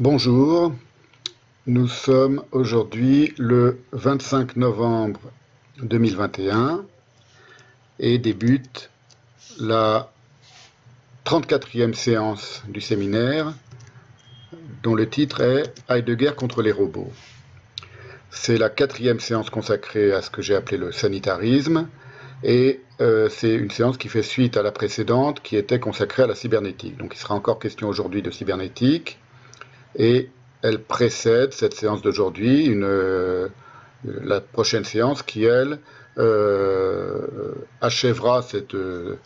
Bonjour, nous sommes aujourd'hui le 25 novembre 2021 et débute la 34e séance du séminaire dont le titre est Heidegger contre les robots. C'est la quatrième séance consacrée à ce que j'ai appelé le sanitarisme et euh, c'est une séance qui fait suite à la précédente qui était consacrée à la cybernétique. Donc il sera encore question aujourd'hui de cybernétique et elle précède cette séance d'aujourd'hui, euh, la prochaine séance qui, elle, euh, achèvera euh,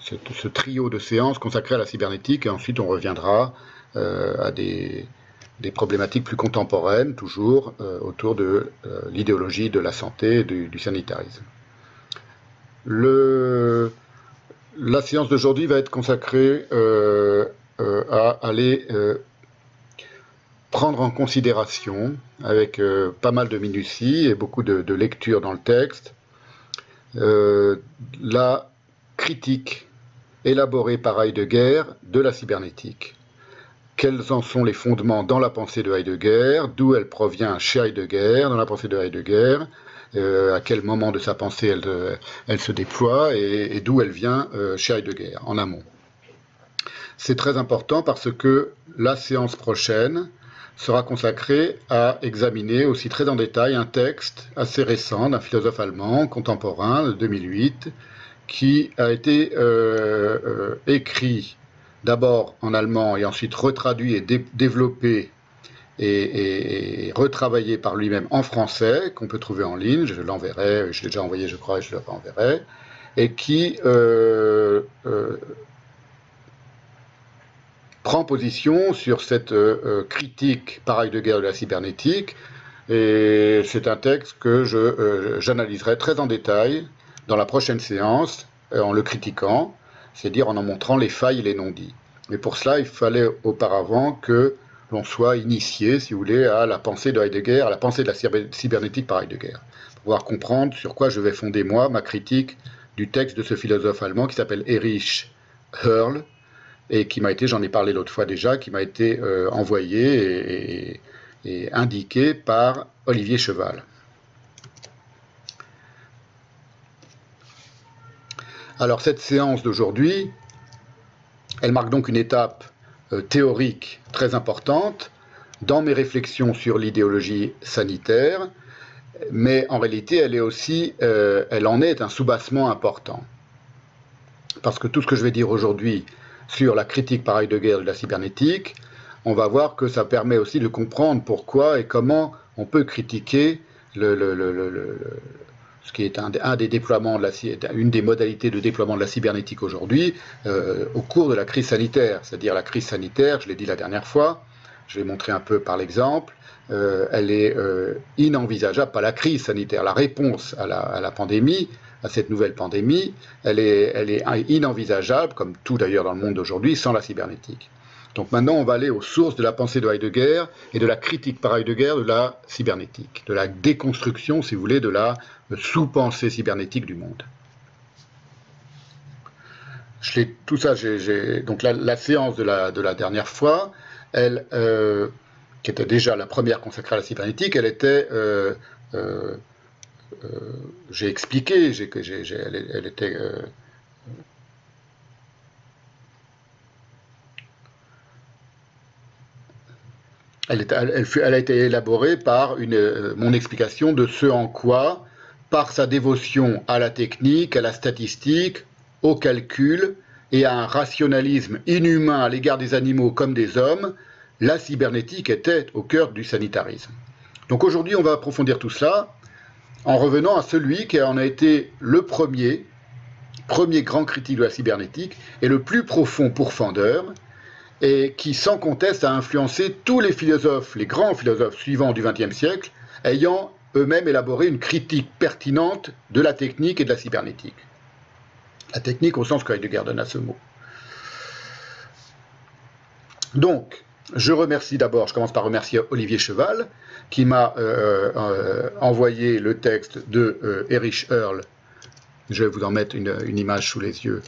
ce trio de séances consacrées à la cybernétique, et ensuite on reviendra à des, problématiques plus contemporaines, toujours autour de l'idéologie de la santé et du, sanitarisme. la séance d'aujourd'hui va être consacrée à aller prendre en considération, avec euh, pas mal de minutie et beaucoup de, lecture dans le texte, euh, la critique élaborée par Heidegger de la cybernétique. Quels en sont les fondements dans la pensée de Heidegger, d'où elle provient chez Heidegger, dans la pensée de Heidegger, euh, à quel moment de sa pensée elle, se déploie et, et d'où elle vient chez Heidegger, en amont. C'est très important parce que la séance prochaine sera consacré à examiner aussi très en détail un texte assez récent d'un philosophe allemand contemporain de 2008 qui a été euh, euh, écrit d'abord en allemand et ensuite retraduit et développé et, retravaillé par lui-même en français, qu'on peut trouver en ligne, je l'enverrai, je l'ai déjà envoyé je crois et je le renverrai, et qui euh, prend position sur cette euh, euh, critique par Heidegger de la cybernétique. Et c'est un texte que euh, j'analyserai très en détail dans la prochaine séance en le critiquant, c'est-à-dire en en montrant les failles et les non-dits. Mais pour cela, il fallait auparavant que l'on soit initié, si vous voulez, à la pensée de Heidegger, à la pensée de la cybernétique par Heidegger, pour pouvoir comprendre sur quoi je vais fonder moi ma critique du texte de ce philosophe allemand qui s'appelle Erich Hörl, et qui m'a été, j'en ai parlé l'autre fois déjà, qui m'a été euh, envoyé et, indiqué par Olivier Cheval. Alors cette séance d'aujourd'hui, elle marque donc une étape euh, théorique très importante dans mes réflexions sur l'idéologie sanitaire, mais en réalité elle est aussi, euh, elle en est un soubassement important. Parce que tout ce que je vais dire aujourd'hui sur la critique par Heidegger de la cybernétique, on va voir que ça permet aussi de comprendre pourquoi et comment on peut critiquer ce qui est un, des déploiements une des modalités de déploiement de la cybernétique aujourd'hui euh, au cours de la crise sanitaire. C'est-à-dire la crise sanitaire, je l'ai dit la dernière fois, je vais montrer un peu par l'exemple, euh, elle est euh, inenvisageable, pas la crise sanitaire, la réponse à la pandémie à cette nouvelle pandémie, elle est, inenvisageable, comme tout d'ailleurs dans le monde d'aujourd'hui, sans la cybernétique. Donc maintenant, on va aller aux sources de la pensée de Heidegger et de la critique par Heidegger de la cybernétique, de la déconstruction, si vous voulez, de la sous-pensée cybernétique du monde. Je tout ça, donc la, séance de la, de la, dernière fois, euh, qui était déjà la première consacrée à la cybernétique, elle était euh, euh, j'ai expliqué, j'ai, euh, Elle, elle, a été élaborée par une, euh, mon explication de ce en quoi, par sa dévotion à la technique, à la statistique, au calcul et à un rationalisme inhumain à l'égard des animaux comme des hommes, la cybernétique était au cœur du sanitarisme. Donc aujourd'hui, on va approfondir tout cela en revenant à celui qui en a été le premier, premier grand critique de la cybernétique et le plus profond pourfendeur, et qui sans conteste a influencé tous les philosophes, les grands philosophes suivants du XXe siècle, ayant eux-mêmes élaboré une critique pertinente de la technique et de la cybernétique. La technique au sens que Heidegger donne à ce mot. Donc, je remercie d'abord, je commence par remercier Olivier Cheval, qui m'a euh, euh, envoyé le texte de euh, Erich Earl. Je vais vous en mettre une, image sous les yeux,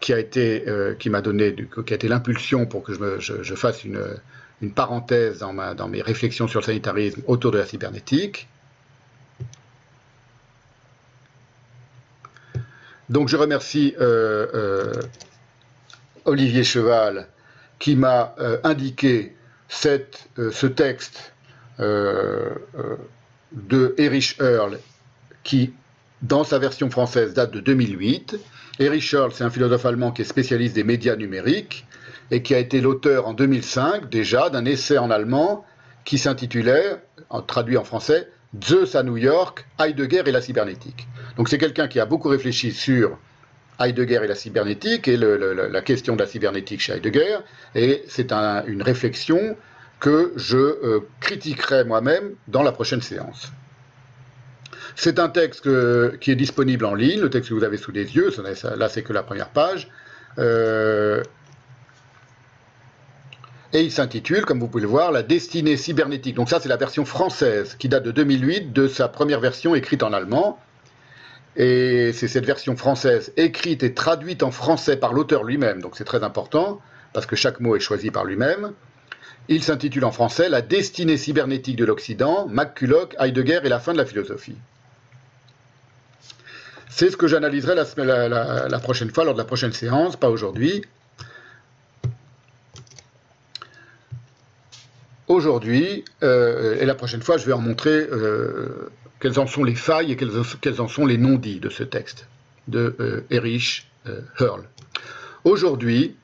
qui a été, qui m'a donné, qui a été l'impulsion pour que je, fasse une, parenthèse dans, mes réflexions sur le sanitarisme autour de la cybernétique. Donc je remercie Olivier Cheval qui m'a euh, indiqué ce texte de Erich Earl qui, dans sa version française, date de 2008. Erich Earl, c'est un philosophe allemand qui est spécialiste des médias numériques et qui a été l'auteur en 2005 déjà d'un essai en allemand qui s'intitulait, traduit en français, Zeus à New York, Heidegger et la cybernétique. Donc c'est quelqu'un qui a beaucoup réfléchi sur Heidegger et la cybernétique et la question de la cybernétique chez Heidegger, et c'est une réflexion que je euh, critiquerai moi-même dans la prochaine séance. C'est un texte qui est disponible en ligne, le texte que vous avez sous les yeux, là c'est que la première page, euh, et il s'intitule, comme vous pouvez le voir, La destinée cybernétique. Donc ça, c'est la version française qui date de 2008 de sa première version écrite en allemand. Et c'est cette version française écrite et traduite en français par l'auteur lui-même, donc c'est très important, parce que chaque mot est choisi par lui-même. Il s'intitule en français La destinée cybernétique de l'Occident, McCulloch, Heidegger et la fin de la philosophie. C'est ce que j'analyserai la, prochaine fois, lors de la prochaine séance, pas aujourd'hui. Aujourd'hui, euh, et la prochaine fois, je vais en montrer euh, quelles en sont les failles et quels, en sont les non-dits de ce texte de euh, Erich Hurl. Aujourd'hui,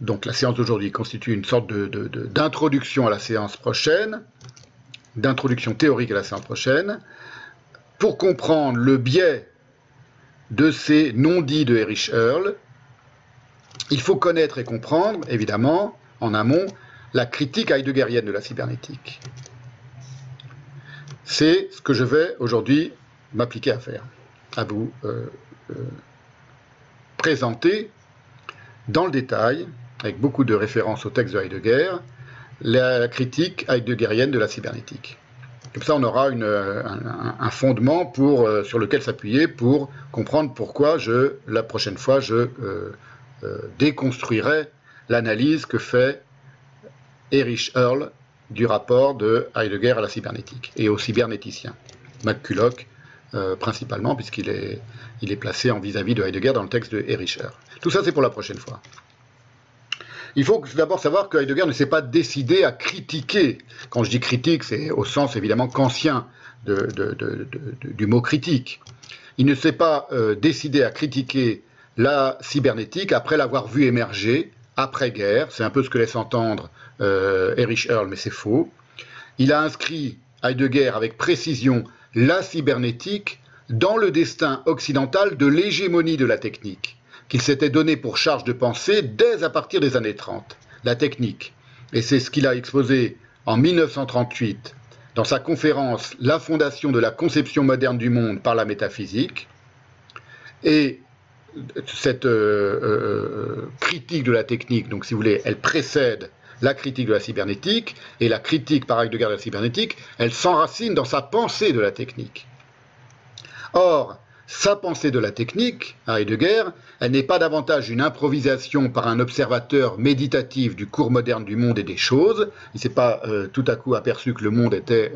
donc la séance d'aujourd'hui constitue une sorte d'introduction à la séance prochaine, d'introduction théorique à la séance prochaine, pour comprendre le biais de ces non-dits de Erich Hurl, il faut connaître et comprendre, évidemment, en amont, la critique heideggerienne de la cybernétique. C'est ce que je vais aujourd'hui m'appliquer à faire, à vous euh, euh, présenter dans le détail, avec beaucoup de références au texte de Heidegger, la critique heideggerienne de la cybernétique. Comme ça, on aura un, fondement euh, sur lequel s'appuyer pour comprendre pourquoi je, la prochaine fois, je déconstruirait l'analyse que fait Erich Earl du rapport de Heidegger à la cybernétique et aux cybernéticiens. McCulloch euh, principalement, puisqu'il est, il est placé en vis-à-vis de Heidegger dans le texte de Erich Earl. Tout ça, c'est pour la prochaine fois. Il faut d'abord savoir que Heidegger ne s'est pas décidé à critiquer. Quand je dis critique, c'est au sens évidemment kantien du mot critique. Il ne s'est pas euh, décidé à critiquer la cybernétique après l'avoir vu émerger après-guerre. C'est un peu ce que laisse entendre Erich Earl, mais c'est faux. Il a inscrit Heidegger avec précision la cybernétique dans le destin occidental de l'hégémonie de la technique, qu'il s'était donné pour charge de pensée dès à partir des années 30. La technique. Et c'est ce qu'il a exposé en 1938 dans sa conférence La fondation de la conception moderne du monde par la métaphysique. Et cette euh, euh, critique de la technique, donc si vous voulez, elle précède la critique de la cybernétique, et la critique par Heidegger de la cybernétique, elle s'enracine dans sa pensée de la technique. Or, sa pensée de la technique, Heidegger, elle n'est pas davantage une improvisation par un observateur méditatif du cours moderne du monde et des choses. Il ne s'est pas euh, tout à coup aperçu que le monde était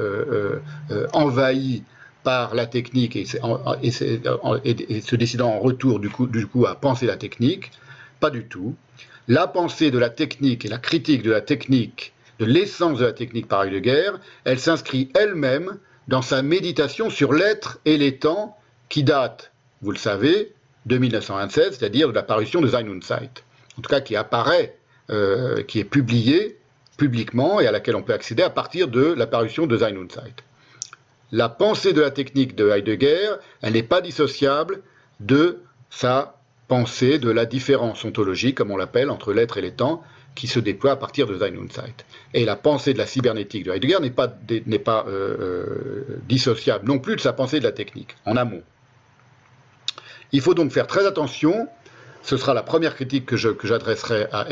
envahi par la technique et, se décidant en retour du coup à penser la technique. Pas du tout. La pensée de la technique et la critique de la technique, de l'essence de la technique par Heidegger, elle s'inscrit elle-même dans sa méditation sur l'être et les temps qui date, vous le savez, de 1927, c'est-à-dire de l'apparition de Sein und Zeit. En tout cas, qui apparaît, euh, qui est publiée publiquement et à laquelle on peut accéder à partir de l'apparition de Sein und Zeit la pensée de la technique de Heidegger, elle n'est pas dissociable de sa pensée de la différence ontologique, comme on l'appelle, entre l'être et les temps, qui se déploie à partir de Sein und Zeit. Et la pensée de la cybernétique de Heidegger n'est pas, euh, euh, dissociable non plus de sa pensée de la technique, en amont. Il faut donc faire très attention, ce sera la première critique que j'adresserai à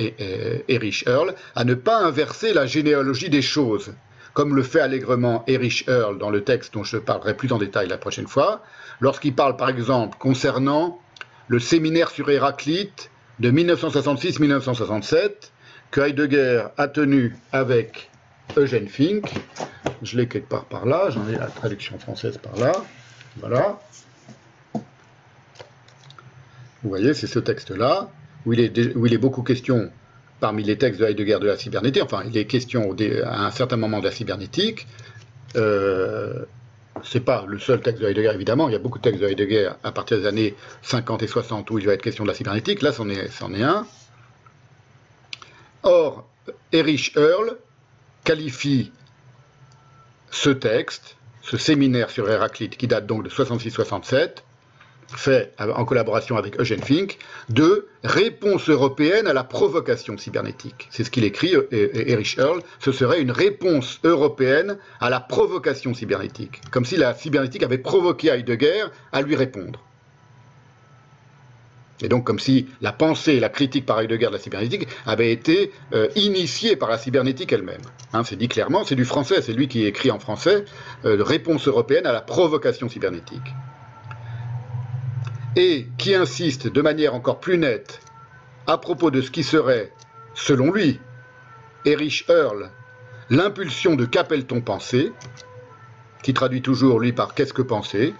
Erich Earl, à ne pas inverser la généalogie des choses comme le fait allègrement Erich Earl dans le texte dont je parlerai plus en détail la prochaine fois, lorsqu'il parle par exemple concernant le séminaire sur Héraclite de 1966-1967 que Heidegger a tenu avec Eugène Fink. Je l'ai quelque part par là, j'en ai la traduction française par là. Voilà. Vous voyez, c'est ce texte-là, où, il est, où il est beaucoup question, parmi les textes de Heidegger, de la cybernétique, enfin, il est question à un certain moment de la cybernétique. Euh, c'est pas le seul texte de Heidegger, évidemment. Il y a beaucoup de textes de Heidegger à partir des années 50 et 60 où il va être question de la cybernétique. Là, c'en est, est un. Or, Erich Earl qualifie ce texte, ce séminaire sur Héraclite, qui date donc de 66-67, fait en collaboration avec Eugène Fink, de réponse européenne à la provocation cybernétique. C'est ce qu'il écrit, euh, Erich Earl, ce serait une réponse européenne à la provocation cybernétique, comme si la cybernétique avait provoqué Heidegger à lui répondre. Et donc comme si la pensée et la critique par Heidegger de la cybernétique avaient été euh, initiées par la cybernétique elle-même. Hein, c'est dit clairement, c'est du français, c'est lui qui écrit en français, euh, réponse européenne à la provocation cybernétique et qui insiste de manière encore plus nette à propos de ce qui serait, selon lui, Erich Earl, l'impulsion de qu'appelle-t-on penser, qui traduit toujours lui par qu'est-ce que penser.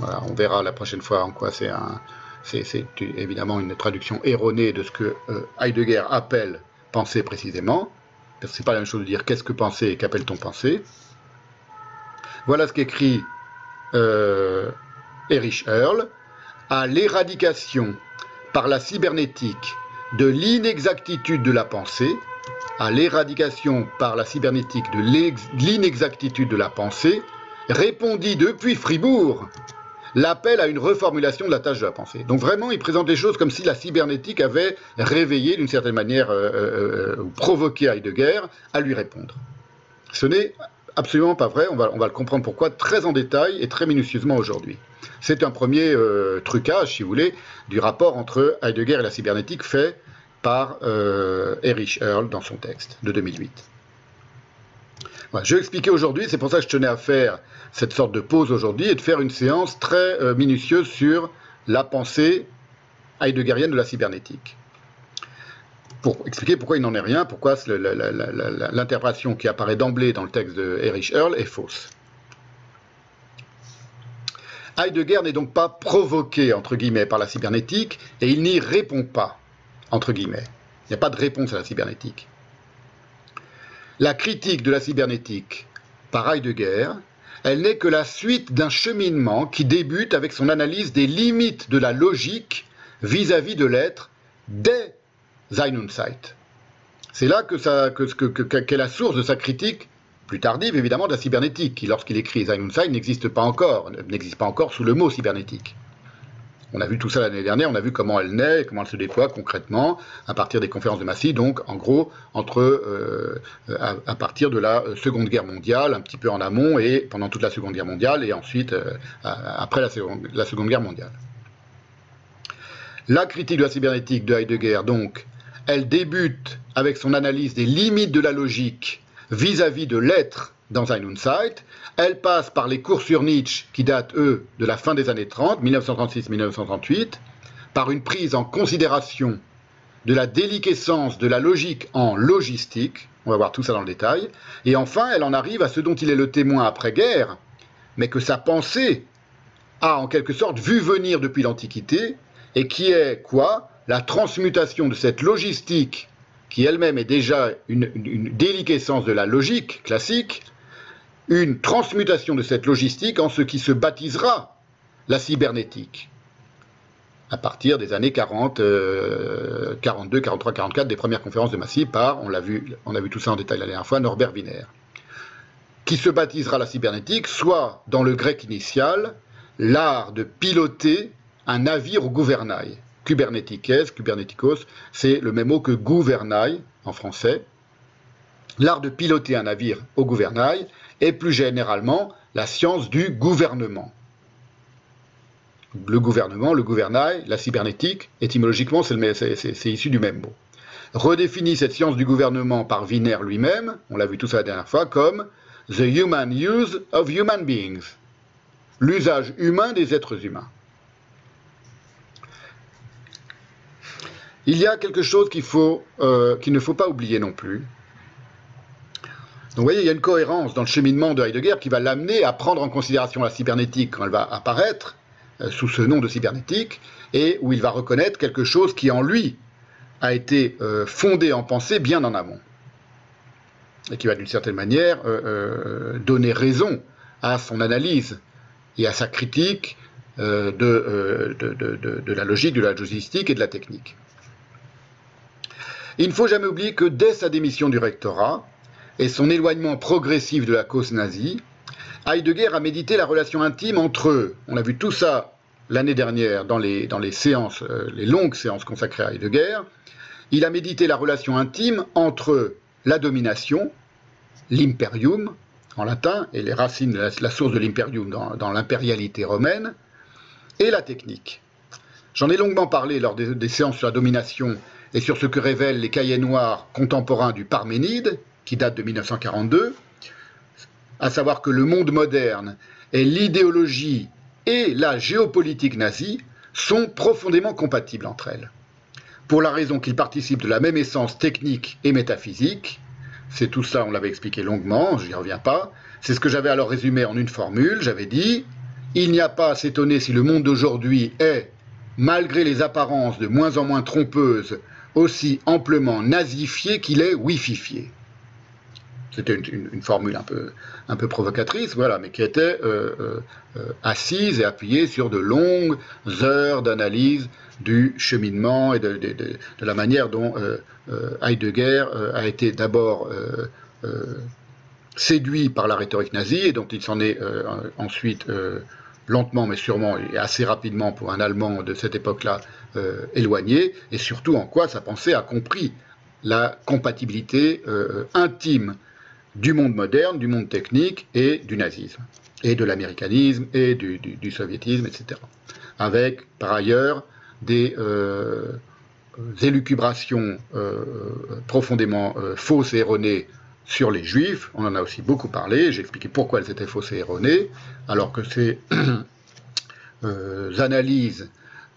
on verra la prochaine fois en quoi c'est un, c'est, évidemment une traduction erronée de ce que euh, Heidegger appelle penser précisément. Parce que c'est pas la même chose de dire qu'est-ce que penser et qu'appelle-t-on penser. Voilà ce qu'écrit euh, Erich Earl à l'éradication par la cybernétique de l'inexactitude de la pensée, à l'éradication par la cybernétique de l'inexactitude de la pensée, répondit depuis Fribourg l'appel à une reformulation de la tâche de la pensée. Donc vraiment, il présente les choses comme si la cybernétique avait réveillé d'une certaine manière, euh, euh, euh provoqué Heidegger à lui répondre. Ce n'est absolument pas vrai, on va, on va le comprendre pourquoi très en détail et très minutieusement aujourd'hui. C'est un premier euh, trucage, si vous voulez, du rapport entre Heidegger et la cybernétique fait par euh, Erich Earl dans son texte de 2008. je vais expliquer aujourd'hui, c'est pour ça que je tenais à faire cette sorte de pause aujourd'hui et de faire une séance très euh, minutieuse sur la pensée heideggerienne de la cybernétique. Pour expliquer pourquoi il n'en est rien, pourquoi l'interprétation qui apparaît d'emblée dans le texte de Erich Earl est fausse. Heidegger n'est donc pas provoqué, par la cybernétique, et il n'y répond pas, entre guillemets. Il n'y a pas de réponse à la cybernétique. La critique de la cybernétique par Heidegger, elle n'est que la suite d'un cheminement qui débute avec son analyse des limites de la logique vis-à-vis de l'être dès Sein C'est là que, qu'est la source de sa critique plus tardive évidemment de la cybernétique, qui lorsqu'il écrit Sein n'existe pas encore, n'existe pas encore sous le mot cybernétique. On a vu tout ça l'année dernière, on a vu comment elle naît, comment elle se déploie concrètement à partir des conférences de Massy, donc en gros entre euh, à, partir de la Seconde Guerre mondiale, un petit peu en amont et pendant toute la Seconde Guerre mondiale et ensuite euh, après la seconde, la seconde Guerre mondiale. La critique de la cybernétique de Heidegger, donc, elle débute avec son analyse des limites de la logique vis-à-vis de l'être dans ein Unzeit. Elle passe par les cours sur Nietzsche qui datent, eux, de la fin des années 30, 1936-1938, par une prise en considération de la déliquescence de la logique en logistique, on va voir tout ça dans le détail, et enfin elle en arrive à ce dont il est le témoin après-guerre, mais que sa pensée a en quelque sorte vu venir depuis l'Antiquité, et qui est quoi? La transmutation de cette logistique qui elle-même est déjà une, déliquescence de la logique classique, une transmutation de cette logistique en ce qui se baptisera la cybernétique à partir des années 40, 42, 43, 44, des premières conférences de Massy par, on l'a vu, on a vu tout ça en détail la dernière fois, Norbert Wiener, qui se baptisera la cybernétique, soit dans le grec initial, l'art de piloter un navire au gouvernail. Kubernetikes, Kubernetikos, c'est le même mot que gouvernail en français. L'art de piloter un navire au gouvernail et plus généralement la science du gouvernement. Le gouvernement, le gouvernail, la cybernétique, étymologiquement, c'est issu du même mot. Redéfinit cette science du gouvernement par Wiener lui-même, on l'a vu tout ça la dernière fois, comme the human use of human beings, l'usage humain des êtres humains. Il y a quelque chose euh, qu'il ne faut pas oublier non plus. Donc vous voyez, il y a une cohérence dans le cheminement de Heidegger qui va l'amener à prendre en considération la cybernétique quand elle va apparaître euh, sous ce nom de cybernétique, et où il va reconnaître quelque chose qui en lui a été euh, fondé en pensée bien en amont, et qui va d'une certaine manière donner raison à son analyse et à sa critique de, de, la logique, de la logistique et de la technique. Il ne faut jamais oublier que dès sa démission du rectorat et son éloignement progressif de la cause nazie, Heidegger a médité la relation intime entre eux. On a vu tout ça l'année dernière dans les, séances, euh, les longues séances consacrées à Heidegger. Il a médité la relation intime entre la domination, l'imperium en latin, et les racines, la, la source de l'imperium dans, l'impérialité romaine, et la technique. J'en ai longuement parlé lors des séances sur la domination et sur ce que révèlent les cahiers noirs contemporains du Parménide, qui date de 1942, à savoir que le monde moderne et l'idéologie et la géopolitique nazie sont profondément compatibles entre elles. Pour la raison qu'ils participent de la même essence technique et métaphysique, c'est tout ça, on l'avait expliqué longuement, je n'y reviens pas, c'est ce que j'avais alors résumé en une formule, j'avais dit, il n'y a pas à s'étonner si le monde d'aujourd'hui est, malgré les apparences de moins en moins trompeuses aussi amplement nazifié qu'il est wififié. C'était une, formule un peu, provocatrice, voilà, mais qui était euh, euh, euh, assise et appuyée sur de longues heures d'analyse du cheminement et de, la manière dont Heidegger a été d'abord séduit par la rhétorique nazie et dont il s'en est ensuite lentement mais sûrement et assez rapidement pour un Allemand de cette époque-là euh, éloigné, et surtout en quoi sa pensée a compris la compatibilité euh, intime du monde moderne, du monde technique et du nazisme, et de l'américanisme et du, soviétisme, etc. Avec par ailleurs des euh, élucubrations profondément fausses et erronées sur les juifs, on en a aussi beaucoup parlé, j'ai expliqué pourquoi elles étaient fausses et erronées, alors que ces analyses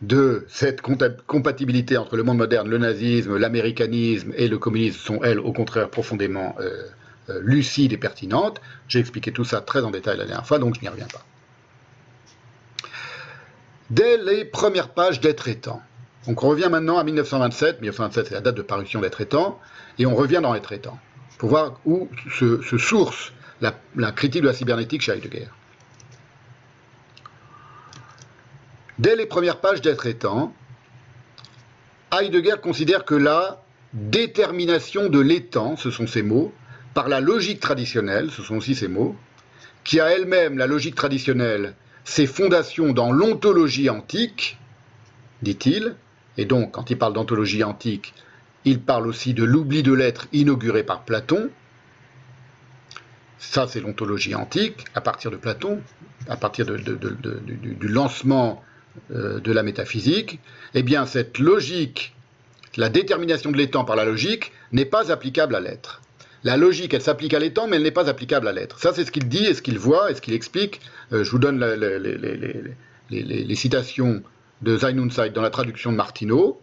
de cette compatibilité entre le monde moderne, le nazisme, l'américanisme et le communisme sont, elles, au contraire, profondément euh, euh, lucides et pertinentes. J'ai expliqué tout ça très en détail la dernière fois, donc je n'y reviens pas. Dès les premières pages d'Être étant, on revient maintenant à 1927, 1927 c'est la date de parution d'Être étant, et on revient dans Être étant, pour voir où se, source la, critique de la cybernétique chez Heidegger. Dès les premières pages d'être étant, Heidegger considère que la détermination de l'étang, ce sont ces mots, par la logique traditionnelle, ce sont aussi ces mots, qui a elle-même, la logique traditionnelle, ses fondations dans l'ontologie antique, dit-il, et donc quand il parle d'ontologie antique, il parle aussi de l'oubli de l'être inauguré par Platon. Ça, c'est l'ontologie antique, à partir de Platon, à partir du lancement euh, de la métaphysique, eh bien cette logique, la détermination de l'étang par la logique, n'est pas applicable à l'être. La logique, elle s'applique à l'étang, mais elle n'est pas applicable à l'être. Ça, c'est ce qu'il dit et ce qu'il voit et ce qu'il explique. Euh, je vous donne les, citations de Zeit dans la traduction de Martineau.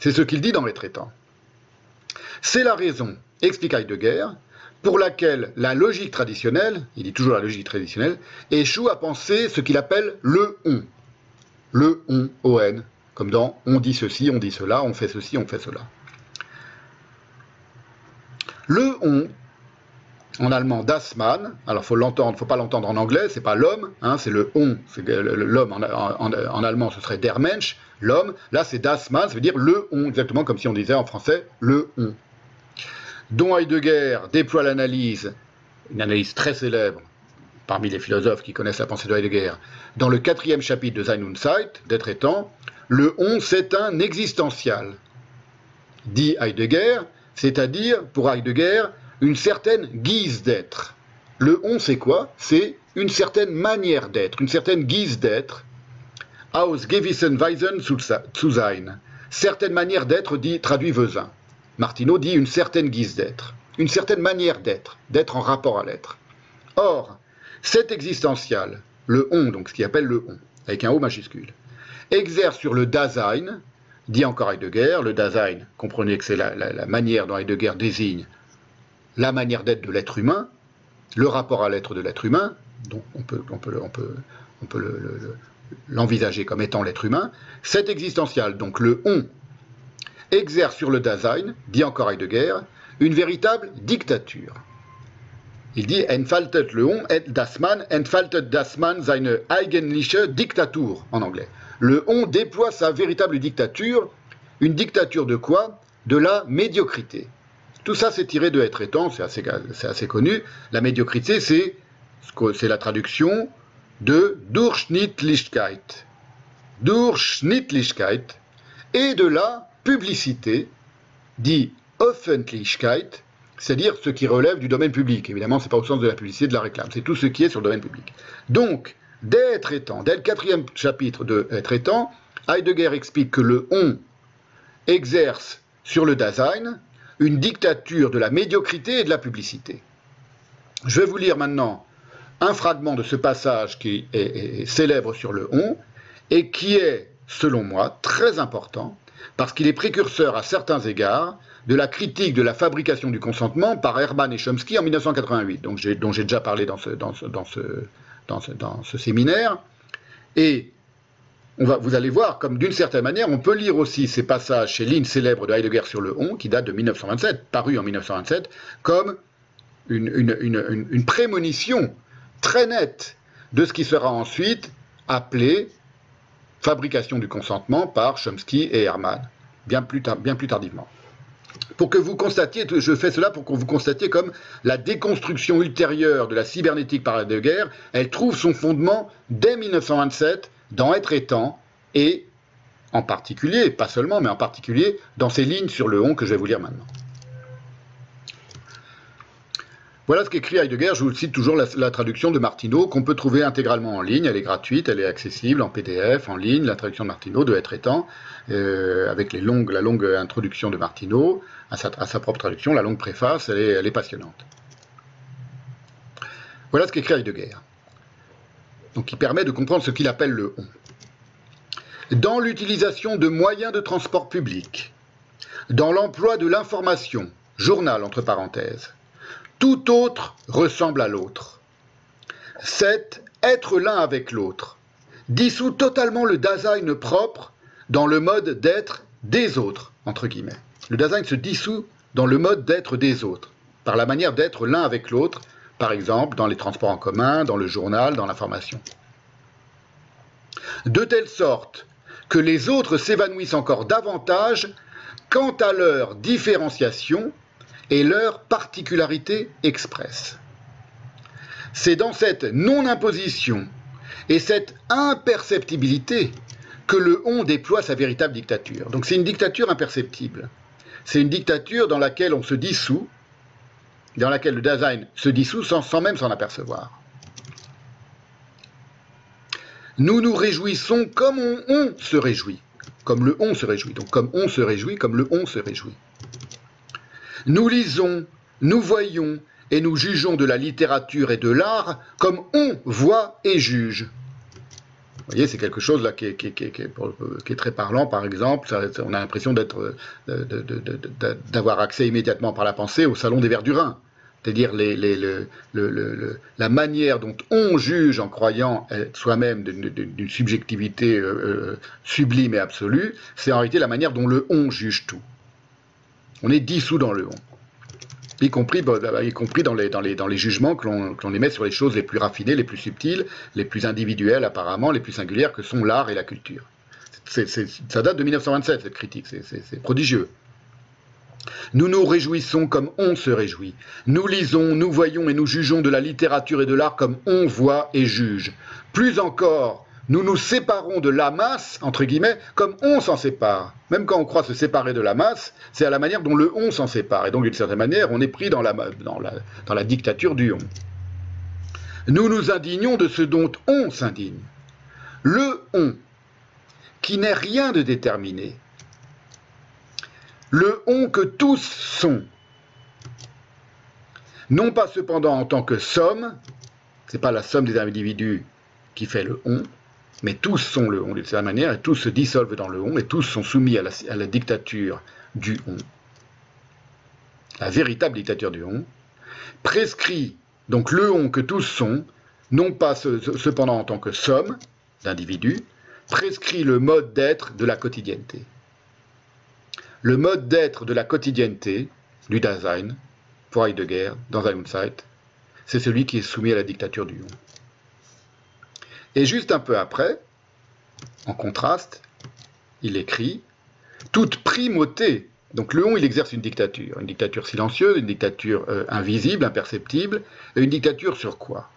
C'est ce qu'il dit dans les traitants. C'est la raison, explique Heidegger, pour laquelle la logique traditionnelle, il dit toujours la logique traditionnelle, échoue à penser ce qu'il appelle le on le on, on, comme dans on dit ceci, on dit cela, on fait ceci, on fait cela. Le on, en allemand das Mann, alors faut l'entendre, faut pas l'entendre en anglais, c'est pas l'homme, hein, c'est le on, l'homme en, allemand ce serait der Mensch, l'homme, là c'est das Mann, ça veut dire le on, exactement comme si on disait en français le on. Dont Heidegger déploie l'analyse, une analyse très célèbre parmi les philosophes qui connaissent la pensée de Heidegger, dans le quatrième chapitre de Sein und Zeit, d'être étant, le on c'est un existentiel, dit Heidegger, c'est-à-dire, pour Heidegger, une certaine guise d'être. Le on c'est quoi? C'est une certaine manière d'être, une certaine guise d'être. Aus gewissen Weisen zu sein. Certaine manière d'être, dit, traduit Vezin. Martineau dit une certaine guise d'être, une certaine manière d'être, d'être en rapport à l'être. Or, cet existential, le on, donc ce qu'il appelle le on, avec un O majuscule, exerce sur le Dasein, dit encore Heidegger, le Dasein, comprenez que c'est la, manière dont Heidegger désigne la manière d'être de l'être humain, le rapport à l'être de l'être humain, donc on peut, l'envisager comme étant l'être humain, cet existential, donc le on, exerce sur le Dasein, dit encore Heidegger, une véritable dictature. Il dit Entfaltet le on, das Mann, entfaltet das Mann seine eigentliche Diktatur en anglais. Le on déploie sa véritable dictature. Une dictature de quoi? De la médiocrité. Tout ça, c'est tiré de Être étant, c'est assez, connu. La médiocrité, c'est la traduction de Durchschnittlichkeit. Durchschnittlichkeit et de la publicité, dit Öffentlichkeit, c'est-à-dire ce qui relève du domaine public. Évidemment, ce n'est pas au sens de la publicité de la réclame, c'est tout ce qui est sur le domaine public. Donc, dès Être étant, dès le quatrième chapitre de Être étant, Heidegger explique que le on exerce sur le Dasein une dictature de la médiocrité et de la publicité. Je vais vous lire maintenant un fragment de ce passage qui est, célèbre sur le on et qui est, selon moi, très important parce qu'il est précurseur à certains égards de la critique de la fabrication du consentement par Herman et Chomsky en 1988, donc dont j'ai déjà parlé dans ce, séminaire. Et vous allez voir, comme d'une certaine manière, on peut lire aussi ces passages chez Lynn célèbre de Heidegger sur le on, qui date de 1927, paru en 1927, comme une prémonition très nette de ce qui sera ensuite appelé fabrication du consentement par Chomsky et Herman, bien plus, tardivement. Pour que vous constatiez, je fais cela pour que vous constatiez comme la déconstruction ultérieure de la cybernétique par la guerre, elle trouve son fondement dès 1927 dans Être étant et en particulier, pas seulement, mais en particulier dans ces lignes sur le on que je vais vous lire maintenant. Voilà ce qu'écrit Heidegger, je vous cite toujours la, traduction de Martineau, qu'on peut trouver intégralement en ligne, elle est gratuite, elle est accessible en PDF, en ligne, la traduction de Martineau de Être étant, euh, avec la longue introduction de Martineau, à sa, propre traduction, la longue préface, elle est, elle est passionnante. Voilà ce qu'écrit Heidegger. Donc qui permet de comprendre ce qu'il appelle le on. Dans l'utilisation de moyens de transport public, dans l'emploi de l'information, journal entre parenthèses, tout autre ressemble à l'autre. C'est être l'un avec l'autre, dissout totalement le Dasein propre dans le mode d'être des autres, entre guillemets. Le Dasein se dissout dans le mode d'être des autres, par la manière d'être l'un avec l'autre, par exemple dans les transports en commun, dans le journal, dans l'information. De telle sorte que les autres s'évanouissent encore davantage quant à leur différenciation et leur particularité expresse. C'est dans cette non-imposition et cette imperceptibilité que le on déploie sa véritable dictature. Donc c'est une dictature imperceptible. C'est une dictature dans laquelle on se dissout, dans laquelle le Dasein se dissout sans, même s'en apercevoir. Nous nous réjouissons comme on se réjouit, comme le on se réjouit. Donc comme on se réjouit, comme le on se réjouit. Nous lisons, nous voyons et nous jugeons de la littérature et de l'art comme on voit et juge. Vous voyez, c'est quelque chose qui est, très parlant, par exemple. on a l'impression d'être, d'avoir accès immédiatement par la pensée au salon des Verdurins. C'est-à-dire la manière dont on juge en croyant être soi-même d'une subjectivité euh, euh, sublime et absolue, c'est en réalité la manière dont le on juge tout. On est dissous dans le on. Y compris, bah, bah, y compris dans, les, dans, les, dans les jugements que l'on émet sur les choses les plus raffinées, les plus subtiles, les plus individuelles apparemment, les plus singulières que sont l'art et la culture. ça date de 1927, cette critique, c'est prodigieux. Nous nous réjouissons comme on se réjouit. Nous lisons, nous voyons et nous jugeons de la littérature et de l'art comme on voit et juge. Plus encore, nous nous séparons de la masse, entre guillemets, comme on s'en sépare. Même quand on croit se séparer de la masse, c'est à la manière dont le on s'en sépare. Et donc, d'une certaine manière, on est pris dans la, dans la, dans la dictature du on. Nous nous indignons de ce dont on s'indigne. Le on, qui n'est rien de déterminé. Le on que tous sont. Non pas cependant en tant que somme, c'est pas la somme des individus qui fait le on, mais tous sont le on d'une certaine manière, et tous se dissolvent dans le on, et tous sont soumis à la, dictature du on, la véritable dictature du on, prescrit donc le on que tous sont, non pas cependant en tant que somme d'individus, prescrit le mode d'être de la quotidienneté. Le mode d'être de la quotidienneté, du Dasein, pour Heidegger, dans Insight, c'est celui qui est soumis à la dictature du on. Et juste un peu après, en contraste, il écrit Toute primauté, donc le on, il exerce une dictature, une dictature silencieuse, une dictature euh, invisible, imperceptible, et une dictature sur quoi?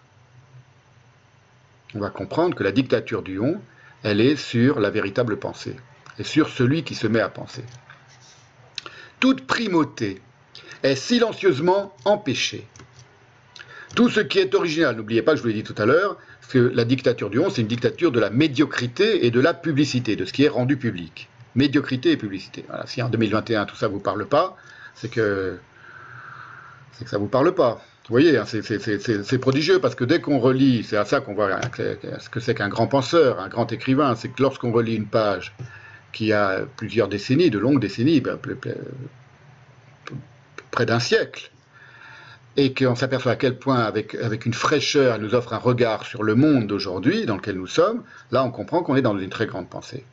On va comprendre que la dictature du on, elle est sur la véritable pensée, et sur celui qui se met à penser. Toute primauté est silencieusement empêchée. Tout ce qui est original, n'oubliez pas je vous l'ai dit tout à l'heure, que la dictature du 11, c'est une dictature de la médiocrité et de la publicité, de ce qui est rendu public. Médiocrité et publicité. si en 2021 tout ça ne vous parle pas, c'est que, c'est que ça ne vous parle pas. Vous voyez, hein, c'est prodigieux parce que dès qu'on relit, c'est à ça qu'on voit ce que c'est qu'un grand penseur, un grand écrivain, c'est que lorsqu'on relit une page qui a plusieurs décennies, de longues décennies, ben, près d'un siècle, et qu'on s'aperçoit à quel point, avec, une fraîcheur, elle nous offre un regard sur le monde d'aujourd'hui dans lequel nous sommes, là on comprend qu'on est dans une très grande pensée.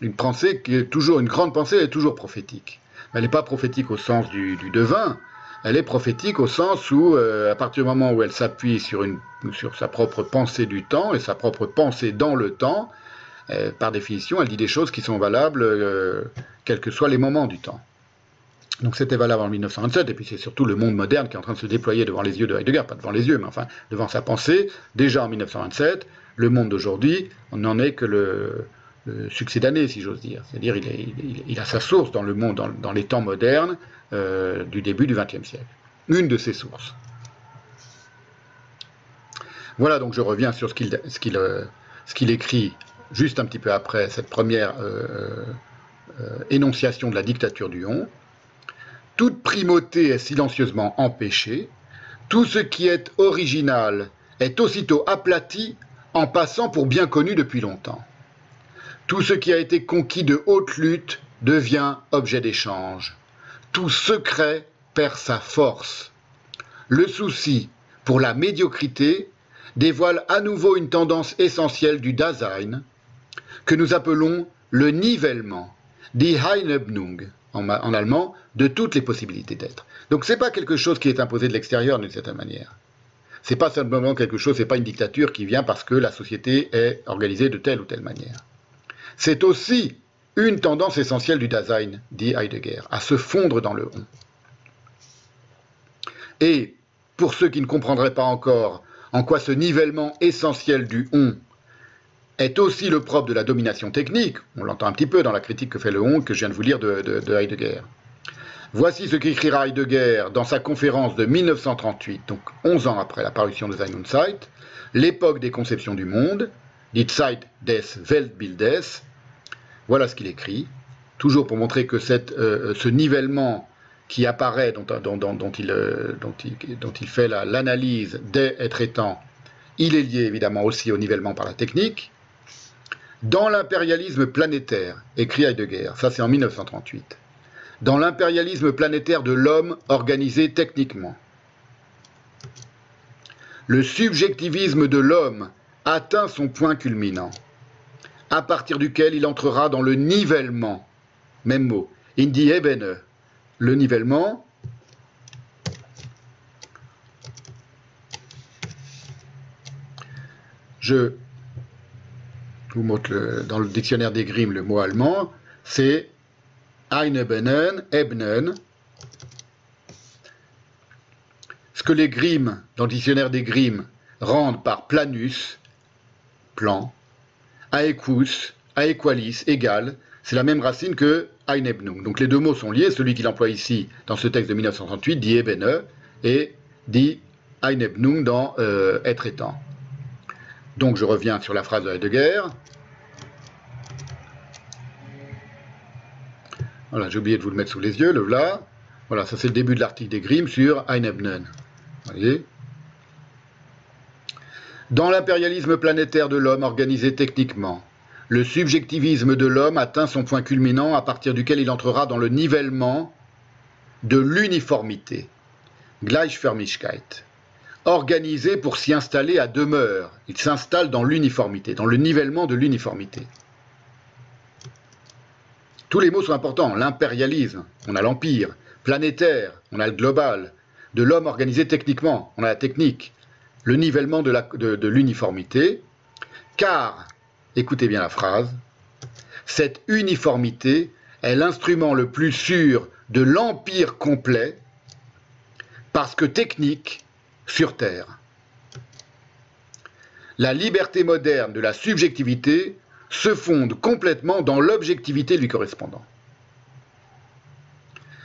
Une pensée qui est toujours, une grande pensée, est toujours prophétique. Elle n'est pas prophétique au sens du, devin, elle est prophétique au sens où, euh, à partir du moment où elle s'appuie sur sa propre pensée du temps et sa propre pensée dans le temps, euh, par définition, elle dit des choses qui sont valables euh, quels que soient les moments du temps. Donc c'était valable en 1927, et puis c'est surtout le monde moderne qui est en train de se déployer devant les yeux de Heidegger, pas devant les yeux, mais enfin devant sa pensée. Déjà en 1927, le monde d'aujourd'hui, on n'en est que le, succès d'année, si j'ose dire. C'est-à-dire il, a sa source dans le monde, dans, les temps modernes euh, du début du XXe siècle. Une de ses sources. Voilà, donc je reviens sur ce qu'il euh, écrit juste un petit peu après cette première euh, énonciation de la dictature du on toute primauté est silencieusement empêchée, tout ce qui est original est aussitôt aplati en passant pour bien connu depuis longtemps. Tout ce qui a été conquis de haute lutte devient objet d'échange. Tout secret perd sa force. Le souci pour la médiocrité dévoile à nouveau une tendance essentielle du Dasein que nous appelons le nivellement, die Heinebnung, en, allemand, de toutes les possibilités d'être. Donc ce n'est pas quelque chose qui est imposé de l'extérieur d'une certaine manière. C'est pas simplement quelque chose, c'est pas une dictature qui vient parce que la société est organisée de telle ou telle manière. C'est aussi une tendance essentielle du Dasein, dit Heidegger, à se fondre dans le on. Et pour ceux qui ne comprendraient pas encore en quoi ce nivellement essentiel du on est aussi le propre de la domination technique. On l'entend un petit peu dans la critique que fait le Hong que je viens de vous lire de, Heidegger. Voici ce qu'écrira Heidegger dans sa conférence de 1938, donc 11 ans après la parution de und Zeit, l'époque des conceptions du monde, die Zeit des Weltbildes. Voilà ce qu'il écrit, toujours pour montrer que euh, ce nivellement qui apparaît, dont, il, euh, il, dont il, fait l'analyse des êtres étant, il est lié évidemment aussi au nivellement par la technique, dans l'impérialisme planétaire, écrit Heidegger, ça c'est en 1938. Dans l'impérialisme planétaire de l'homme organisé techniquement. Le subjectivisme de l'homme atteint son point culminant, à partir duquel il entrera dans le nivellement, même mot, in die Ebene, le nivellement, je vous montre dans le dictionnaire des Grimm le mot allemand, c'est Einebenen, Ebnen. Ce que les Grimm, dans le dictionnaire des Grimm, rendent par planus, plan, aequus, aequalis, égal, c'est la même racine que Einebnung. Donc les deux mots sont liés. Celui qu'il emploie ici dans ce texte de 1938 dit Ebene et dit Einebnung dans euh, être étant. Donc je reviens sur la phrase de Heidegger. Voilà, j'ai oublié de vous le mettre sous les yeux, le voilà. Voilà, ça c'est le début de l'article des Grimm sur Einebnen. Voyez? Dans l'impérialisme planétaire de l'homme organisé techniquement, le subjectivisme de l'homme atteint son point culminant à partir duquel il entrera dans le nivellement de l'uniformité, Gleichförmigkeit, organisé pour s'y installer à demeure. Il s'installe dans l'uniformité, dans le nivellement de l'uniformité. Tous les mots sont importants. L'impérialisme, on a l'empire. Planétaire, on a le global. De l'homme organisé techniquement, on a la technique. Le nivellement de l'uniformité. Car, écoutez bien la phrase, cette uniformité est l'instrument le plus sûr de l'empire complet parce que technique sur Terre. La liberté moderne de la subjectivité se fonde complètement dans l'objectivité lui correspondant.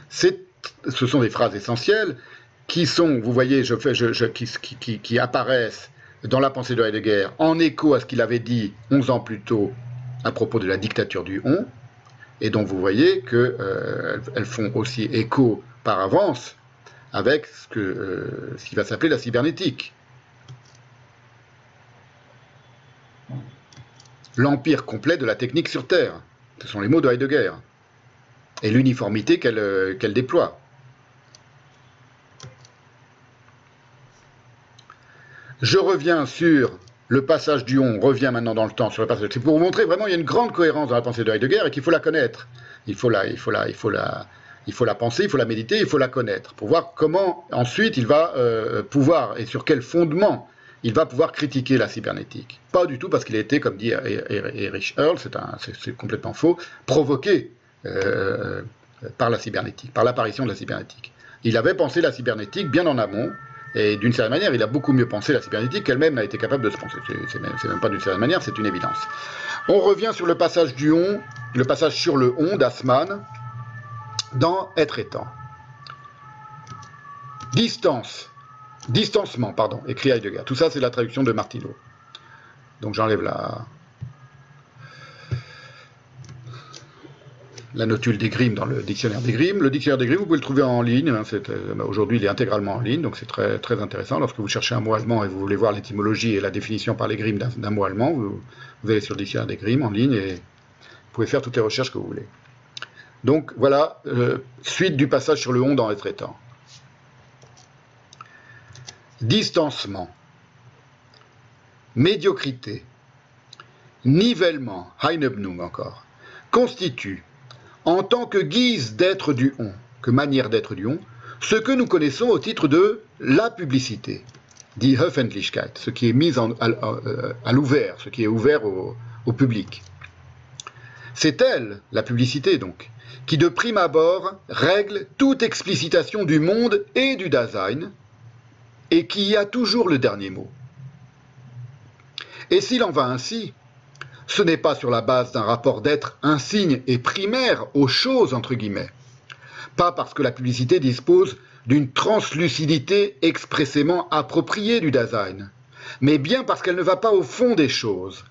Ce sont des phrases essentielles qui sont, vous voyez, je fais, je, qui, qui, apparaissent dans la pensée de Heidegger en écho à ce qu'il avait dit 11 ans plus tôt à propos de la dictature du on, et donc vous voyez qu'elles euh, font aussi écho par avance avec euh, ce qui va s'appeler la cybernétique. l'empire complet de la technique sur Terre. Ce sont les mots de Heidegger. Et l'uniformité qu'elle euh, déploie. Je reviens sur le passage du on, revient maintenant dans le temps sur le passage. C'est pour vous montrer vraiment qu'il y a une grande cohérence dans la pensée de Heidegger et qu'il faut la connaître. Il faut la, il faut la, il faut la, il faut la penser, il faut la méditer, il faut la connaître pour voir comment ensuite il va euh, pouvoir et sur quel fondement il va pouvoir critiquer la cybernétique. Pas du tout parce qu'il a été, comme dit Erich Earl, c'est complètement faux, provoqué euh, par la cybernétique, par l'apparition de la cybernétique. Il avait pensé la cybernétique bien en amont, et d'une certaine manière, il a beaucoup mieux pensé la cybernétique qu'elle-même n'a été capable de se penser. C'est même, même, pas d'une certaine manière, c'est une évidence. On revient sur le passage du on, le passage sur le on d'Asman dans Être étant. Distance Distancement, pardon, écrit Heidegger. Tout ça, c'est la traduction de Martineau. Donc j'enlève la, la notule des Grimm dans le dictionnaire des Grimm. Le dictionnaire des Grimm, vous pouvez le trouver en ligne. Hein, euh, Aujourd'hui, il est intégralement en ligne, donc c'est très, très intéressant. Lorsque vous cherchez un mot allemand et vous voulez voir l'étymologie et la définition par les Grimm d'un mot allemand, vous, allez sur le dictionnaire des Grimm en ligne et vous pouvez faire toutes les recherches que vous voulez. Donc voilà, euh, suite du passage sur le on dans les traitants distancement, médiocrité, nivellement, Heinebnung encore, constitue, en tant que guise d'être du on, que manière d'être du on, ce que nous connaissons au titre de la publicité, dit Öffentlichkeit, ce qui est mis à, l'ouvert, ce qui est ouvert au public. C'est elle, la publicité donc, qui de prime abord règle toute explicitation du monde et du Dasein, et qui a toujours le dernier mot. Et s'il en va ainsi, ce n'est pas sur la base d'un rapport d'être insigne et primaire aux choses, entre guillemets, pas parce que la publicité dispose d'une translucidité expressément appropriée du Dasein, mais bien parce qu'elle ne va pas au fond des choses,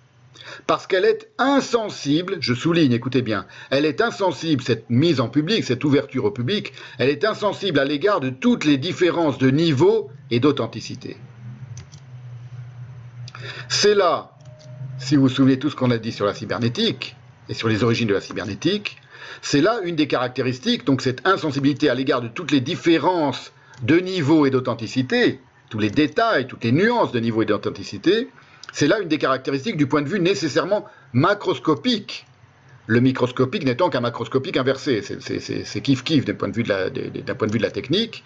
parce qu'elle est insensible, je souligne, écoutez bien, elle est insensible, cette mise en public, cette ouverture au public, elle est insensible à l'égard de toutes les différences de niveau et d'authenticité. C'est là, si vous vous souvenez tout ce qu'on a dit sur la cybernétique et sur les origines de la cybernétique, c'est là une des caractéristiques, donc cette insensibilité à l'égard de toutes les différences de niveau et d'authenticité, tous les détails, toutes les nuances de niveau et d'authenticité, c'est là une des caractéristiques du point de vue nécessairement macroscopique. Le microscopique n'étant qu'un macroscopique inversé, c'est kiff-kiff d'un point, de vue de la, technique.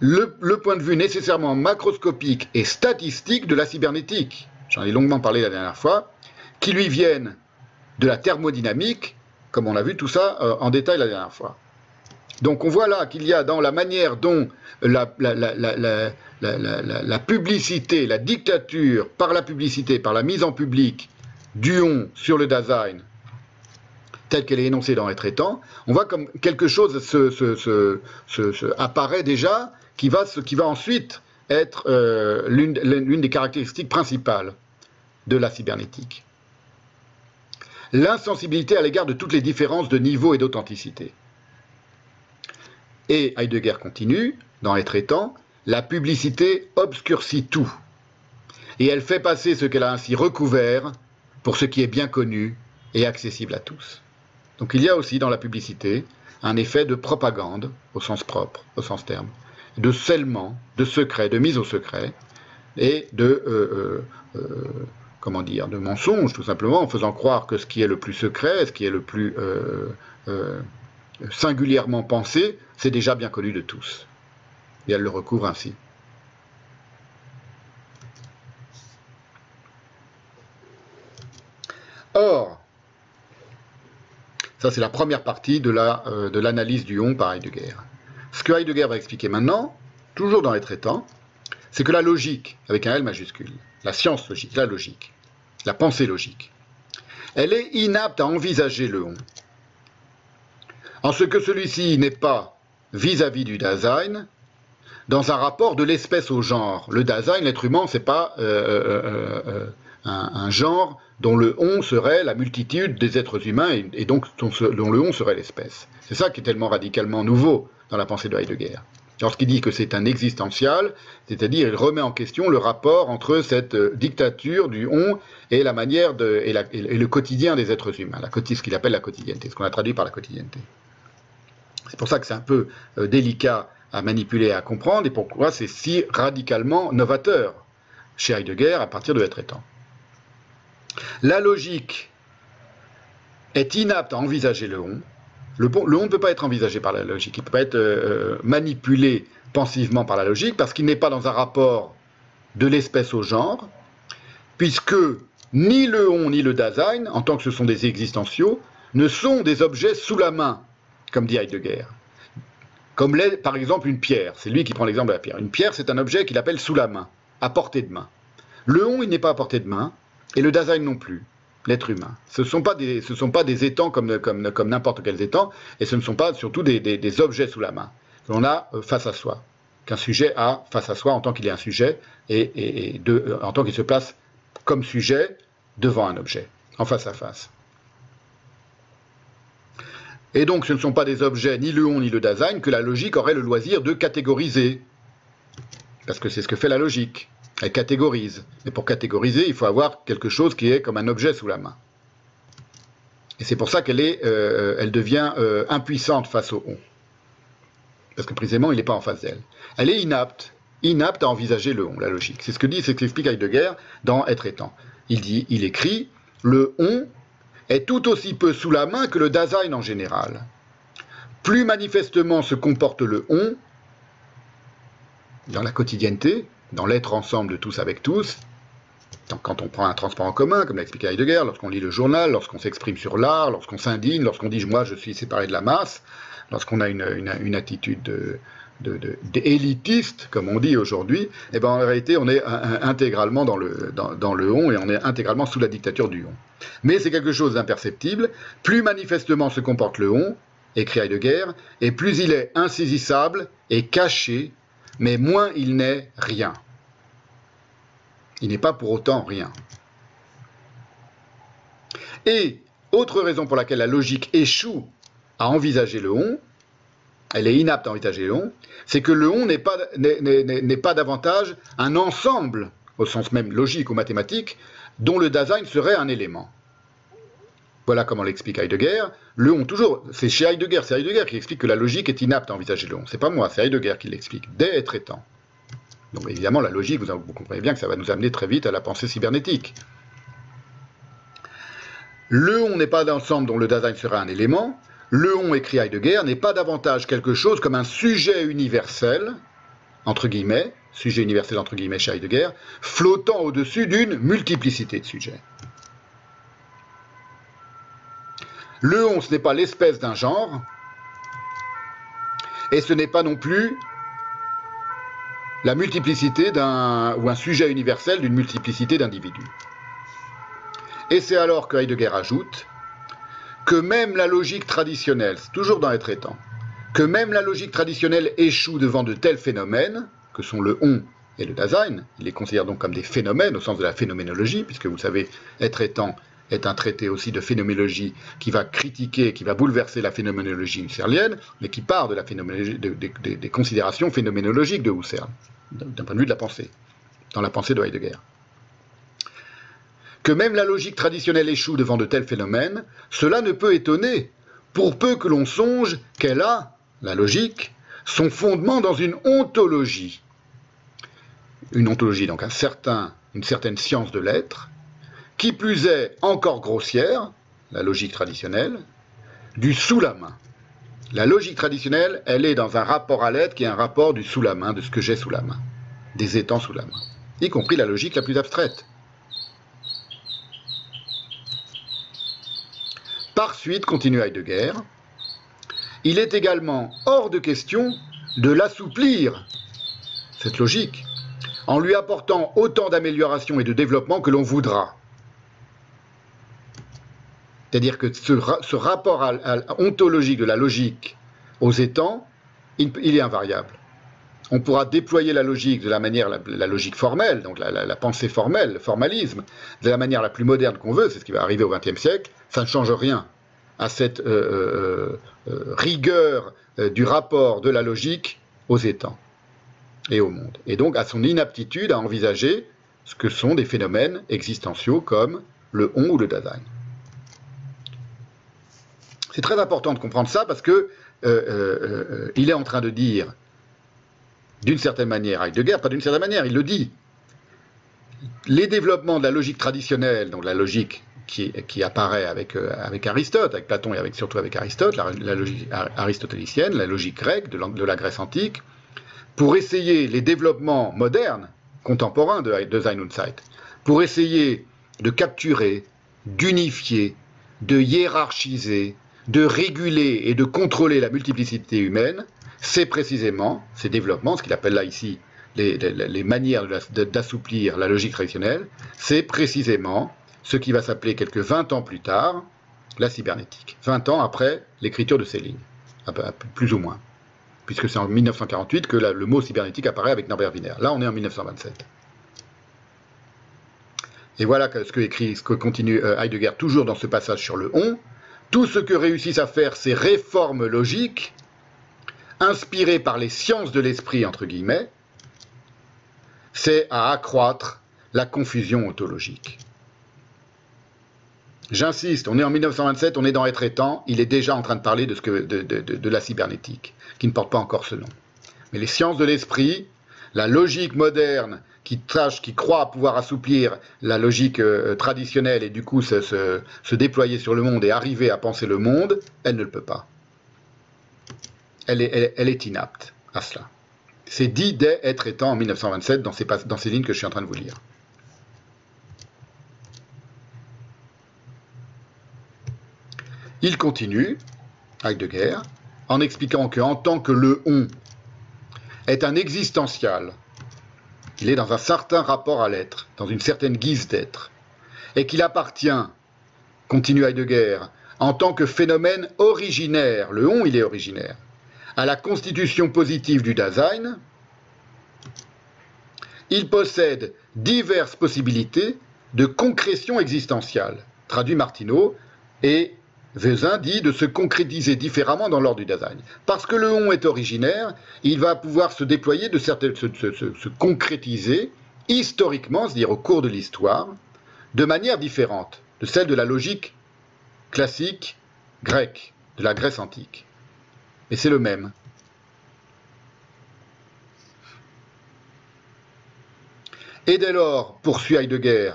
Le, le, point de vue nécessairement macroscopique et statistique de la cybernétique, j'en ai longuement parlé la dernière fois, qui lui viennent de la thermodynamique, comme on a vu tout ça euh, en détail la dernière fois. Donc on voit là qu'il y a dans la manière dont la, publicité, la dictature par la publicité, par la mise en public du on sur le Dasein, telle qu'elle est énoncée dans les traitants, on voit comme quelque chose se, apparaît déjà qui va, qui va ensuite être euh, l'une des caractéristiques principales de la cybernétique. L'insensibilité à l'égard de toutes les différences de niveau et d'authenticité. Et Heidegger continue, dans Être étant, la publicité obscurcit tout. et elle fait passer ce qu'elle a ainsi recouvert pour ce qui est bien connu et accessible à tous. Donc il y a aussi dans la publicité un effet de propagande, au sens propre, au sens terme, de scellement, de secret, de mise au secret, et de, euh, euh, euh, comment dire, de mensonge, tout simplement, en faisant croire que ce qui est le plus secret, ce qui est le plus singulièrement pensé, c'est déjà bien connu de tous. Et elle le recouvre ainsi. Or, ça c'est la première partie de l'analyse la, du on par Heidegger. Ce que Heidegger va expliquer maintenant, toujours dans les traitants, c'est que la logique, avec un L majuscule, la science logique, la logique, la pensée logique, elle est inapte à envisager le on. En ce que celui-ci n'est pas vis-à-vis du Dasein, dans un rapport de l'espèce au genre. Le Dasein, l'être humain, c'est pas euh, euh, euh, un, genre dont le on serait la multitude des êtres humains et, donc dont, le on serait l'espèce. C'est ça qui est tellement radicalement nouveau dans la pensée de Heidegger. Lorsqu'il dit que c'est un existential, c'est-à-dire il remet en question le rapport entre cette dictature du on et la manière et, le quotidien des êtres humains, la, ce qu'il appelle la quotidienneté, ce qu'on a traduit par la quotidienneté. C'est pour ça que c'est un peu euh, délicat à manipuler et à comprendre, et pourquoi c'est si radicalement novateur chez Heidegger à partir de être étant. La logique est inapte à envisager le on, le, on ne peut pas être envisagé par la logique, il ne peut pas être euh, euh, manipulé pensivement par la logique parce qu'il n'est pas dans un rapport de l'espèce au genre, puisque ni le on ni le Dasein, en tant que ce sont des existentiaux, ne sont des objets sous la main, comme dit Heidegger. Comme l'est par exemple une pierre, c'est lui qui prend l'exemple de la pierre. Une pierre, c'est un objet qu'il appelle sous la main, à portée de main. Le on, il n'est pas à portée de main, et le Dasein non plus l'être humain. Ce ne sont, pas des, étangs comme, n'importe quels étangs, et ce ne sont pas surtout des, objets sous la main qu'on a euh, face à soi, qu'un sujet a face à soi en tant qu'il est un sujet, et, euh, en tant qu'il se place comme sujet devant un objet, en face à face. Et donc ce ne sont pas des objets, ni le on ni le Dasein, que la logique aurait le loisir de catégoriser. Parce que c'est ce que fait la logique. Elle catégorise. Mais pour catégoriser, il faut avoir quelque chose qui est comme un objet sous la main. Et c'est pour ça qu'elle est, euh, elle devient euh, impuissante face au on. Parce que précisément, il n'est pas en face d'elle. Elle est inapte, inapte à envisager le on, la logique. C'est ce que dit, c'est ce qu'explique Heidegger dans Être étant. Il dit, il écrit, le on est tout aussi peu sous la main que le Dasein en général. Plus manifestement se comporte le on dans la quotidienneté, dans l'être ensemble de tous avec tous, quand on prend un transport en commun, comme l'a expliqué Heidegger, lorsqu'on lit le journal, lorsqu'on s'exprime sur l'art, lorsqu'on s'indigne, lorsqu'on dit moi je suis séparé de la masse, lorsqu'on a une, attitude d'élitiste, comme on dit aujourd'hui, eh ben en réalité on est intégralement dans le, dans, le on et on est intégralement sous la dictature du on. Mais c'est quelque chose d'imperceptible. Plus manifestement se comporte le on, écrit Heidegger, et plus il est insaisissable et caché mais moins il n'est rien. Il n'est pas pour autant rien. Et autre raison pour laquelle la logique échoue à envisager le on, elle est inapte à envisager le on, c'est que le on n'est pas, davantage un ensemble, au sens même logique ou mathématique, dont le Dasein serait un élément. Voilà comment l'explique Heidegger. Le on, toujours, c'est chez Heidegger, c'est Heidegger qui explique que la logique est inapte à envisager le on. C'est pas moi, c'est Heidegger qui l'explique, dès être étant. Donc évidemment, la logique, vous, comprenez bien que ça va nous amener très vite à la pensée cybernétique. Le on n'est pas d'ensemble dont le Dasein serait un élément. Le on, écrit Heidegger, n'est pas davantage quelque chose comme un sujet universel, entre guillemets, sujet universel entre guillemets chez Heidegger, flottant au-dessus d'une multiplicité de sujets. Le on, ce n'est pas l'espèce d'un genre, et ce n'est pas non plus la multiplicité d'un ou un sujet universel d'une multiplicité d'individus. Et c'est alors que Heidegger ajoute que même la logique traditionnelle, toujours dans les traitants, que même la logique traditionnelle échoue devant de tels phénomènes, que sont le on et le Dasein, il les considère donc comme des phénomènes au sens de la phénoménologie, puisque vous savez, être étant est un traité aussi de phénoménologie qui va critiquer, qui va bouleverser la phénoménologie husserlienne, mais qui part de la phénoménologie, des considérations phénoménologiques de Husserl, d'un point de vue de la pensée, dans la pensée de Heidegger. Que même la logique traditionnelle échoue devant de tels phénomènes, cela ne peut étonner, pour peu que l'on songe qu'elle a, la logique, son fondement dans une ontologie. Une ontologie, donc un certain, une certaine science de l'être, qui plus est encore grossière, la logique traditionnelle, du sous la main. La logique traditionnelle, elle est dans un rapport à l'être qui est un rapport du sous la main, de ce que j'ai sous la main, des étangs sous la main, y compris la logique la plus abstraite. Par suite, continue Heidegger, il est également hors de question de l'assouplir, cette logique, en lui apportant autant d'amélioration et de développement que l'on voudra. C'est-à-dire que ce, rapport ontologique de la logique aux étangs, il, est invariable. On pourra déployer la logique de la manière, la, logique formelle, donc la, pensée formelle, le formalisme, de la manière la plus moderne qu'on veut, c'est ce qui va arriver au XXe siècle, ça ne change rien à cette euh, euh, euh, rigueur du rapport de la logique aux étangs et au monde. Et donc à son inaptitude à envisager ce que sont des phénomènes existentiaux comme le on ou le Dasein. C'est très important de comprendre ça parce que il est en train de dire, d'une certaine manière, Heidegger, pas d'une certaine manière, il le dit. Les développements de la logique traditionnelle, donc la logique qui, apparaît avec, avec, Aristote, avec Platon et avec, surtout avec Aristote, la, logique aristotélicienne, la logique grecque de, la Grèce antique, pour essayer les développements modernes, contemporains de, de und Zeit, pour essayer de capturer, d'unifier, de hiérarchiser, de réguler et de contrôler la multiplicité humaine, c'est précisément ces développements, ce qu'il appelle là ici les, manières d'assouplir la logique traditionnelle, c'est précisément ce qui va s'appeler quelques 20 ans plus tard la cybernétique. 20 ans après l'écriture de ces lignes, plus ou moins. Puisque c'est en 1948 que le mot cybernétique apparaît avec Norbert Wiener. Là, on est en 1927. Et voilà ce que écrit, ce que continue euh, Heidegger toujours dans ce passage sur le on tout ce que réussissent à faire ces réformes logiques, inspirées par les sciences de l'esprit, entre guillemets, c'est à accroître la confusion ontologique. J'insiste, on est en 1927, on est dans Être et il est déjà en train de parler de la cybernétique, qui ne porte pas encore ce nom. Mais les sciences de l'esprit, la logique moderne qui tâche, qui croit pouvoir assouplir la logique euh, traditionnelle et du coup se, déployer sur le monde et arriver à penser le monde, elle ne le peut pas. Elle est, inapte à cela. C'est dit dès être étant en 1927 dans ces, lignes que je suis en train de vous lire. Il continue, Heidegger, en expliquant qu'en tant que le on est un existentiel il est dans un certain rapport à l'être, dans une certaine guise d'être, et qu'il appartient, continue Heidegger, en tant que phénomène originaire, le on il est originaire, à la constitution positive du Dasein, il possède diverses possibilités de concrétion existentielle, traduit Martineau, et Vezin dit de se concrétiser différemment dans l'ordre du Dasein. Parce que le on est originaire, il va pouvoir se déployer, de certaines, se, concrétiser historiquement, c'est-à-dire au cours de l'histoire, de manière différente de celle de la logique classique grecque, de la Grèce antique. Mais c'est le même. Et dès lors, poursuit Heidegger,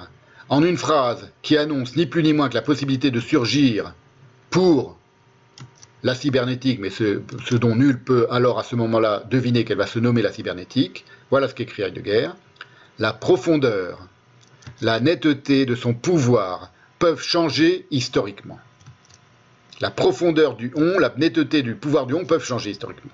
en une phrase qui annonce ni plus ni moins que la possibilité de surgir pour la cybernétique, mais ce, dont nul peut alors à ce moment-là deviner qu'elle va se nommer la cybernétique, voilà ce qu'écrit Heidegger, la profondeur, la netteté de son pouvoir peuvent changer historiquement. La profondeur du on, la netteté du pouvoir du on peuvent changer historiquement.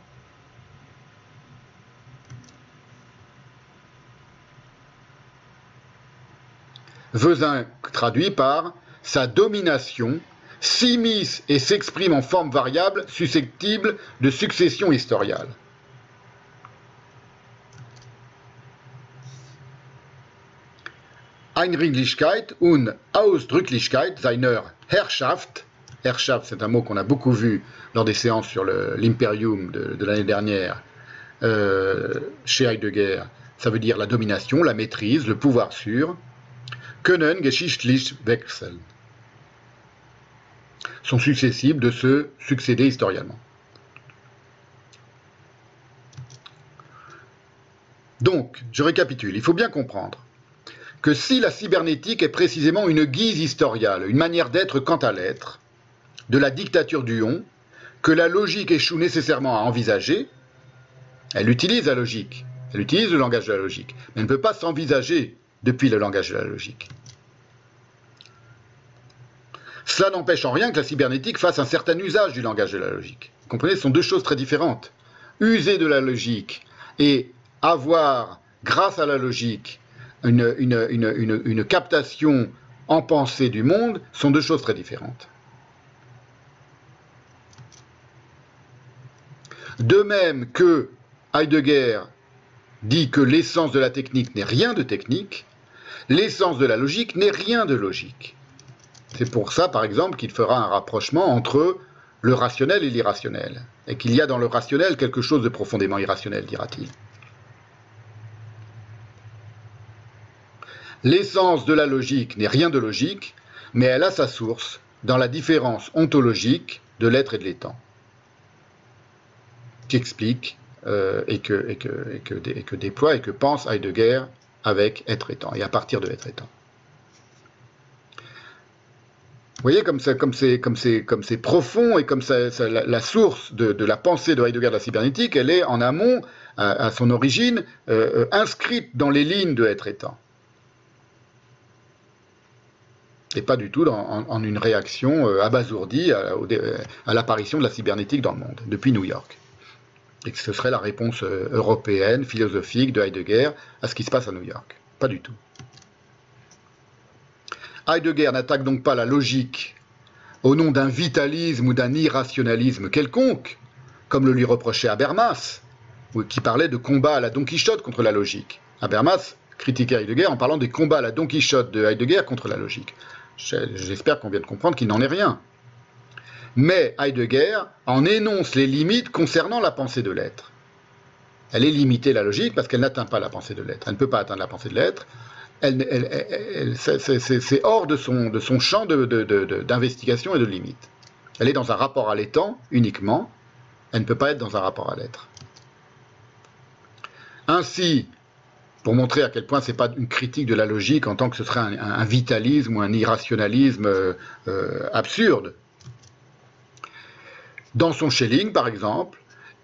Vezin traduit par sa domination s'immisce et s'exprime en forme variable susceptible de succession historiale. Einrichlichkeit und Ausdrücklichkeit seiner Herrschaft. Herrschaft, c'est un mot qu'on a beaucoup vu lors des séances sur l'Imperium de, l'année dernière euh, chez Heidegger. Ça veut dire la domination, la maîtrise, le pouvoir sûr, können geschichtlich wechseln sont successibles de se succéder historiquement. Donc, je récapitule, il faut bien comprendre que si la cybernétique est précisément une guise historiale, une manière d'être quant à l'être, de la dictature du on, que la logique échoue nécessairement à envisager, elle utilise la logique, elle utilise le langage de la logique, mais elle ne peut pas s'envisager depuis le langage de la logique. Cela n'empêche en rien que la cybernétique fasse un certain usage du langage de la logique. Vous comprenez, ce sont deux choses très différentes. User de la logique et avoir, grâce à la logique, une, captation en pensée du monde sont deux choses très différentes. De même que Heidegger dit que l'essence de la technique n'est rien de technique, l'essence de la logique n'est rien de logique. C'est pour ça, par exemple, qu'il fera un rapprochement entre le rationnel et l'irrationnel, et qu'il y a dans le rationnel quelque chose de profondément irrationnel, dira-t-il. L'essence de la logique n'est rien de logique, mais elle a sa source dans la différence ontologique de l'être et de l'étant, qui explique euh, et, que, déploie et que pense Heidegger avec être-étant, et à partir de être-étant. Vous voyez comme c'est profond et comme la, source de, la pensée de Heidegger de la cybernétique, elle est en amont, à, son origine, euh, euh, inscrite dans les lignes de être étant et pas du tout en, une réaction euh, abasourdie à l'apparition de la cybernétique dans le monde, depuis New York. Et que ce serait la réponse euh, européenne, philosophique de Heidegger à ce qui se passe à New York. Pas du tout. Heidegger n'attaque donc pas la logique au nom d'un vitalisme ou d'un irrationalisme quelconque, comme le lui reprochait Habermas, qui parlait de combat à la Don Quichotte contre la logique. Habermas critiquait Heidegger en parlant des combats à la Don Quichotte de Heidegger contre la logique. J'espère qu'on vient de comprendre qu'il n'en est rien. Mais Heidegger en énonce les limites concernant la pensée de l'être. Elle est limitée, la logique, parce qu'elle n'atteint pas la pensée de l'être. Elle ne peut pas atteindre la pensée de l'être. c'est hors de son, de son champ d'investigation et de limite. Elle est dans un rapport à l'étant uniquement. Elle ne peut pas être dans un rapport à l'être. Ainsi, pour montrer à quel point ce n'est pas une critique de la logique en tant que ce serait un, vitalisme ou un irrationalisme euh, euh, absurde. Dans son Schelling, par exemple,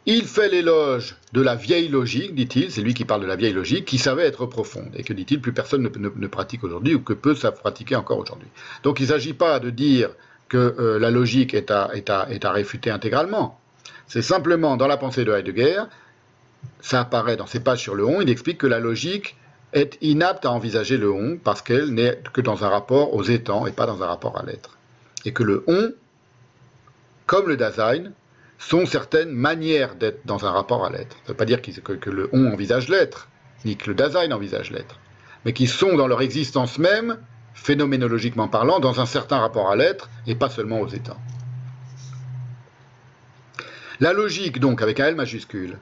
il fait l'éloge de la vieille logique, dit-il, c'est lui qui parle de la vieille logique, qui savait être profonde, et que, dit-il, plus personne ne, pratique aujourd'hui, ou que peu savent pratiquer encore aujourd'hui. Donc il ne s'agit pas de dire que euh, la logique est à, est à réfuter intégralement. C'est simplement, dans la pensée de Heidegger, ça apparaît dans ses pages sur le on, il explique que la logique est inapte à envisager le on parce qu'elle n'est que dans un rapport aux étangs et pas dans un rapport à l'être. Et que le on, comme le Dasein, sont certaines manières d'être dans un rapport à l'être. Ça ne veut pas dire que, le on envisage l'être, ni que le Dasein envisage l'être, mais qui sont dans leur existence même, phénoménologiquement parlant, dans un certain rapport à l'être et pas seulement aux étangs. La logique, donc, avec un L majuscule,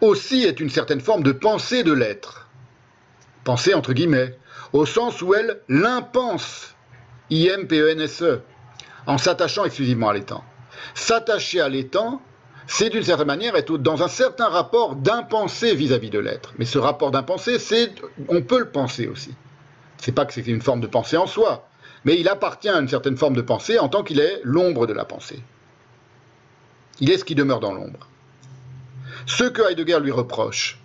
aussi est une certaine forme de pensée de l'être. Pensée entre guillemets, au sens où elle l'impense, I-M-P-E-N-S-E, e, en s'attachant exclusivement à l'étang. S'attacher à l'étang, c'est d'une certaine manière être dans un certain rapport d'impensée vis-à-vis de l'être. Mais ce rapport d'impensée, c'est, on peut le penser aussi. C'est pas que c'est une forme de pensée en soi, mais il appartient à une certaine forme de pensée en tant qu'il est l'ombre de la pensée. Il est ce qui demeure dans l'ombre. Ce que Heidegger lui reproche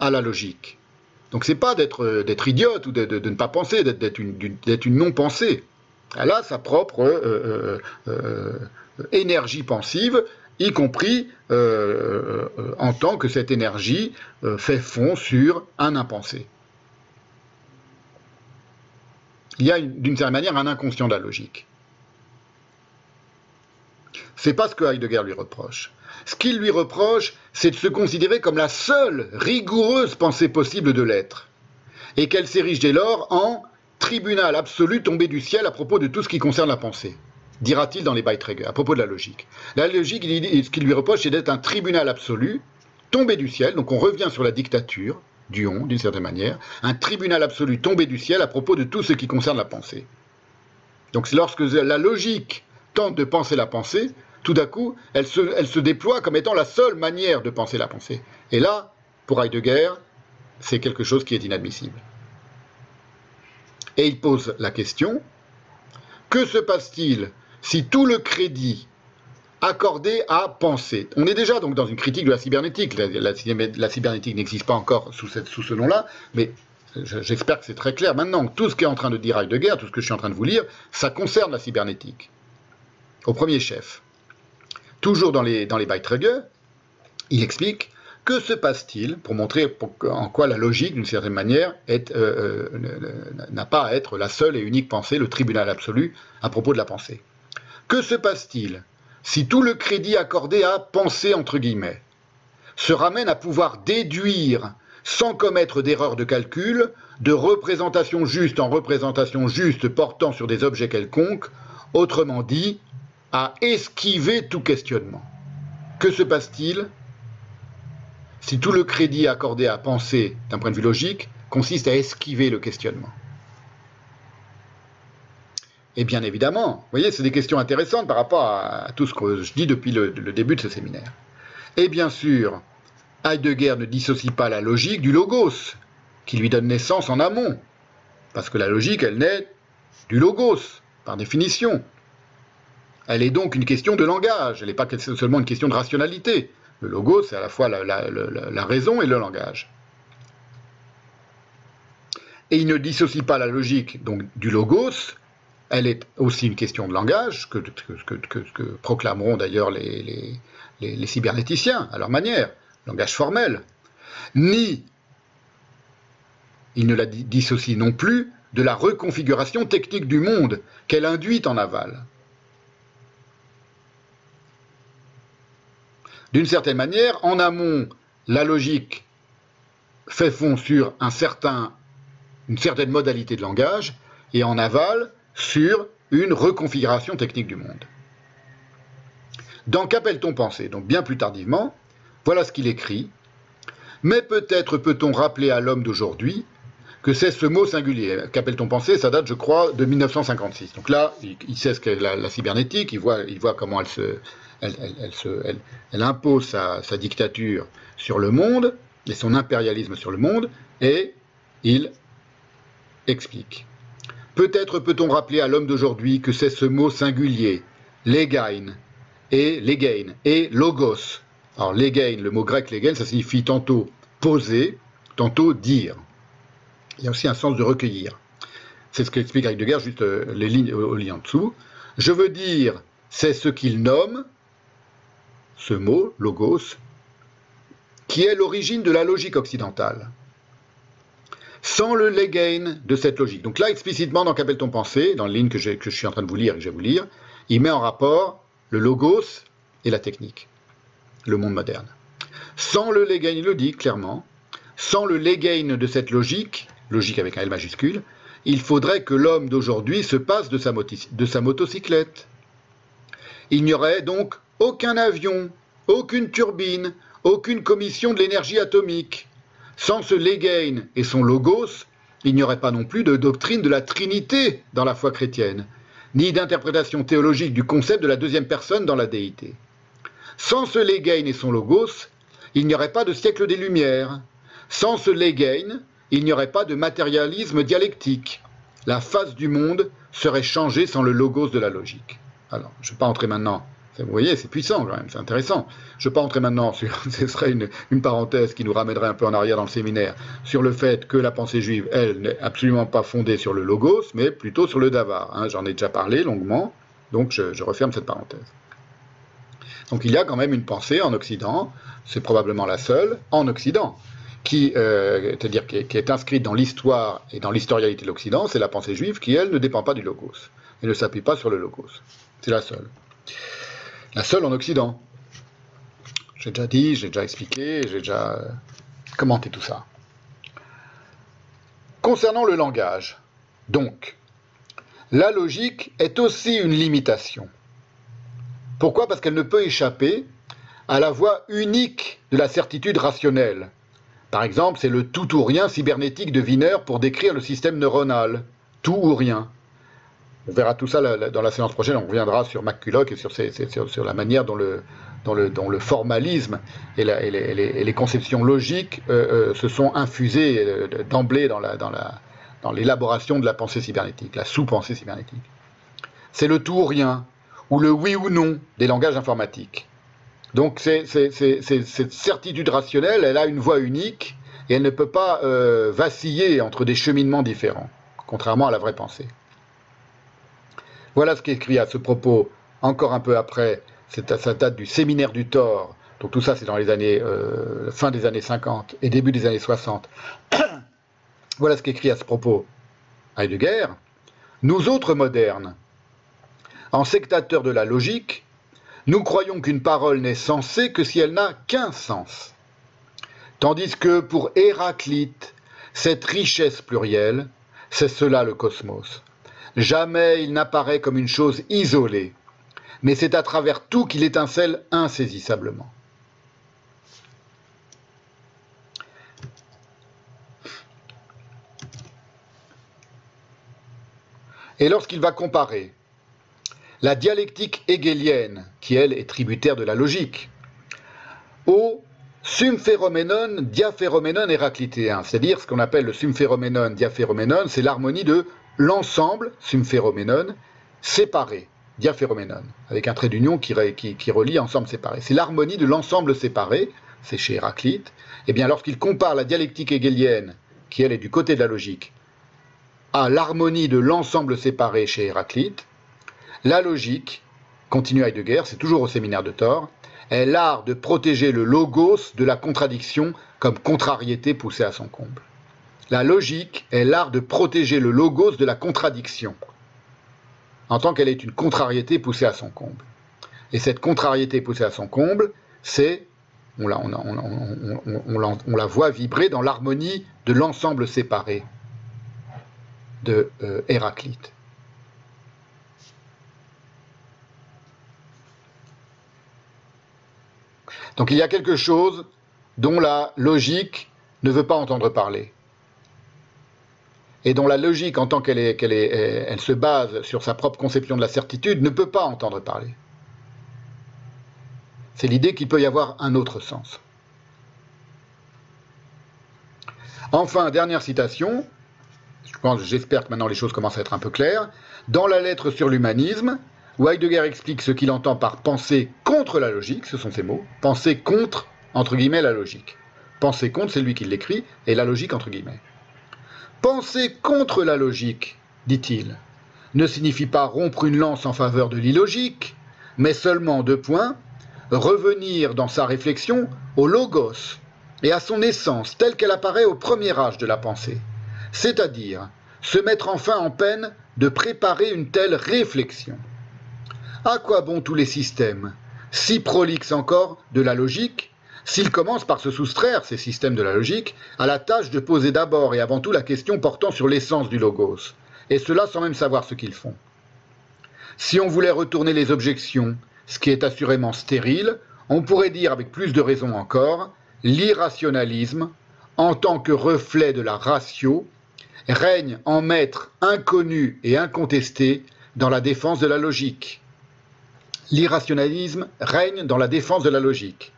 à la logique, donc c'est pas d'être idiote ou de, ne pas penser, d'être une, non-pensée. Elle a sa propre euh, euh, énergie pensive, y compris en tant que cette énergie fait fond sur un impensé. Il y a d'une certaine manière un inconscient de la logique. C'est pas ce que Heidegger lui reproche. Ce qu'il lui reproche, c'est de se considérer comme la seule rigoureuse pensée possible de l'être, et qu'elle s'érige dès lors en tribunal absolu tombé du ciel à propos de tout ce qui concerne la pensée, dira-t-il dans les Beiträge, à propos de la logique. La logique, ce qu'il lui reproche, c'est d'être un tribunal absolu, tombé du ciel, donc on revient sur la dictature, Duon, d'une certaine manière, un tribunal absolu tombé du ciel à propos de tout ce qui concerne la pensée. Donc lorsque la logique tente de penser la pensée, tout d'un coup, elle se, elle se déploie comme étant la seule manière de penser la pensée. Et là, pour Heidegger, c'est quelque chose qui est inadmissible. Et il pose la question, que se passe-t-il si tout le crédit accordé à penser. On est déjà donc dans une critique de la cybernétique. La, cybernétique n'existe pas encore sous, sous ce nom-là, mais j'espère que c'est très clair. Maintenant, tout ce qu'est en train de dire Heidegger, tout ce que je suis en train de vous lire, ça concerne la cybernétique. Au premier chef. Toujours dans les, dans les il explique que se passe-t-il pour montrer en quoi la logique, d'une certaine manière, euh, euh, n'a pas à être la seule et unique pensée, le tribunal absolu à propos de la pensée? Que se passe-t-il si tout le crédit accordé à penser entre guillemets se ramène à pouvoir déduire sans commettre d'erreur de calcul, de représentation juste en représentation juste portant sur des objets quelconques, autrement dit, à esquiver tout questionnement? Que se passe-t-il si tout le crédit accordé à penser d'un point de vue logique consiste à esquiver le questionnement. Et bien évidemment, vous voyez, c'est des questions intéressantes par rapport à, tout ce que je dis depuis le, début de ce séminaire. Et bien sûr, Heidegger ne dissocie pas la logique du logos, qui lui donne naissance en amont. Parce que la logique, elle naît du logos, par définition. Elle est donc une question de langage, elle n'est pas seulement une question de rationalité. Le logo, c'est à la fois la, raison et le langage. Et il ne dissocie pas la logique du logos, elle est aussi une question de langage, que, que, proclameront d'ailleurs les, les, cybernéticiens à leur manière, langage formel, ni il ne la dissocie non plus de la reconfiguration technique du monde qu'elle induit en aval. D'une certaine manière, en amont, la logique fait fond sur une certaine modalité de langage, et en aval, sur une reconfiguration technique du monde. Dans Qu'appelle-t-on penser? Donc bien plus tardivement, voilà ce qu'il écrit. Mais peut-être peut-on rappeler à l'homme d'aujourd'hui que c'est ce mot singulier. Qu'appelle-t-on penser? Ça date, je crois, de 1956. Donc là, il, sait ce qu'est la, cybernétique, il voit comment elle se, elle, impose sa, dictature sur le monde et son impérialisme sur le monde, et il explique. Peut-être peut-on rappeler à l'homme d'aujourd'hui que c'est ce mot singulier, legain, et legain, et logos. Alors legain, le mot grec legain, ça signifie tantôt poser, tantôt dire. Il y a aussi un sens de recueillir. C'est ce qu'explique Heidegger, juste euh, les lignes au lit en dessous. Je veux dire, c'est ce qu'il nomme, ce mot, logos, qui est l'origine de la logique occidentale. Sans le legain de cette logique. Donc là, explicitement, dans Qu'appelle-t-on pensée, dans la ligne que, que, je suis en train de vous lire et que je vais vous lire, il met en rapport le logos et la technique, le monde moderne. Sans le legain, il le dit clairement, sans le legain de cette logique, logique avec un L majuscule, il faudrait que l'homme d'aujourd'hui se passe de sa, de sa motocyclette. Il n'y aurait donc aucun avion, aucune turbine, aucune commission de l'énergie atomique. Sans ce Legain et son logos, il n'y aurait pas non plus de doctrine de la Trinité dans la foi chrétienne, ni d'interprétation théologique du concept de la deuxième personne dans la déité. Sans ce Legain et son logos, il n'y aurait pas de siècle des Lumières. Sans ce Legain, il n'y aurait pas de matérialisme dialectique. La face du monde serait changée sans le logos de la logique. Alors, je ne vais pas entrer maintenant vous voyez, c'est puissant quand même, c'est intéressant. Je ne vais pas entrer maintenant sur, ce serait une, parenthèse qui nous ramènerait un peu en arrière dans le séminaire, sur le fait que la pensée juive, elle, n'est absolument pas fondée sur le logos, mais plutôt sur le davar. Hein. J'en ai déjà parlé longuement, donc je, referme cette parenthèse. Donc il y a quand même une pensée en Occident, c'est probablement la seule, en Occident, qui, euh, c'est-à-dire qui, qui, est inscrite dans l'histoire et dans l'historialité de l'Occident, c'est la pensée juive qui, elle, ne dépend pas du logos, et ne s'appuie pas sur le logos. C'est la seule la seule en Occident. J'ai déjà dit, j'ai déjà expliqué, j'ai déjà euh, commenté tout ça. Concernant le langage, donc, la logique est aussi une limitation. Pourquoi? Parce qu'elle ne peut échapper à la voie unique de la certitude rationnelle, Par exemple, c'est le tout ou rien cybernétique de Wiener pour décrire le système neuronal. Tout ou rien. On verra tout ça dans la séance prochaine, on reviendra sur McCulloch et sur, la manière dont le, formalisme et, les, conceptions logiques euh, euh, se sont infusées euh, d'emblée dans, l'élaboration de la pensée cybernétique, la sous-pensée cybernétique. C'est le tout ou rien, ou le oui ou non des langages informatiques. Donc cette certitude rationnelle, elle a une voie unique et elle ne peut pas vaciller entre des cheminements différents, contrairement à la vraie pensée. Voilà ce qu'écrit à ce propos, encore un peu après, ça date du séminaire du Thor, donc tout ça c'est dans les années, euh, fin des années 50 et début des années 60. voilà ce qu'écrit à ce propos Heidegger. Nous autres modernes, en sectateurs de la logique, nous croyons qu'une parole n'est sensée que si elle n'a qu'un sens. Tandis que pour Héraclite, cette richesse plurielle, c'est cela le cosmos. Jamais il n'apparaît comme une chose isolée, mais c'est à travers tout qu'il étincelle insaisissablement. Et lorsqu'il va comparer la dialectique hegelienne, qui elle est tributaire de la logique, au sumphéroménon, diaphéroménon héraclitéen, c'est-à-dire ce qu'on appelle le sumphéroménon, diaphéroménon, c'est l'harmonie de l'ensemble, sumphéroménon, séparé, diaphéroménon, avec un trait d'union qui, relie ensemble séparé. C'est l'harmonie de l'ensemble séparé, c'est chez Héraclite. Et eh bien lorsqu'il compare la dialectique hegelienne, qui elle est du côté de la logique, à l'harmonie de l'ensemble séparé chez Héraclite, la logique, continue Heidegger, c'est toujours au séminaire de Thor, est l'art de protéger le logos de la contradiction comme contrariété poussée à son comble. La logique est l'art de protéger le logos de la contradiction, en tant qu'elle est une contrariété poussée à son comble. Et cette contrariété poussée à son comble, c'est, on la, voit vibrer dans l'harmonie de l'ensemble séparé de euh. Donc il y a quelque chose dont la logique ne veut pas entendre parler et dont la logique, en tant qu'elle elle se base sur sa propre conception de la certitude, ne peut pas entendre parler. C'est l'idée qu'il peut y avoir un autre sens. Enfin, dernière citation, j'espère que maintenant les choses commencent à être un peu claires, dans la lettre sur l'humanisme, où Heidegger explique ce qu'il entend par penser contre la logique, ce sont ses mots, penser contre, entre guillemets, la logique. Penser contre, c'est lui qui l'écrit, et la logique, entre guillemets. Penser contre la logique, dit-il, ne signifie pas rompre une lance en faveur de l'illogique, mais seulement, deux points, revenir dans sa réflexion au logos et à son essence telle qu'elle apparaît au premier âge de la pensée, c'est-à-dire se mettre enfin en peine de préparer une telle réflexion. À quoi bon tous les systèmes, si prolixes encore, de la logique, s'ils commencent par se soustraire, ces systèmes de la logique, à la tâche de poser d'abord et avant tout la question portant sur l'essence du logos, et cela sans même savoir ce qu'ils font. Si on voulait retourner les objections, ce qui est assurément stérile, on pourrait dire avec plus de raison encore, l'irrationalisme, en tant que reflet de la ratio, règne en maître inconnu et incontesté dans la défense de la logique. L'irrationalisme règne dans la défense de la logique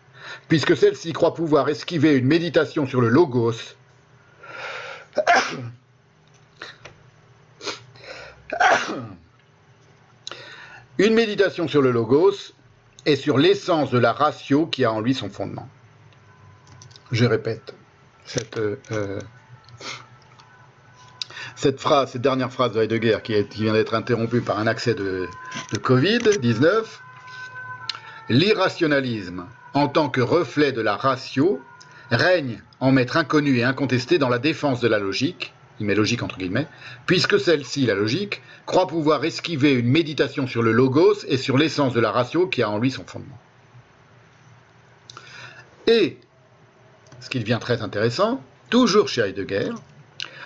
puisque celle-ci croit pouvoir esquiver une méditation sur le logos, une méditation sur le logos et sur l'essence de la ratio qui a en lui son fondement. Je répète cette, euh, cette phrase, cette dernière phrase de Heidegger qui, qui vient d'être interrompue par un accès de, de Covid-19. L'irrationalisme en tant que reflet de la ratio, règne en maître inconnu et incontesté dans la défense de la logique, il met logique entre guillemets, puisque celle-ci, la logique, croit pouvoir esquiver une méditation sur le logos et sur l'essence de la ratio qui a en lui son fondement. Et, ce qui devient très intéressant, toujours chez Heidegger,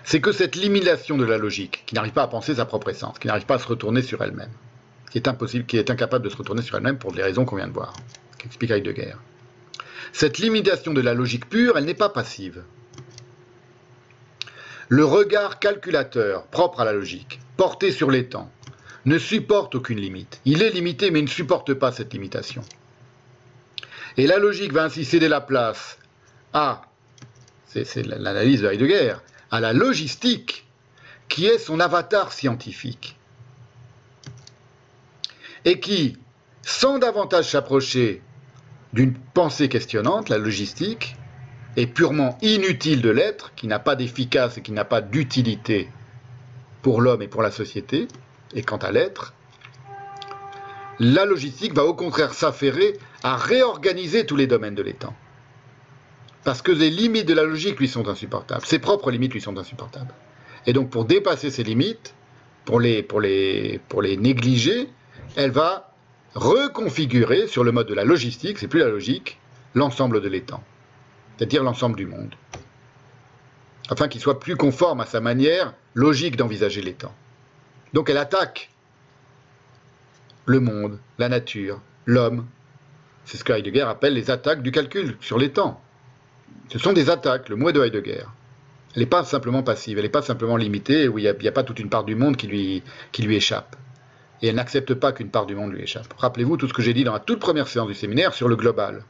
c'est que cette limitation de la logique, qui n'arrive pas à penser sa propre essence, qui n'arrive pas à se retourner sur elle-même, qui est incapable de se retourner sur elle-même pour les raisons qu'on vient de voir, explique Heidegger. Cette limitation de la logique pure, elle n'est pas passive. Le regard calculateur, propre à la logique, porté sur les temps, ne supporte aucune limite. Il est limité, mais il ne supporte pas cette limitation. Et la logique va ainsi céder la place à, c'est l'analyse de Heidegger, à la logistique, qui est son avatar scientifique, et qui, sans davantage s'approcher d'une pensée questionnante, la logistique, est purement inutile de l'être, qui n'a pas d'efficace et qui n'a pas d'utilité pour l'homme et pour la société, et quant à l'être, la logistique va au contraire s'affairer à réorganiser tous les domaines de l'étang. Parce que les limites de la logique lui sont insupportables, ses propres limites lui sont insupportables. Et donc pour dépasser ces limites, pour les, pour les, pour les négliger, elle va reconfigurer sur le mode de la logistique, c'est plus la logique, l'ensemble de l'étang, c'est-à-dire l'ensemble du monde, afin qu'il soit plus conforme à sa manière logique d'envisager l'étang. Donc elle attaque le monde, la nature, l'homme. C'est ce que Heidegger appelle les attaques du calcul sur temps. Ce sont des attaques, le mot de Heidegger. Elle n'est pas simplement passive, elle n'est pas simplement limitée, où il n'y a, pas toute une part du monde qui lui échappe. Et elle n'accepte pas qu'une part du monde lui échappe. Rappelez-vous tout ce que j'ai dit dans la toute première séance du séminaire sur le global.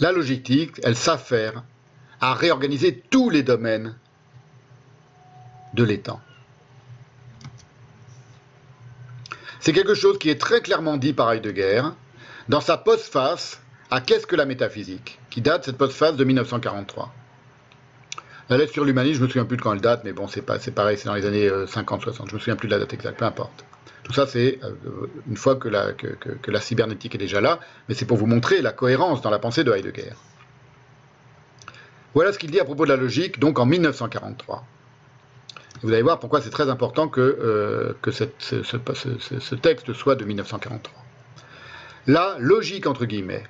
La logistique, elle s'affaire à réorganiser tous les domaines de l'étang. C'est quelque chose qui est très clairement dit par Heidegger dans sa postface à Qu'est-ce que la métaphysique qui date cette postface de 1943. La lettre sur l'humanisme, je ne me souviens plus de quand elle date, mais bon, c'est pareil, c'est dans les années 50-60, euh, je ne me souviens plus de la date exacte, peu importe. Tout ça, c'est euh, une fois que la, que la cybernétique est déjà là, mais c'est pour vous montrer la cohérence dans la pensée de Heidegger. Voilà ce qu'il dit à propos de la logique, donc en 1943. Vous allez voir pourquoi c'est très important que, euh, ce, ce, texte soit de 1943. La logique, entre guillemets.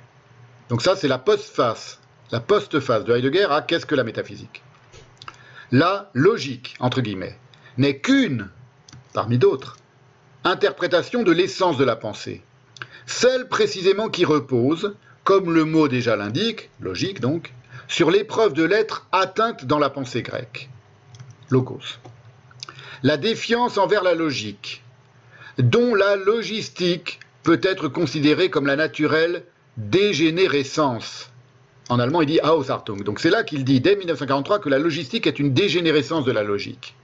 Donc ça, c'est la postface, la postface de Heidegger à qu'est-ce que la métaphysique. La logique, entre guillemets, n'est qu'une, parmi d'autres, interprétation de l'essence de la pensée. Celle précisément qui repose, comme le mot déjà l'indique, logique donc, sur l'épreuve de l'être atteinte dans la pensée grecque. Logos. La défiance envers la logique, dont la logistique peut être considérée comme la naturelle dégénérescence. En allemand, il dit Ausartung. Donc c'est là qu'il dit, dès 1943, que la logistique est une dégénérescence de la logique,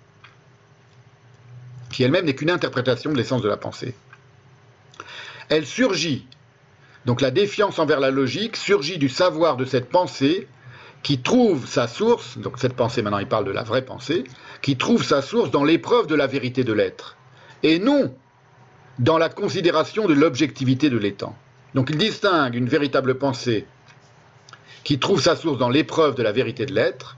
qui elle-même n'est qu'une interprétation de l'essence de la pensée. Elle surgit, donc la défiance envers la logique surgit du savoir de cette pensée qui trouve sa source, donc cette pensée, maintenant il parle de la vraie pensée, qui trouve sa source dans l'épreuve de la vérité de l'être, et non dans la considération de l'objectivité de l'étant. Donc il distingue une véritable pensée qui trouve sa source dans l'épreuve de la vérité de l'être,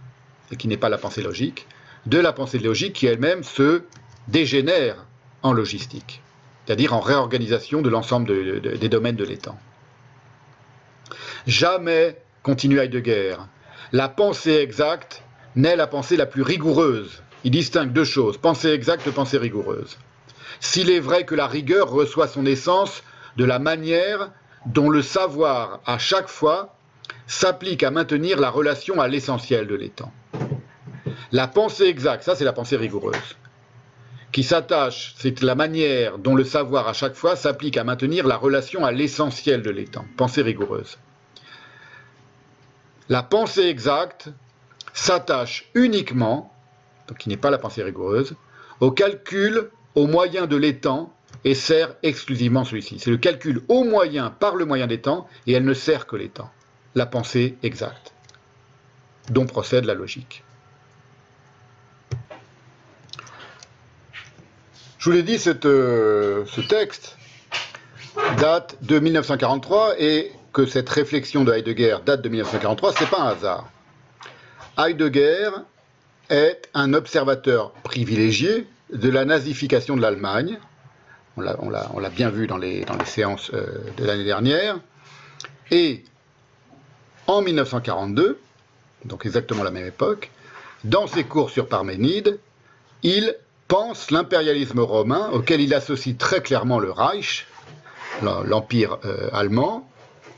et qui n'est pas la pensée logique, de la pensée logique qui elle-même se dégénère en logistique, c'est-à-dire en réorganisation de l'ensemble des domaines de l'étant. Jamais, continue Heidegger, la pensée exacte n'est la pensée la plus rigoureuse. Il distingue deux choses, pensée exacte, pensée rigoureuse. S'il est vrai que la rigueur reçoit son essence de la manière dont le savoir, à chaque fois, s'applique à maintenir la relation à l'essentiel de l'étang. La pensée exacte, ça c'est la pensée rigoureuse, qui s'attache, c'est la manière dont le savoir à chaque fois s'applique à maintenir la relation à l'essentiel de l'étang, pensée rigoureuse. La pensée exacte s'attache uniquement, donc qui n'est pas la pensée rigoureuse, au calcul au moyen de l'étang et sert exclusivement celui-ci. C'est le calcul au moyen par le moyen des temps et elle ne sert que l'étang. La pensée exacte, dont procède la logique. Je vous l'ai dit, euh, ce texte date de 1943 et que cette réflexion de Heidegger date de 1943, ce n'est pas un hasard. Heidegger est un observateur privilégié de la nazification de l'Allemagne. On l'a bien vu dans les, séances euh, de l'année dernière. Et en 1942, donc exactement la même époque, dans ses cours sur Parménide, il pense l'impérialisme romain, auquel il associe très clairement le Reich, l'empire euh, allemand,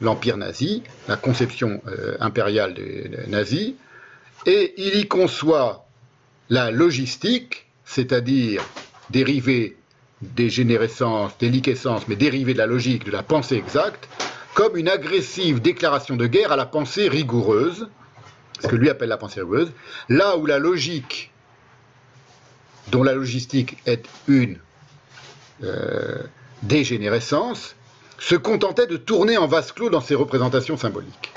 l'empire nazi, la conception euh, impériale des nazis, et il y conçoit la logistique, c'est-à-dire dérivée des générescences, mais dérivée de la logique, de la pensée exacte, comme une agressive déclaration de guerre à la pensée rigoureuse, ce que lui appelle la pensée rigoureuse, là où la logique, dont la logistique est une euh, dégénérescence, se contentait de tourner en vase clos dans ses représentations symboliques.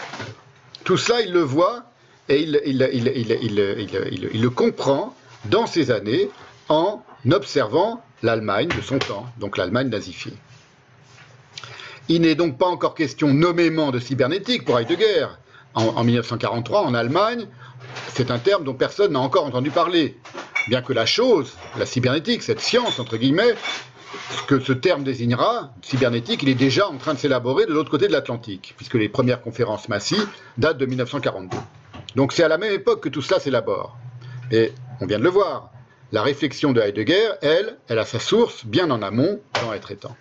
Tout cela, il le voit et il, le comprend dans ces années en observant l'Allemagne de son temps, donc l'Allemagne nazifiée. Il n'est donc pas encore question nommément de cybernétique pour Heidegger. En, en 1943, en Allemagne, c'est un terme dont personne n'a encore entendu parler. Bien que la chose, la cybernétique, cette science, entre guillemets, ce que ce terme désignera, cybernétique, il est déjà en train de s'élaborer de l'autre côté de l'Atlantique, puisque les premières conférences massives datent de 1942. Donc c'est à la même époque que tout cela s'élabore. Et on vient de le voir, la réflexion de Heidegger, elle, elle a sa source bien en amont dans Être étant.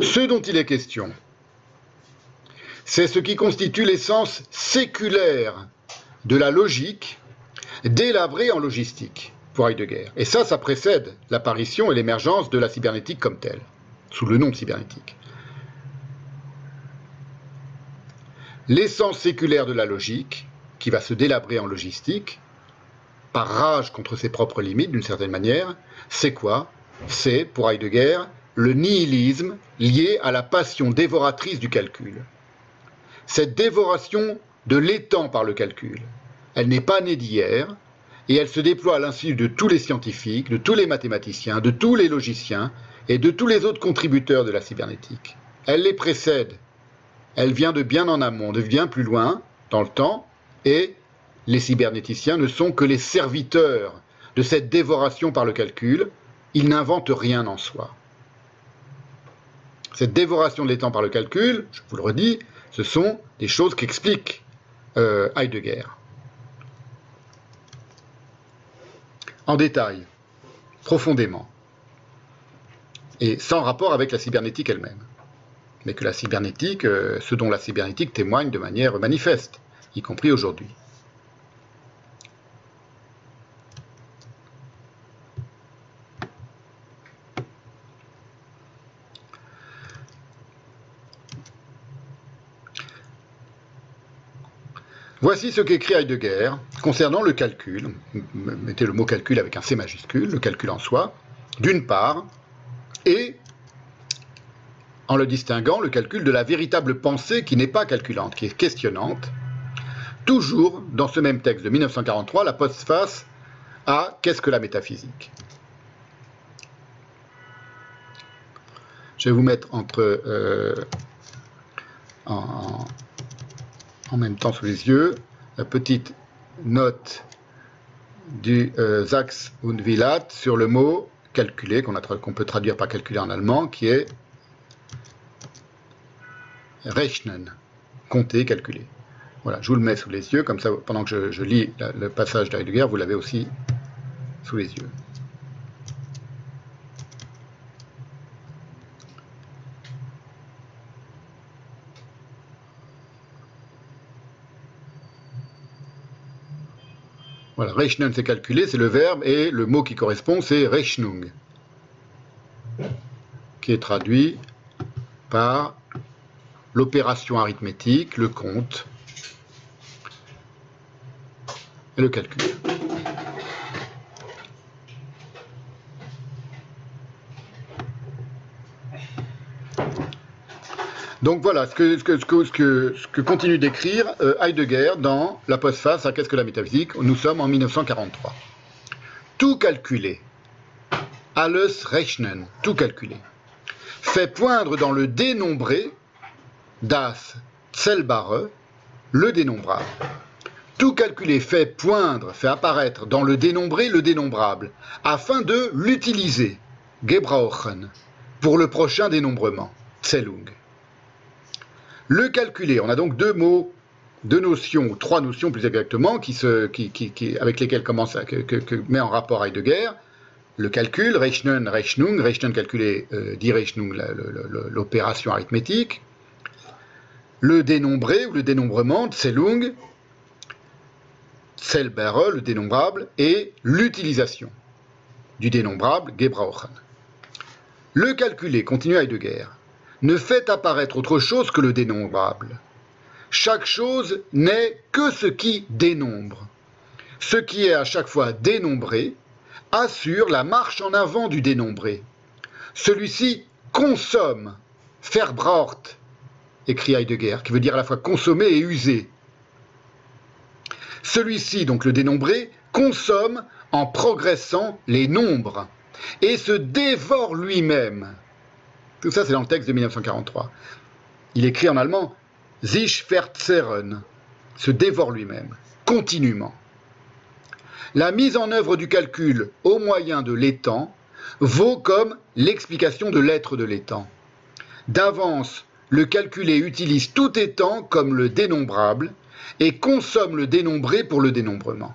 Ce dont il est question, c'est ce qui constitue l'essence séculaire de la logique délabrée en logistique pour Heidegger. Et ça, ça précède l'apparition et l'émergence de la cybernétique comme telle, sous le nom de cybernétique. L'essence séculaire de la logique, qui va se délabrer en logistique, par rage contre ses propres limites d'une certaine manière, c'est quoi? C'est, pour Heidegger, le nihilisme lié à la passion dévoratrice du calcul. Cette dévoration de l'étang par le calcul, elle n'est pas née d'hier, et elle se déploie à l'insu de tous les scientifiques, de tous les mathématiciens, de tous les logiciens et de tous les autres contributeurs de la cybernétique. Elle les précède, elle vient de bien en amont, de bien plus loin dans le temps, et les cybernéticiens ne sont que les serviteurs de cette dévoration par le calcul, ils n'inventent rien en soi. Cette dévoration de l'étang par le calcul, je vous le redis, ce sont des choses qu'explique euh, Heidegger. En détail, profondément, et sans rapport avec la cybernétique elle-même. Mais que la cybernétique, euh, ce dont la cybernétique témoigne de manière manifeste, y compris aujourd'hui. Voici ce qu'écrit Heidegger concernant le calcul. Mettez le mot calcul avec un C majuscule, le calcul en soi, d'une part, et en le distinguant, le calcul de la véritable pensée qui n'est pas calculante, qui est questionnante. Toujours dans ce même texte de 1943, la postface à Qu'est-ce que la métaphysique? Je vais vous mettre entre euh, en, même temps sous les yeux la petite note du euh, Sachs und Vilat sur le mot calculer, qu'on peut traduire par calculer en allemand, qui est rechnen, compter, calculer. Voilà, je vous le mets sous les yeux, comme ça, pendant que je, lis le passage d'Heidegger, vous l'avez aussi sous les yeux. Voilà, rechnen c'est calculer, c'est le verbe, et le mot qui correspond c'est rechnung, qui est traduit par l'opération arithmétique, le compte et le calcul. Donc voilà ce que, continue d'écrire euh, Heidegger dans la postface à Qu'est-ce que la métaphysique? Nous sommes en 1943. Tout calculer, alles rechnen, tout calculer, fait poindre dans le dénombré, das Zellbare, le dénombrable. Tout calculer fait poindre, fait apparaître dans le dénombré le dénombrable, afin de l'utiliser, gebrauchen, pour le prochain dénombrement, Zellung. Le calculer, on a donc deux mots deux notions, trois notions plus exactement, qui avec lesquelles commence, que, que, met en rapport Heidegger, le calcul, Rechnen, Rechnung, Rechnen calculer, euh, dit Rechnung l'opération arithmétique, le dénombré ou le dénombrement, Zählung, Zählbare, le dénombrable, et l'utilisation du dénombrable, Gebrauchen. Le calculer, continue Heidegger, ne fait apparaître autre chose que le dénombrable. Chaque chose n'est que ce qui dénombre. Ce qui est à chaque fois dénombré assure la marche en avant du dénombré. Celui-ci consomme, verbraucht, écrit Heidegger, qui veut dire à la fois consommer et user. Celui-ci, donc le dénombré, consomme en progressant les nombres et se dévore lui-même. Tout ça, c'est dans le texte de 1943. Il écrit en allemand Sich verzehren, se dévore lui-même, continuellement. La mise en œuvre du calcul au moyen de l'étang vaut comme l'explication de l'être de l'étang. D'avance, le calculé utilise tout étant comme le dénombrable et consomme le dénombré pour le dénombrement.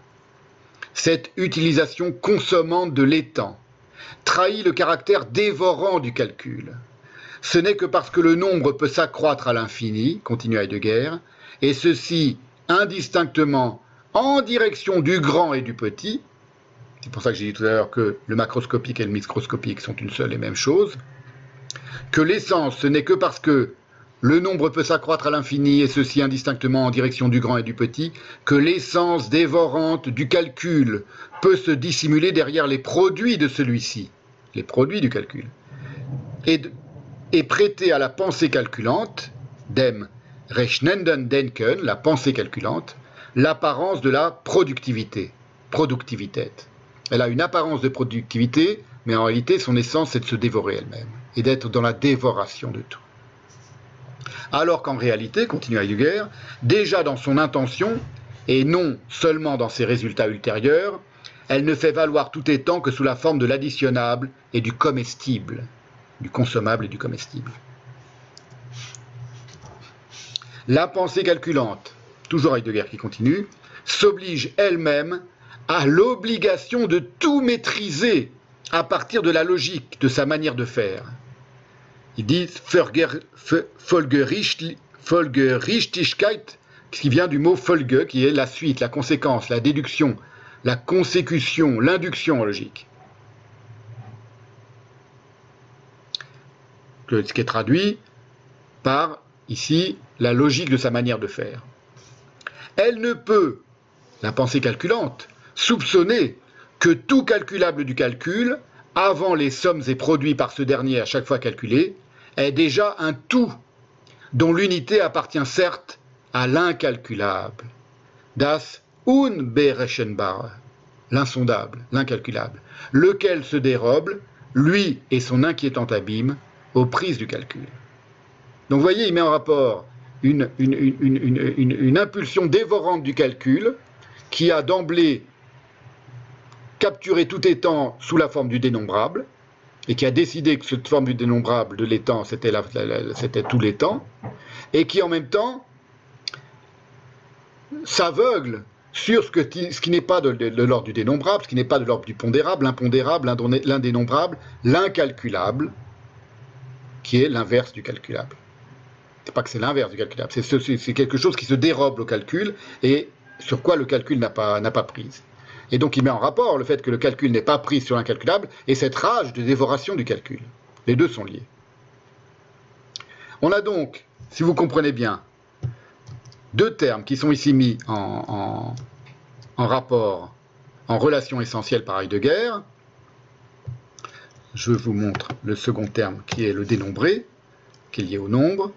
Cette utilisation consommante de l'étang trahit le caractère dévorant du calcul. Ce n'est que parce que le nombre peut s'accroître à l'infini, continue Heidegger, et ceci indistinctement en direction du grand et du petit, c'est pour ça que j'ai dit tout à l'heure que le macroscopique et le microscopique sont une seule et même chose, que l'essence, ce n'est que parce que le nombre peut s'accroître à l'infini et ceci indistinctement en direction du grand et du petit, que l'essence dévorante du calcul peut se dissimuler derrière les produits de celui-ci, les produits du calcul, et, prêter à la pensée calculante, dem rechnenden denken, la pensée calculante, l'apparence de la productivité, productivité. Elle a une apparence de productivité, mais en réalité son essence c'est de se dévorer elle-même et d'être dans la dévoration de tout alors qu'en réalité, continue Heidegger, déjà dans son intention, et non seulement dans ses résultats ultérieurs, elle ne fait valoir tout étant que sous la forme de l'additionnable et du comestible, du consommable et du comestible. La pensée calculante, toujours Heidegger qui continue, s'oblige elle-même à l'obligation de tout maîtriser à partir de la logique de sa manière de faire. Il dit Folgerichtigkeit, qui vient du mot Folge, qui est la suite, la conséquence, la déduction, la consécution, l'induction logique. Ce qui est traduit par, ici, la logique de sa manière de faire. Elle ne peut, la pensée calculante, soupçonner que tout calculable du calcul, avant les sommes et produits par ce dernier à chaque fois calculés, est déjà un tout dont l'unité appartient certes à l'incalculable. Das Unberechenbare, l'insondable, l'incalculable, lequel se dérobe, lui et son inquiétant abîme, aux prises du calcul. Donc vous voyez, il met en rapport une, impulsion dévorante du calcul qui a d'emblée capturé tout étant sous la forme du dénombrable, et qui a décidé que cette forme du dénombrable de l'étang, c'était, c'était tout l'étang, et qui en même temps s'aveugle sur ce, qui n'est pas de, l'ordre du dénombrable, ce qui n'est pas de l'ordre du pondérable, l'impondérable, l'indénombrable, l'incalculable, qui est l'inverse du calculable. C'est pas que c'est l'inverse du calculable, c'est, quelque chose qui se dérobe au calcul et sur quoi le calcul n'a pas prise. Et donc il met en rapport le fait que le calcul n'est pas pris sur l'incalculable et cette rage de dévoration du calcul. Les deux sont liés. On a donc, si vous comprenez bien, deux termes qui sont ici mis en, rapport, en relation essentielle par Heidegger. Je vous montre le second terme qui est le dénombré, qui est lié au nombre.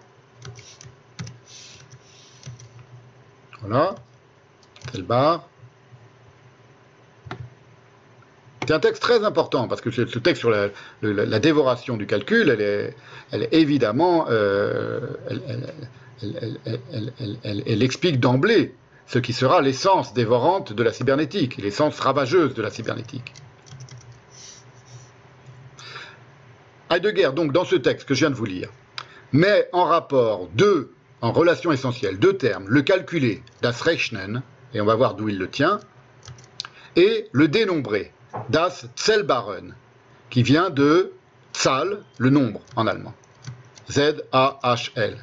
Voilà, telle barre? C'est un texte très important parce que ce texte sur la, dévoration du calcul, elle est, évidemment, elle, explique d'emblée ce qui sera l'essence dévorante de la cybernétique, l'essence ravageuse de la cybernétique. Heidegger, donc, dans ce texte que je viens de vous lire, met en rapport deux en relation essentielle deux termes, le calculé, das Rechnen, et on va voir d'où il le tient, et le dénombré, das Zellbaren, qui vient de Zahl, le nombre en allemand. Z-A-H-L.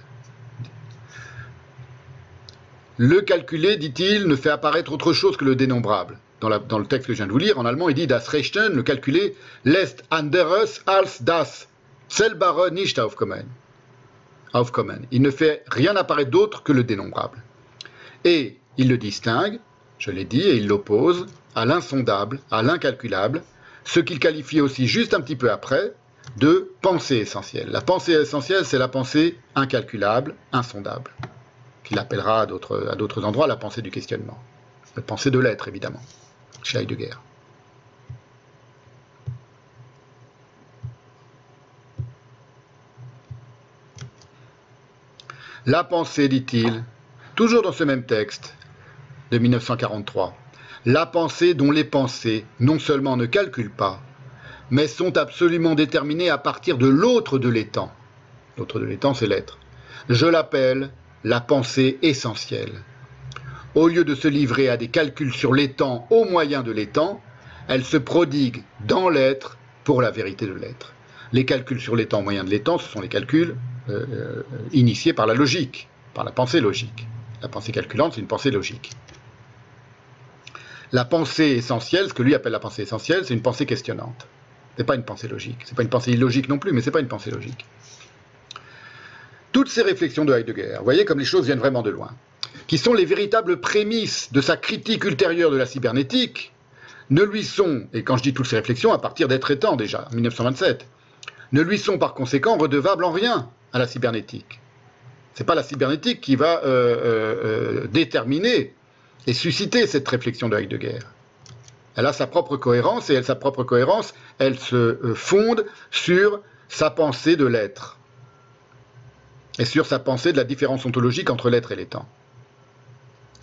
Le calculé, dit-il, ne fait apparaître autre chose que le dénombrable. Dans, le texte que je viens de vous lire, en allemand, il dit Das Rechnen, le calculé, lässt anderes als das Zellbare nicht aufkommen. aufkommen. Il ne fait rien apparaître d'autre que le dénombrable. Et il le distingue, je l'ai dit, et il l'oppose à l'insondable, à l'incalculable, ce qu'il qualifie aussi juste un petit peu après de pensée essentielle. La pensée essentielle, c'est la pensée incalculable, insondable, qu'il appellera à d'autres endroits la pensée du questionnement. La pensée de l'être, évidemment, chez Heidegger. La pensée, dit-il, toujours dans ce même texte de 1943, la pensée dont les pensées non seulement ne calculent pas, mais sont absolument déterminées à partir de l'autre de l'étang. L'autre de l'étang, c'est l'être. Je l'appelle la pensée essentielle. Au lieu de se livrer à des calculs sur l'étang au moyen de l'étang, elle se prodigue dans l'être pour la vérité de l'être. Les calculs sur l'étang au moyen de l'étang, ce sont les calculs euh, euh, initiés par la logique, par la pensée logique. La pensée calculante, c'est une pensée logique. La pensée essentielle, ce que lui appelle la pensée essentielle, c'est une pensée questionnante. Ce n'est pas une pensée logique. Ce n'est pas une pensée illogique non plus, mais ce n'est pas une pensée logique. Toutes ces réflexions de Heidegger, vous voyez comme les choses viennent vraiment de loin, qui sont les véritables prémices de sa critique ultérieure de la cybernétique, ne lui sont, et quand je dis toutes ces réflexions, à partir d'être étant déjà, en 1927, ne lui sont par conséquent redevables en rien à la cybernétique. Ce n'est pas la cybernétique qui va euh, euh, euh, déterminer et susciter cette réflexion de Heidegger. Elle a sa propre cohérence et elle, sa propre cohérence, elle se fonde sur sa pensée de l'être et sur sa pensée de la différence ontologique entre l'être et l'étant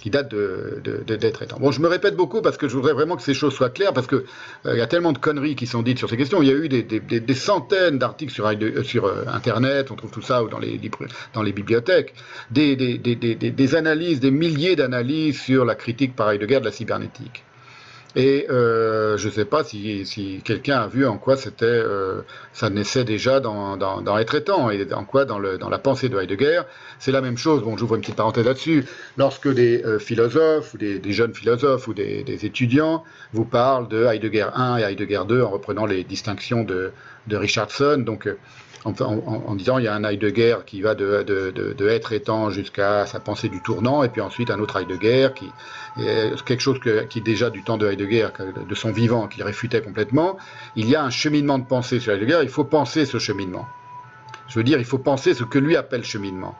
qui date de, d'être étant. Bon, je me répète beaucoup parce que je voudrais vraiment que ces choses soient claires, parce qu'il euh, y a tellement de conneries qui sont dites sur ces questions. Il y a eu des, centaines d'articles sur, euh, euh, Internet, on trouve tout ça ou dans les, dans les bibliothèques, des, analyses, des milliers d'analyses sur la critique par Heidegger de la cybernétique. Et euh, je ne sais pas si, quelqu'un a vu en quoi c'était, euh, ça naissait déjà dans, dans, Être étant, et en quoi dans, le, dans la pensée de Heidegger, c'est la même chose. Bon, j'ouvre une petite parenthèse là-dessus. Lorsque des euh, philosophes, ou des, jeunes philosophes, ou des, étudiants vous parlent de Heidegger 1 et Heidegger 2 en reprenant les distinctions de, de Richardson, donc en, disant il y a un Heidegger qui va de, de, être étant jusqu'à sa pensée du tournant, et puis ensuite un autre Heidegger qui est quelque chose qui déjà du temps de Heidegger, de son vivant, qui réfutait complètement. Il y a un cheminement de pensée sur Heidegger, il faut penser ce cheminement. Je veux dire, il faut penser ce que lui appelle cheminement.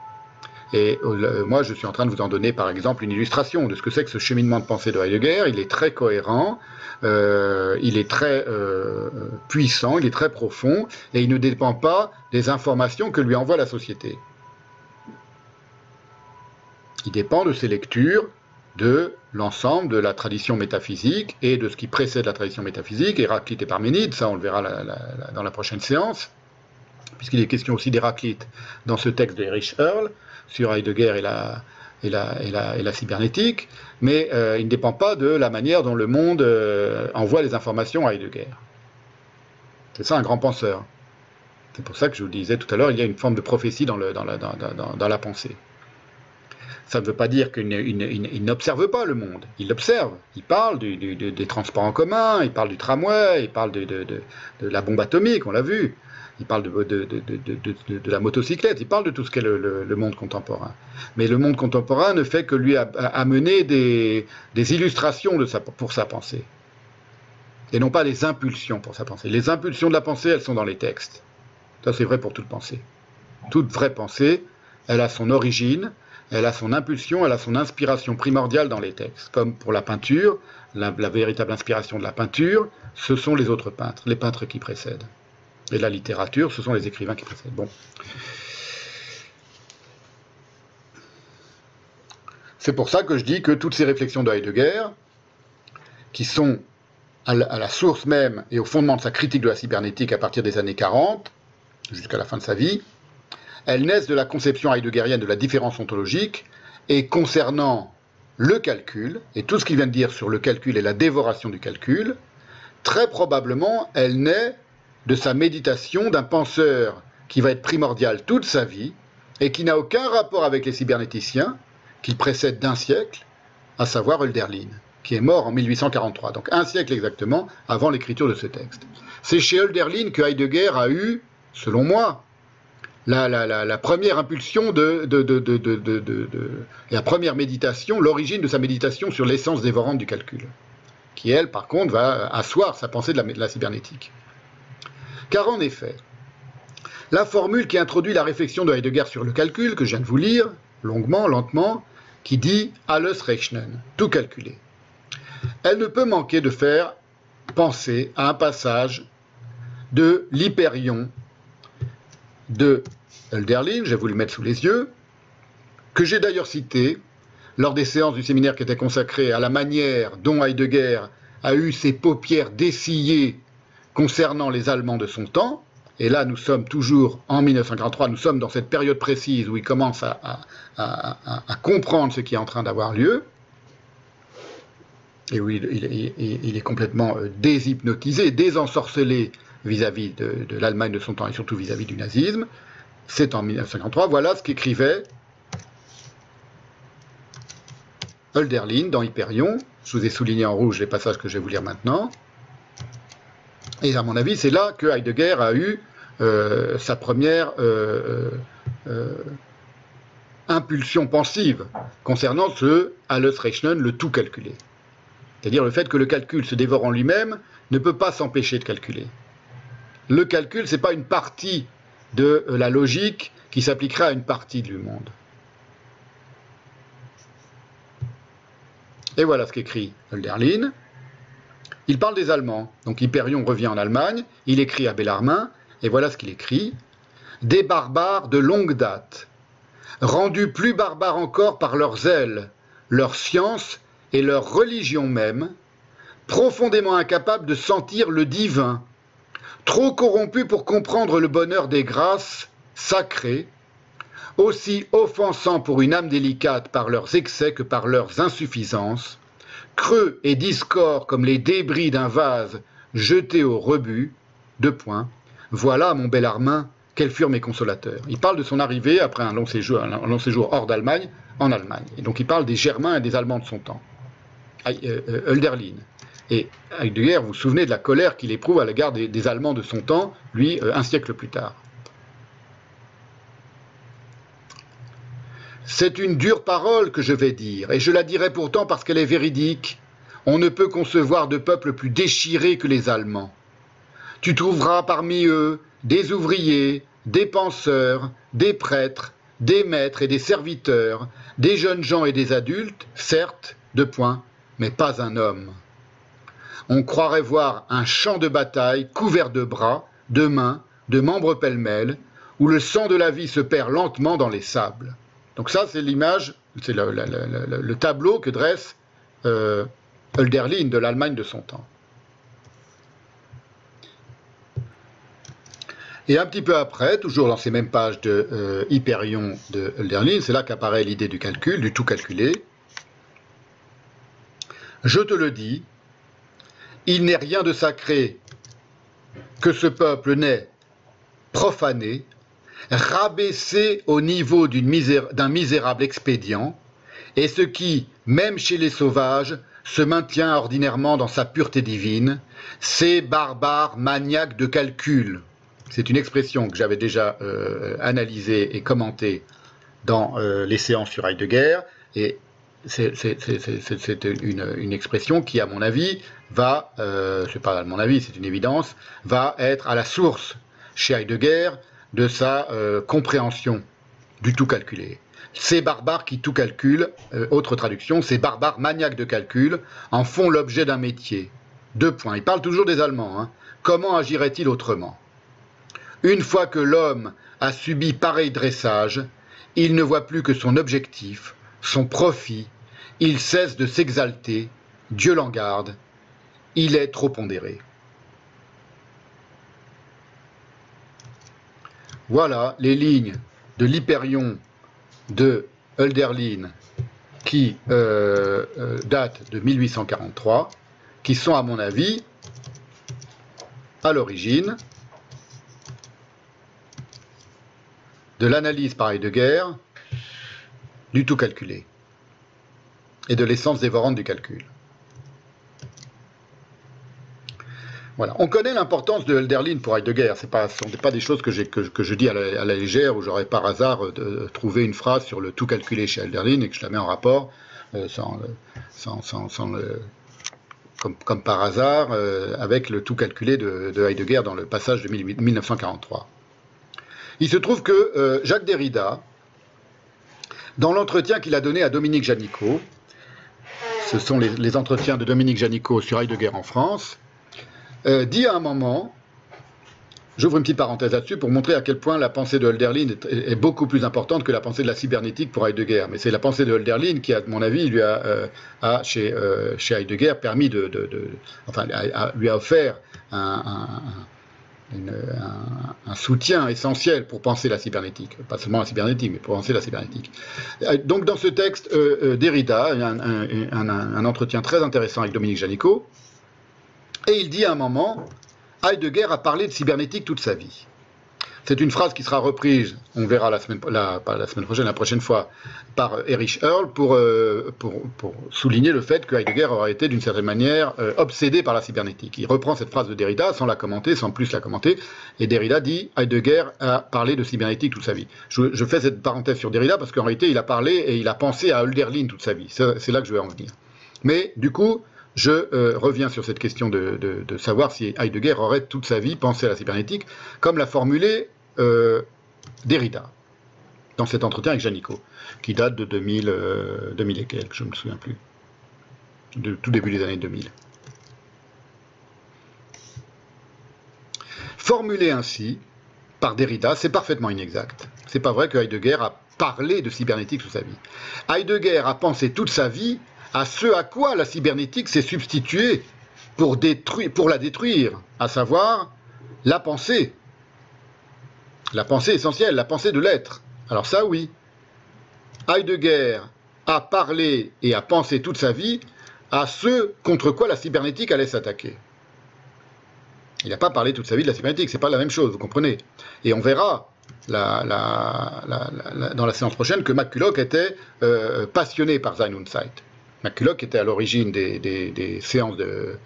Et euh, moi, je suis en train de vous en donner, par exemple, une illustration de ce que c'est que ce cheminement de pensée de Heidegger. Il est très cohérent, euh, il est très euh, puissant, il est très profond, et il ne dépend pas des informations que lui envoie la société. Il dépend de ses lectures, de l'ensemble de la tradition métaphysique et de ce qui précède la tradition métaphysique, Héraclite et Parménide, ça on le verra dans la prochaine séance, puisqu'il est question aussi d'Héraclite dans ce texte d'Erich Earl, sur Heidegger et la, et la, cybernétique, mais euh, il ne dépend pas de la manière dont le monde euh, envoie les informations à Heidegger. C'est ça un grand penseur. C'est pour ça que je vous disais tout à l'heure, il y a une forme de prophétie dans, le, la, pensée. Ça ne veut pas dire qu'il n'observe pas le monde. Il l'observe. Il parle des transports en commun, il parle du tramway, il parle de la bombe atomique, on l'a vu il parle de, de, la motocyclette, il parle de tout ce qu'est le, monde contemporain. Mais le monde contemporain ne fait que lui amener des, illustrations de sa, pour sa pensée. Et non pas des impulsions pour sa pensée. Les impulsions de la pensée, elles sont dans les textes. Ça, c'est vrai pour toute pensée. Toute vraie pensée, elle a son origine, elle a son impulsion, elle a son inspiration primordiale dans les textes. Comme pour la peinture, la véritable inspiration de la peinture, ce sont les autres peintres, les peintres qui précèdent. Et la littérature, ce sont les écrivains qui précèdent. Bon. C'est pour ça que je dis que toutes ces réflexions de Heidegger, qui sont à la, source même et au fondement de sa critique de la cybernétique à partir des années 40, jusqu'à la fin de sa vie, elles naissent de la conception heideggerienne de la différence ontologique et concernant le calcul, et tout ce qu'il vient de dire sur le calcul et la dévoration du calcul, très probablement elle naît de sa méditation d'un penseur qui va être primordial toute sa vie et qui n'a aucun rapport avec les cybernéticiens, qu'il précède d'un siècle, à savoir Hölderlin, qui est mort en 1843, donc un siècle exactement avant l'écriture de ce texte. C'est chez Hölderlin que Heidegger a eu, selon moi, la, première impulsion de, la première méditation, l'origine de sa méditation sur l'essence dévorante du calcul, qui elle, par contre, va asseoir sa pensée de la, cybernétique. Car en effet, la formule qui introduit la réflexion de Heidegger sur le calcul, que je viens de vous lire, longuement, lentement, qui dit alles rechnen, tout calculer. Elle ne peut manquer de faire penser à un passage de l'Hyperion de Hölderlin, je vais vous le mettre sous les yeux, que j'ai d'ailleurs cité lors des séances du séminaire qui était consacré à la manière dont Heidegger a eu ses paupières dessillées concernant les Allemands de son temps. Et là, nous sommes toujours en 1943, nous sommes dans cette période précise où il commence à, comprendre ce qui est en train d'avoir lieu. Et où il, est complètement euh, déshypnotisé, désensorcelé vis-à-vis de, de l'Allemagne de son temps et surtout vis-à-vis du nazisme. C'est en 1953. Voilà ce qu'écrivait Hölderlin dans Hyperion. Je vous ai souligné en rouge les passages que je vais vous lire maintenant. Et à mon avis, c'est là que Heidegger a eu euh, sa première euh, euh, impulsion pensive concernant ce Alles le tout calculé. C'est-à-dire le fait que le calcul se dévore en lui-même ne peut pas s'empêcher de calculer. Le calcul, ce n'est pas une partie de la logique qui s'appliquerait à une partie du monde. Et voilà ce qu'écrit Hölderlin. Il parle des Allemands. Donc Hyperion revient en Allemagne, il écrit à Bellarmin, et voilà ce qu'il écrit. Des barbares de longue date, rendus plus barbares encore par leur zèle, leur science et leur religion même, profondément incapables de sentir le divin, trop corrompus pour comprendre le bonheur des grâces sacrées, aussi offensants pour une âme délicate par leurs excès que par leurs insuffisances, creux et discords comme les débris d'un vase jeté au rebut, deux points, voilà, mon bel Armin, quels furent mes consolateurs. Il parle de son arrivée après un long séjour, hors d'Allemagne, en Allemagne. Et donc il parle des Germains et des Allemands de son temps. Euh, euh, Hölderlin. Et Heidegger, vous vous souvenez de la colère qu'il éprouve à l'égard des, Allemands de son temps, lui, euh, un siècle plus tard. C'est une dure parole que je vais dire, et je la dirai pourtant parce qu'elle est véridique. On ne peut concevoir de peuple plus déchiré que les Allemands. Tu trouveras parmi eux des ouvriers, des penseurs, des prêtres, des maîtres et des serviteurs, des jeunes gens et des adultes, certes, de points, mais pas un homme. On croirait voir un champ de bataille couvert de bras, de mains, de membres pêle-mêle, où le sang de la vie se perd lentement dans les sables. Donc ça, c'est l'image, c'est le, tableau que dresse euh, Hölderlin de l'Allemagne de son temps. Et un petit peu après, toujours dans ces mêmes pages de euh, Hyperion de Hölderlin, c'est là qu'apparaît l'idée du calcul, du tout calculé. Je te le dis, il n'est rien de sacré que ce peuple n'ait profané, rabaissé au niveau d'un misérable expédient, et ce qui, même chez les sauvages, se maintient ordinairement dans sa pureté divine, ces barbares maniaques de calcul. C'est une expression que j'avais déjà euh, analysée et commentée dans euh, les séances sur Heidegger, et c'est une, expression qui, à mon avis, va, euh, c'est pas à mon avis, c'est une évidence, va être à la source chez Heidegger de sa euh, compréhension du tout calculé. Ces barbares qui tout calculent, euh, autre traduction, ces barbares maniaques de calcul en font l'objet d'un métier. Deux points. Il parle toujours des Allemands. Hein. Comment agirait-il autrement? Une fois que l'homme a subi pareil dressage, il ne voit plus que son objectif, son profit, il cesse de s'exalter, Dieu l'en garde, il est trop pondéré. Voilà les lignes de l'Hyperion de Hölderlin qui euh, euh, date de 1843, qui sont à mon avis à l'origine de l'analyse par guerre du tout calculé et de l'essence dévorante du calcul. On connaît l'importance de Hölderlin pour Heidegger. Ce ne sont pas des choses que, je dis à la, légère où j'aurais par hasard trouvé une phrase sur le tout calculé chez Hölderlin et que je la mets en rapport euh, comme, par hasard euh, avec le tout calculé de, Heidegger dans le passage de 1943. Il se trouve que euh, Jacques Derrida, dans l'entretien qu'il a donné à Dominique Janicot, ce sont les, entretiens de Dominique Janicot sur Heidegger en France, euh, dit à un moment, j'ouvre une petite parenthèse là-dessus pour montrer à quel point la pensée de Hölderlin est, beaucoup plus importante que la pensée de la cybernétique pour Heidegger. Mais c'est la pensée de Hölderlin qui, à mon avis, lui a, euh, chez, Heidegger permis de, enfin, lui a offert un un, soutien essentiel pour penser la cybernétique, pas seulement la cybernétique, mais pour penser la cybernétique. Euh, donc dans ce texte, euh, euh, Derrida, a un, un, entretien très intéressant avec Dominique Janicot, et il dit à un moment, Heidegger a parlé de cybernétique toute sa vie. C'est une phrase qui sera reprise, on verra la semaine, prochaine, la prochaine fois, par Erich Earl pour, euh, pour, souligner le fait que Heidegger aurait été d'une certaine manière euh, obsédé par la cybernétique. Il reprend cette phrase de Derrida sans la commenter, sans plus la commenter, et Derrida dit Heidegger a parlé de cybernétique toute sa vie. Je, je fais cette parenthèse sur Derrida parce qu'en réalité, il a parlé et il a pensé à Hölderlin toute sa vie. C'est là que je vais en venir. Mais du coup, je euh, reviens sur cette question de, savoir si Heidegger aurait toute sa vie pensé à la cybernétique, comme l'a formulé euh, Derrida, dans cet entretien avec Janico, qui date de 2000, 2000 euh, et quelques, je ne me souviens plus, de tout début des années 2000. Formulé ainsi par Derrida, c'est parfaitement inexact. C'est pas vrai que Heidegger a parlé de cybernétique toute sa vie. Heidegger a pensé toute sa vie à ce à quoi la cybernétique s'est substituée pour, la détruire, à savoir la pensée, la pensée essentielle, la pensée de l'être. Alors ça, oui. Heidegger a parlé et a pensé toute sa vie à ce contre quoi la cybernétique allait s'attaquer. Il n'a pas parlé toute sa vie de la cybernétique, c'est pas la même chose, vous comprenez. Et on verra dans la séance prochaine que McCulloch était euh, passionné par Sein und Zeit. McCulloch était à l'origine des, séances de,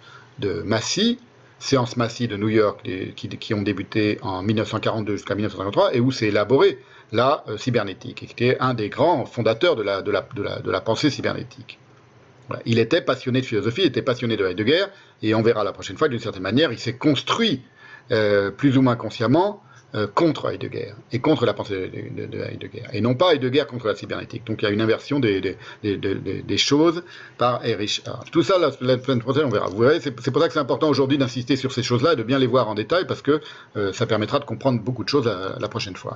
Massy, séances massives de New York qui, ont débuté en 1942 jusqu'à 1953 et où s'est élaborée la euh, cybernétique, qui était un des grands fondateurs de la, de la, pensée cybernétique. Il était passionné de philosophie, il était passionné de Heidegger, et on verra la prochaine fois, d'une certaine manière, il s'est construit euh, plus ou moins consciemment euh, contre Heidegger et contre la pensée de, Heidegger, et non pas Heidegger contre la cybernétique. Donc il y a une inversion des, choses par Erich Tout ça, la, semaine on verra. C'est pour ça que c'est important aujourd'hui d'insister sur ces choses-là et de bien les voir en détail, parce que euh, ça permettra de comprendre beaucoup de choses la, prochaine fois.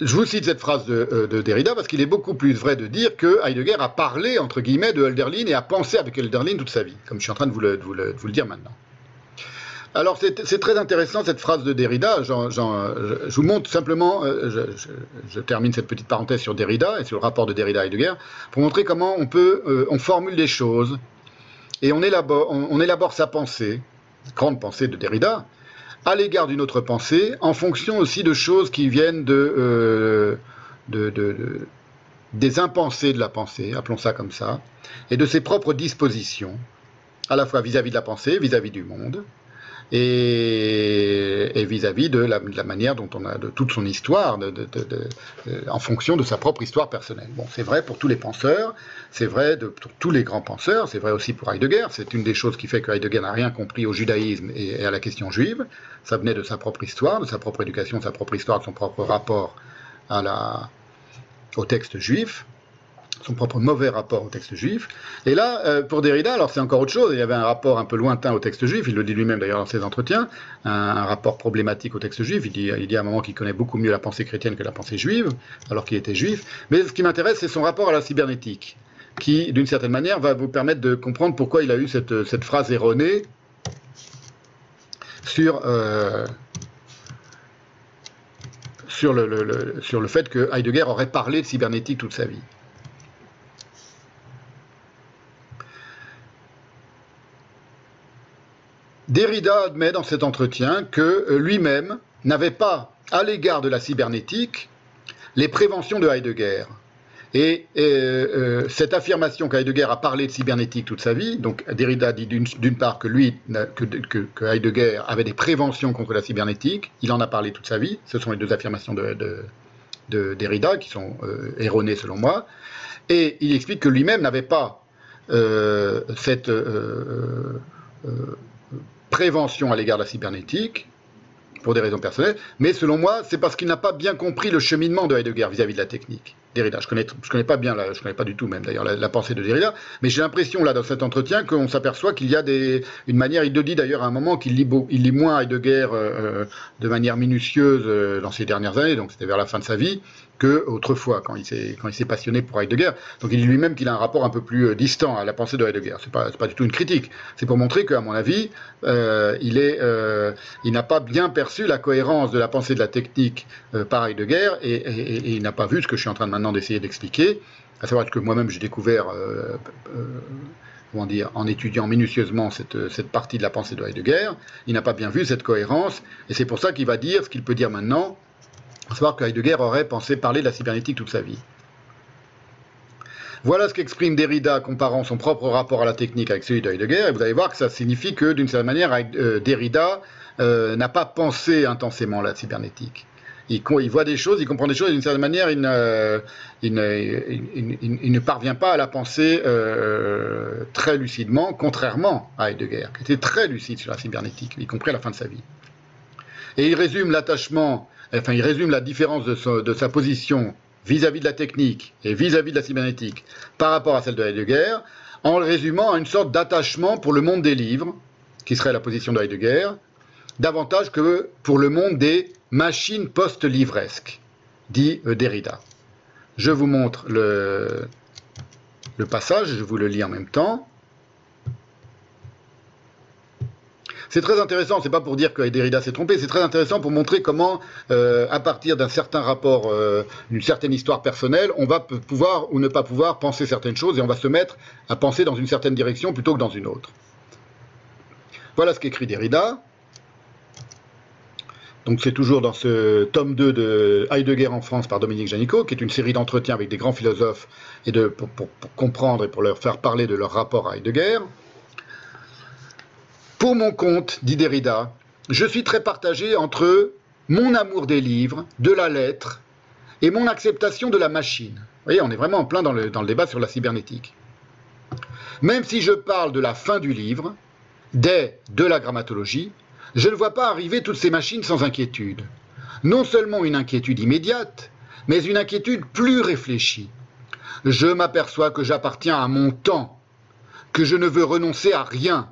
Je vous cite cette phrase de, euh, Derrida parce qu'il est beaucoup plus vrai de dire que Heidegger a parlé, entre guillemets, de Hölderlin et a pensé avec Hölderlin toute sa vie, comme je suis en train de de vous le dire maintenant. Alors c'est très intéressant cette phrase de Derrida. je, vous montre simplement, euh, je, termine cette petite parenthèse sur Derrida et sur le rapport de Derrida et Heidegger pour montrer comment on peut, euh, on formule des choses et on élabore, on, sa pensée, grande pensée de Derrida, à l'égard d'une autre pensée, en fonction aussi de choses qui viennent de, euh, de, des impensés de la pensée, appelons ça comme ça, et de ses propres dispositions, à la fois vis-à-vis de la pensée, vis à -vis du monde, et vis-à-vis de, la, manière dont on a de toute son histoire, en fonction de sa propre histoire personnelle. Bon, c'est vrai pour tous les penseurs, c'est vrai pour tous les grands penseurs, c'est vrai aussi pour Heidegger. C'est une des choses qui fait que Heidegger n'a rien compris au judaïsme et, à la question juive. Ça venait de sa propre histoire, de sa propre éducation, de sa propre histoire, de son propre rapport au texte juif son propre mauvais rapport au texte juif. Et là, euh, pour Derrida, alors c'est encore autre chose, il y avait un rapport un peu lointain au texte juif, il le dit lui-même d'ailleurs dans ses entretiens, un, rapport problématique au texte juif, il dit, il à un moment qu'il connaît beaucoup mieux la pensée chrétienne que la pensée juive, alors qu'il était juif. Mais ce qui m'intéresse, c'est son rapport à la cybernétique, qui, d'une certaine manière, va vous permettre de comprendre pourquoi il a eu cette, cette phrase erronée sur... Euh, sur, le, sur le fait que Heidegger aurait parlé de cybernétique toute sa vie. Derrida admet dans cet entretien que euh, lui-même n'avait pas, à l'égard de la cybernétique, les préventions de Heidegger. Et euh, euh, cette affirmation qu'Heidegger a parlé de cybernétique toute sa vie, donc Derrida dit d'une part que lui, que, Heidegger avait des préventions contre la cybernétique, il en a parlé toute sa vie, ce sont les deux affirmations de, Derrida qui sont erronées selon moi, et il explique que lui-même n'avait pas cette prévention à l'égard de la cybernétique, pour des raisons personnelles, mais selon moi, c'est parce qu'il n'a pas bien compris le cheminement de Heidegger vis-à-vis de la technique. Derrida, je connais, je connais pas bien, je connais pas du tout même d'ailleurs la, pensée de Derrida, mais j'ai l'impression là dans cet entretien qu'on s'aperçoit qu'il y a des, une manière, il le dit d'ailleurs à un moment qu'il lit, lit moins Heidegger euh, de manière minutieuse euh, dans ces dernières années, donc c'était vers la fin de sa vie, que autrefois quand il s'est passionné pour Heidegger. Donc il dit lui-même qu'il a un rapport un peu plus euh, distant à la pensée de Heidegger. C'est pas pas du tout une critique. C'est pour montrer qu'à mon avis, euh, euh, il n'a pas bien perçu la cohérence de la pensée de la technique par Heidegger et, et, il n'a pas vu ce que je suis en train maintenant d'essayer d'expliquer, à savoir que moi-même j'ai découvert comment dire, en étudiant minutieusement cette, cette, partie de la pensée de Heidegger, il n'a pas bien vu cette cohérence, et c'est pour ça qu'il va dire ce qu'il peut dire maintenant, à savoir que Heidegger aurait pensé parler de la cybernétique toute sa vie. Voilà ce qu'exprime Derrida comparant son propre rapport à la technique avec celui de Heidegger, et vous allez voir que ça signifie que, d'une certaine manière, euh, Derrida euh, n'a pas pensé intensément la cybernétique. Il, voit des choses, il comprend des choses, et d'une certaine manière, il ne, parvient pas à la penser euh, très lucidement, contrairement à Heidegger, qui était très lucide sur la cybernétique, y compris à la fin de sa vie. Et il résume l'attachement enfin, il résume la différence de, sa position vis-à-vis de la technique et vis-à-vis de la cybernétique par rapport à celle de Heidegger, en le résumant à une sorte d'attachement pour le monde des livres, qui serait la position de Heidegger, davantage que pour le monde des machines post-livresques, dit euh, Derrida. Je vous montre le, le passage, je vous le lis en même temps. C'est très intéressant, c'est pas pour dire que Derrida s'est trompé, c'est très intéressant pour montrer comment, euh, à partir d'un certain rapport, euh, d'une certaine histoire personnelle, on va pouvoir ou ne pas pouvoir penser certaines choses et on va se mettre à penser dans une certaine direction plutôt que dans une autre. Voilà ce qu'écrit Derrida. Donc c'est toujours dans ce tome 2 de Heidegger en France par Dominique Janicot, qui est une série d'entretiens avec des grands philosophes et de, pour, comprendre et pour leur faire parler de leur rapport à Heidegger. Pour mon compte, dit Derrida, je suis très partagé entre mon amour des livres, de la lettre, et mon acceptation de la machine. Vous voyez, on est vraiment en plein dans le, débat sur la cybernétique. Même si je parle de la fin du livre, des de la grammatologie, je ne vois pas arriver toutes ces machines sans inquiétude. Non seulement une inquiétude immédiate, mais une inquiétude plus réfléchie. Je m'aperçois que j'appartiens à mon temps, que je ne veux renoncer à rien,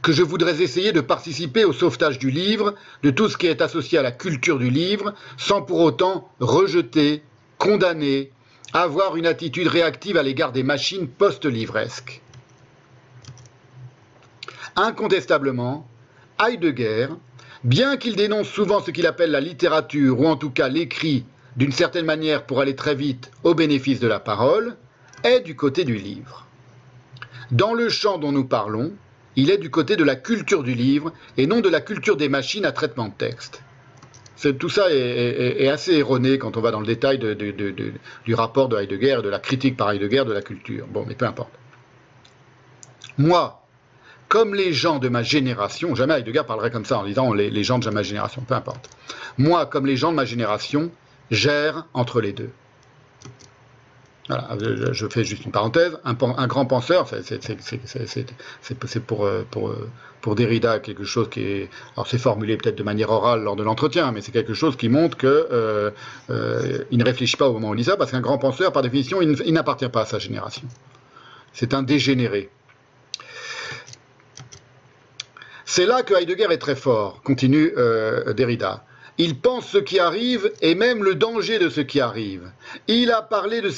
que je voudrais essayer de participer au sauvetage du livre, de tout ce qui est associé à la culture du livre, sans pour autant rejeter, condamner, avoir une attitude réactive à l'égard des machines post-livresques. Incontestablement, Heidegger, bien qu'il dénonce souvent ce qu'il appelle la littérature, ou en tout cas l'écrit, d'une certaine manière pour aller très vite au bénéfice de la parole, est du côté du livre. Dans le champ dont nous parlons, il est du côté de la culture du livre et non de la culture des machines à traitement de texte. Tout ça est, assez erroné quand on va dans le détail du rapport de Heidegger de la critique par Heidegger de la culture. Bon, mais peu importe. Moi, comme les gens de ma génération, jamais Heidegger parlerait comme ça en disant les, les gens de ma génération, peu importe. Moi, comme les gens de ma génération, gère entre les deux. Voilà, je fais juste une parenthèse. Un, grand penseur, c'est pour, euh, euh, Derrida quelque chose qui est. Alors, c'est formulé peut-être de manière orale lors de l'entretien, mais c'est quelque chose qui montre qu'il euh, ne réfléchit pas au moment où il dit ça, parce qu'un grand penseur, par définition, il n'appartient pas à sa génération. C'est un dégénéré. C'est là que Heidegger est très fort, continue Derrida. Il pense ce qui arrive et même le danger de ce qui arrive. Il a parlé de,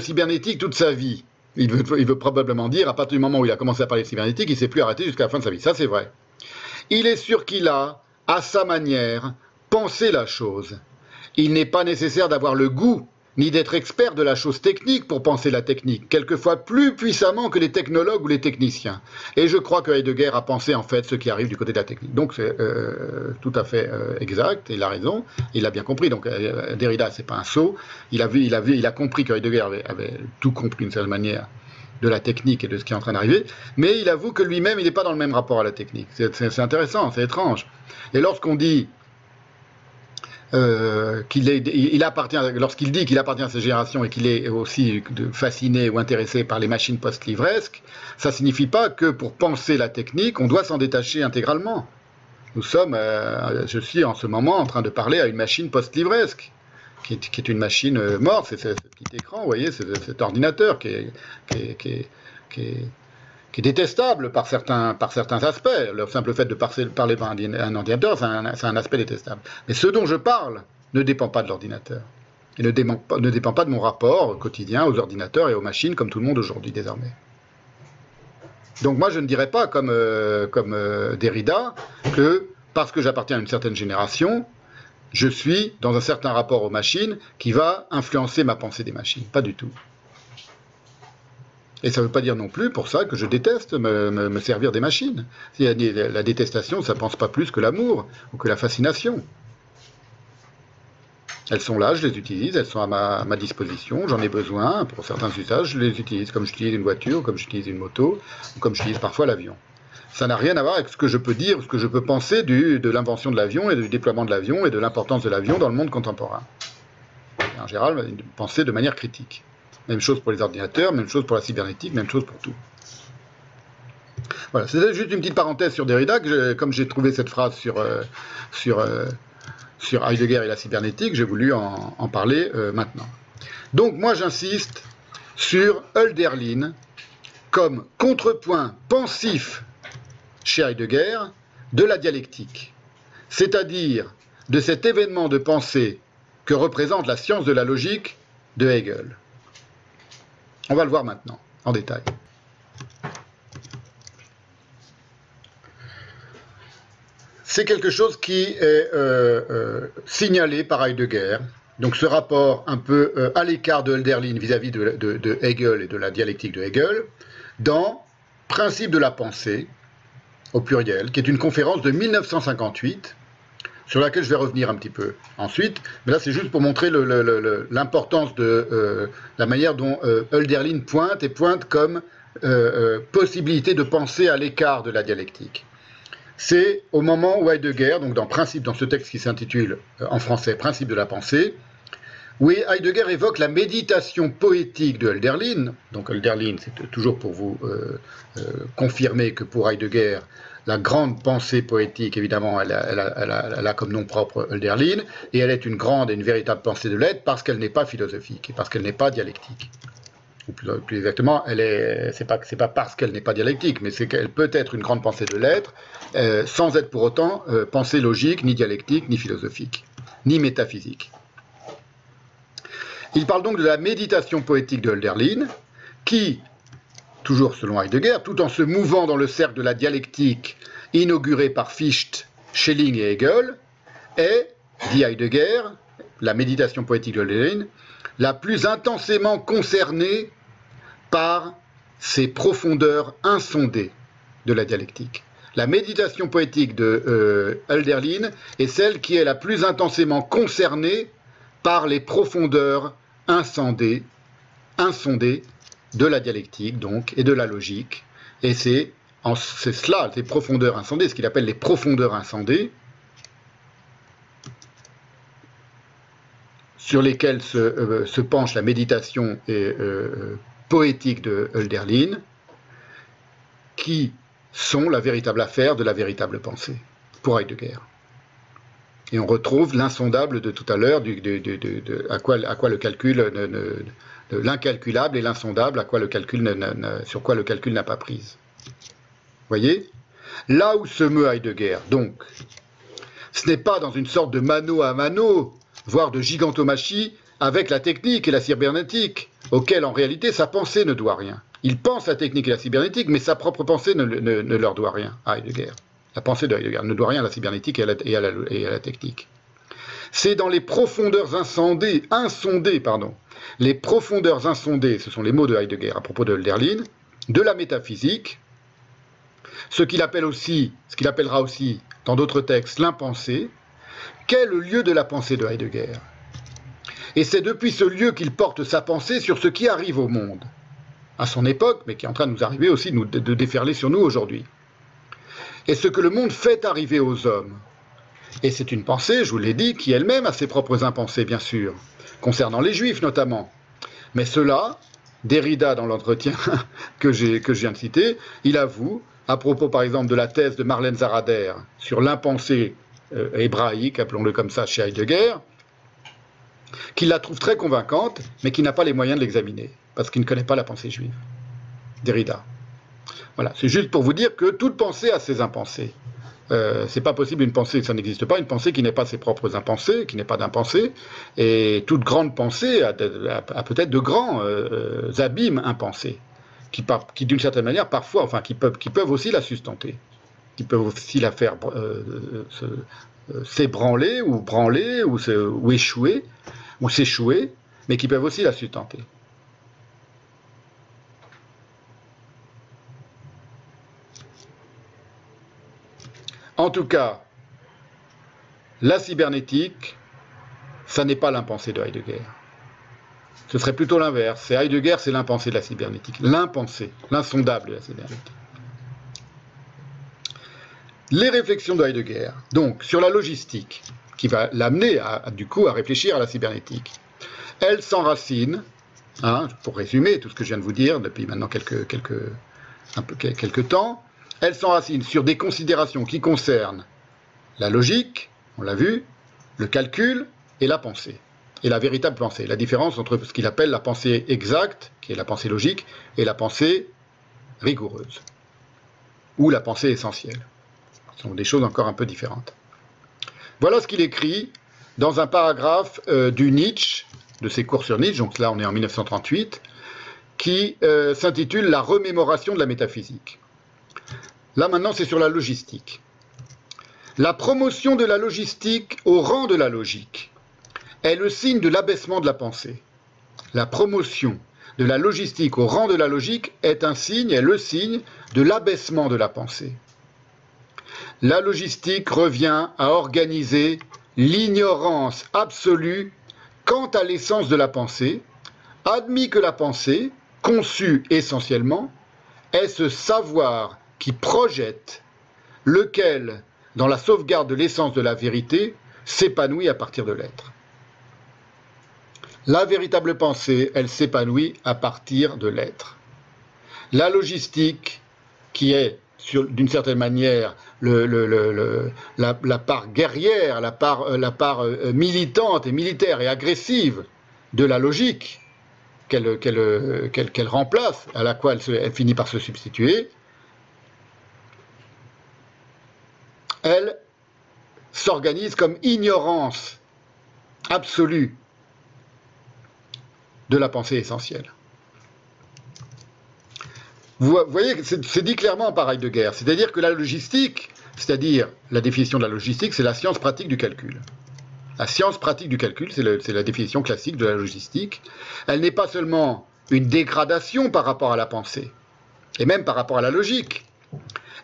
cybernétique toute sa vie. Il veut, probablement dire, à partir du moment où il a commencé à parler de cybernétique, il ne s'est plus arrêté jusqu'à la fin de sa vie. Ça, c'est vrai. Il est sûr qu'il a, à sa manière, pensé la chose. il n'est pas nécessaire d'avoir le goût ni d'être expert de la chose technique pour penser la technique, quelquefois plus puissamment que les technologues ou les techniciens. Et je crois que Heidegger a pensé en fait ce qui arrive du côté de la technique. Donc c'est euh, tout à fait euh, exact, il a raison, il a bien compris. Donc euh, Derrida, c'est pas un sot, il a vu, il a vu, il a compris que Heidegger avait, tout compris d'une certaine manière de la technique et de ce qui est en train d'arriver, mais il avoue que lui-même, il n'est pas dans le même rapport à la technique. C'est intéressant, c'est étrange. Et lorsqu'on dit euh, qu'il il appartient, lorsqu'il dit qu'il appartient à cette génération et qu'il est aussi fasciné ou intéressé par les machines post-livresques, ça signifie pas que pour penser la technique, on doit s'en détacher intégralement. Nous sommes, euh, je suis en ce moment en train de parler à une machine post-livresque, qui est, une machine euh, morte, c'est ce petit écran, vous voyez, cet ordinateur qui est détestable par certains, par certains aspects. Le simple fait de parler par un ordinateur, c'est un, aspect détestable. Mais ce dont je parle ne dépend pas de l'ordinateur. Et ne dépend, pas, ne dépend pas de mon rapport quotidien aux ordinateurs et aux machines, comme tout le monde aujourd'hui désormais. Donc moi, je ne dirais pas, comme, euh, comme euh, Derrida, que parce que j'appartiens à une certaine génération, je suis dans un certain rapport aux machines qui va influencer ma pensée des machines. Pas du tout. Et ça ne veut pas dire non plus pour ça que je déteste me, servir des machines. La, détestation, ça ne pense pas plus que l'amour ou que la fascination. Elles sont là, je les utilise, elles sont à ma, disposition, j'en ai besoin, pour certains usages, je les utilise, comme j'utilise une voiture, comme j'utilise une moto, ou comme j'utilise parfois l'avion. Ça n'a rien à voir avec ce que je peux dire, ce que je peux penser de l'invention de l'avion et du déploiement de l'avion et de l'importance de l'avion dans le monde contemporain. en général, penser de manière critique. Même chose pour les ordinateurs, même chose pour la cybernétique, même chose pour tout. Voilà, c'est juste une petite parenthèse sur Derrida, comme j'ai trouvé cette phrase sur, euh, euh, sur Heidegger et la cybernétique, j'ai voulu en, parler euh, maintenant. Donc moi j'insiste sur Hölderlin comme contrepoint pensif chez Heidegger de la dialectique, c'est-à-dire de cet événement de pensée que représente la science de la logique de Hegel. On va le voir maintenant, en détail. C'est quelque chose qui est euh, euh, signalé par Heidegger, donc ce rapport un peu euh, à l'écart de Hölderlin vis-à-vis de, Hegel et de la dialectique de Hegel, dans Principe de la pensée, au pluriel, qui est une conférence de 1958, sur laquelle je vais revenir un petit peu ensuite. Mais là, c'est juste pour montrer l'importance de euh, la manière dont euh, pointe et pointe comme euh, possibilité de penser à l'écart de la dialectique. C'est au moment où Heidegger, donc dans Principe, dans ce texte qui s'intitule en français Principe de la pensée, où Heidegger évoque la méditation poétique de Hölderlin. Donc Hölderlin, c'est toujours pour vous confirmer que pour Heidegger, la grande pensée poétique, évidemment, elle a, comme nom propre Hölderlin, et elle est une grande et une véritable pensée de l'être parce qu'elle n'est pas philosophique et parce qu'elle n'est pas dialectique. Ou plus, exactement, elle est, c'est pas, parce qu'elle n'est pas dialectique, mais c'est qu'elle peut être une grande pensée de l'être euh, sans être pour autant euh, pensée logique, ni dialectique, ni philosophique, ni métaphysique. Il parle donc de la méditation poétique de Hölderlin, qui, toujours selon Heidegger, tout en se mouvant dans le cercle de la dialectique inauguré par Fichte, Schelling et Hegel, est, dit Heidegger, la méditation poétique de Lénine, la plus intensément concernée par ces profondeurs insondées de la dialectique. La méditation poétique de euh, Hölderlin est celle qui est la plus intensément concernée par les profondeurs insondées, insondées de la dialectique donc et de la logique. Et c'est cela, ces profondeurs incendées, ce qu'il appelle les profondeurs incendées, sur lesquelles se, euh, penche la méditation et, euh, poétique de Hölderlin, qui sont la véritable affaire de la véritable pensée pour Heidegger. Et on retrouve l'insondable de tout à l'heure, à quoi, à quoi le calcul ne, l'incalculable et l'insondable, sur quoi le calcul n'a pas prise. Voyez? Là où se meut Heidegger, donc, ce n'est pas dans une sorte de mano à mano, voire de gigantomachie, avec la technique et la cybernétique, auquel en réalité sa pensée ne doit rien. Il pense la technique et la cybernétique, mais sa propre pensée ne, leur doit rien à Heidegger. La pensée de Heidegger ne doit rien à la cybernétique et à la technique. C'est dans les profondeurs insondées, insondées, pardon, les profondeurs insondées, ce sont les mots de Heidegger à propos de Hölderlin, de la métaphysique, ce qu'il appelle aussi, ce qu'il appellera aussi dans d'autres textes l'impensé, qu'est le lieu de la pensée de Heidegger? Et c'est depuis ce lieu qu'il porte sa pensée sur ce qui arrive au monde, à son époque, mais qui est en train de nous arriver aussi, de déferler sur nous aujourd'hui. Et ce que le monde fait arriver aux hommes. Et c'est une pensée, je vous l'ai dit, qui elle-même a ses propres impensées, bien sûr, concernant les juifs notamment. Mais cela, Derrida, dans l'entretien que, que je viens de citer, il avoue, à propos par exemple de la thèse de Marlène Zarader sur l'impensée euh, hébraïque, appelons-le comme ça, chez Heidegger, qu'il la trouve très convaincante, mais qu'il n'a pas les moyens de l'examiner, parce qu'il ne connaît pas la pensée juive. Derrida. Voilà, c'est juste pour vous dire que toute pensée a ses impensées. Euh, c'est pas possible une pensée, ça n'existe pas, une pensée qui n'est pas ses propres impensées, qui n'est pas d'impensée, et toute grande pensée a, peut-être de grands euh, abîmes impensés, qui, d'une certaine manière, parfois, enfin, qui peuvent, aussi la sustenter, qui peuvent aussi la faire euh, euh, s'ébranler ou branler ou échouer, ou s'échouer, mais qui peuvent aussi la sustenter. En tout cas, la cybernétique, ça n'est pas l'impensé de Heidegger. Ce serait plutôt l'inverse. C'est Heidegger, c'est l'impensé de la cybernétique. L'impensé, l'insondable de la cybernétique. Les réflexions de Heidegger, donc sur la logistique, qui va l'amener du coup à réfléchir à la cybernétique, elles s'enracinent, hein, pour résumer tout ce que je viens de vous dire depuis maintenant quelques, quelques temps, elles s'enracinent sur des considérations qui concernent la logique, on l'a vu, le calcul et la pensée. Et la véritable pensée. La différence entre ce qu'il appelle la pensée exacte, qui est la pensée logique, et la pensée rigoureuse. Ou la pensée essentielle. Ce sont des choses encore un peu différentes. Voilà ce qu'il écrit dans un paragraphe euh, du Nietzsche, de ses cours sur Nietzsche, donc là on est en 1938, qui euh, s'intitule La remémoration de la métaphysique. Là maintenant, c'est sur la logistique. La promotion de la logistique au rang de la logique est le signe de l'abaissement de la pensée. La promotion de la logistique au rang de la logique est un signe, est le signe de l'abaissement de la pensée. La logistique revient à organiser l'ignorance absolue quant à l'essence de la pensée, admis que la pensée, conçue essentiellement, est ce savoir qui projette, lequel, dans la sauvegarde de l'essence de la vérité, s'épanouit à partir de l'être. La véritable pensée, elle s'épanouit à partir de l'être. La logistique, qui est d'une certaine manière la, part guerrière, la part, euh, euh, militante et militaire et agressive de la logique qu'elle remplace, à la elle finit par se substituer, elle, s'organise comme ignorance absolue de la pensée essentielle. Vous voyez, c'est dit clairement par Heidegger, c'est-à-dire que la logistique, c'est-à-dire la définition de la logistique, c'est la science pratique du calcul. La science pratique du calcul, c'est la définition classique de la logistique. Elle n'est pas seulement une dégradation par rapport à la pensée, et même par rapport à la logique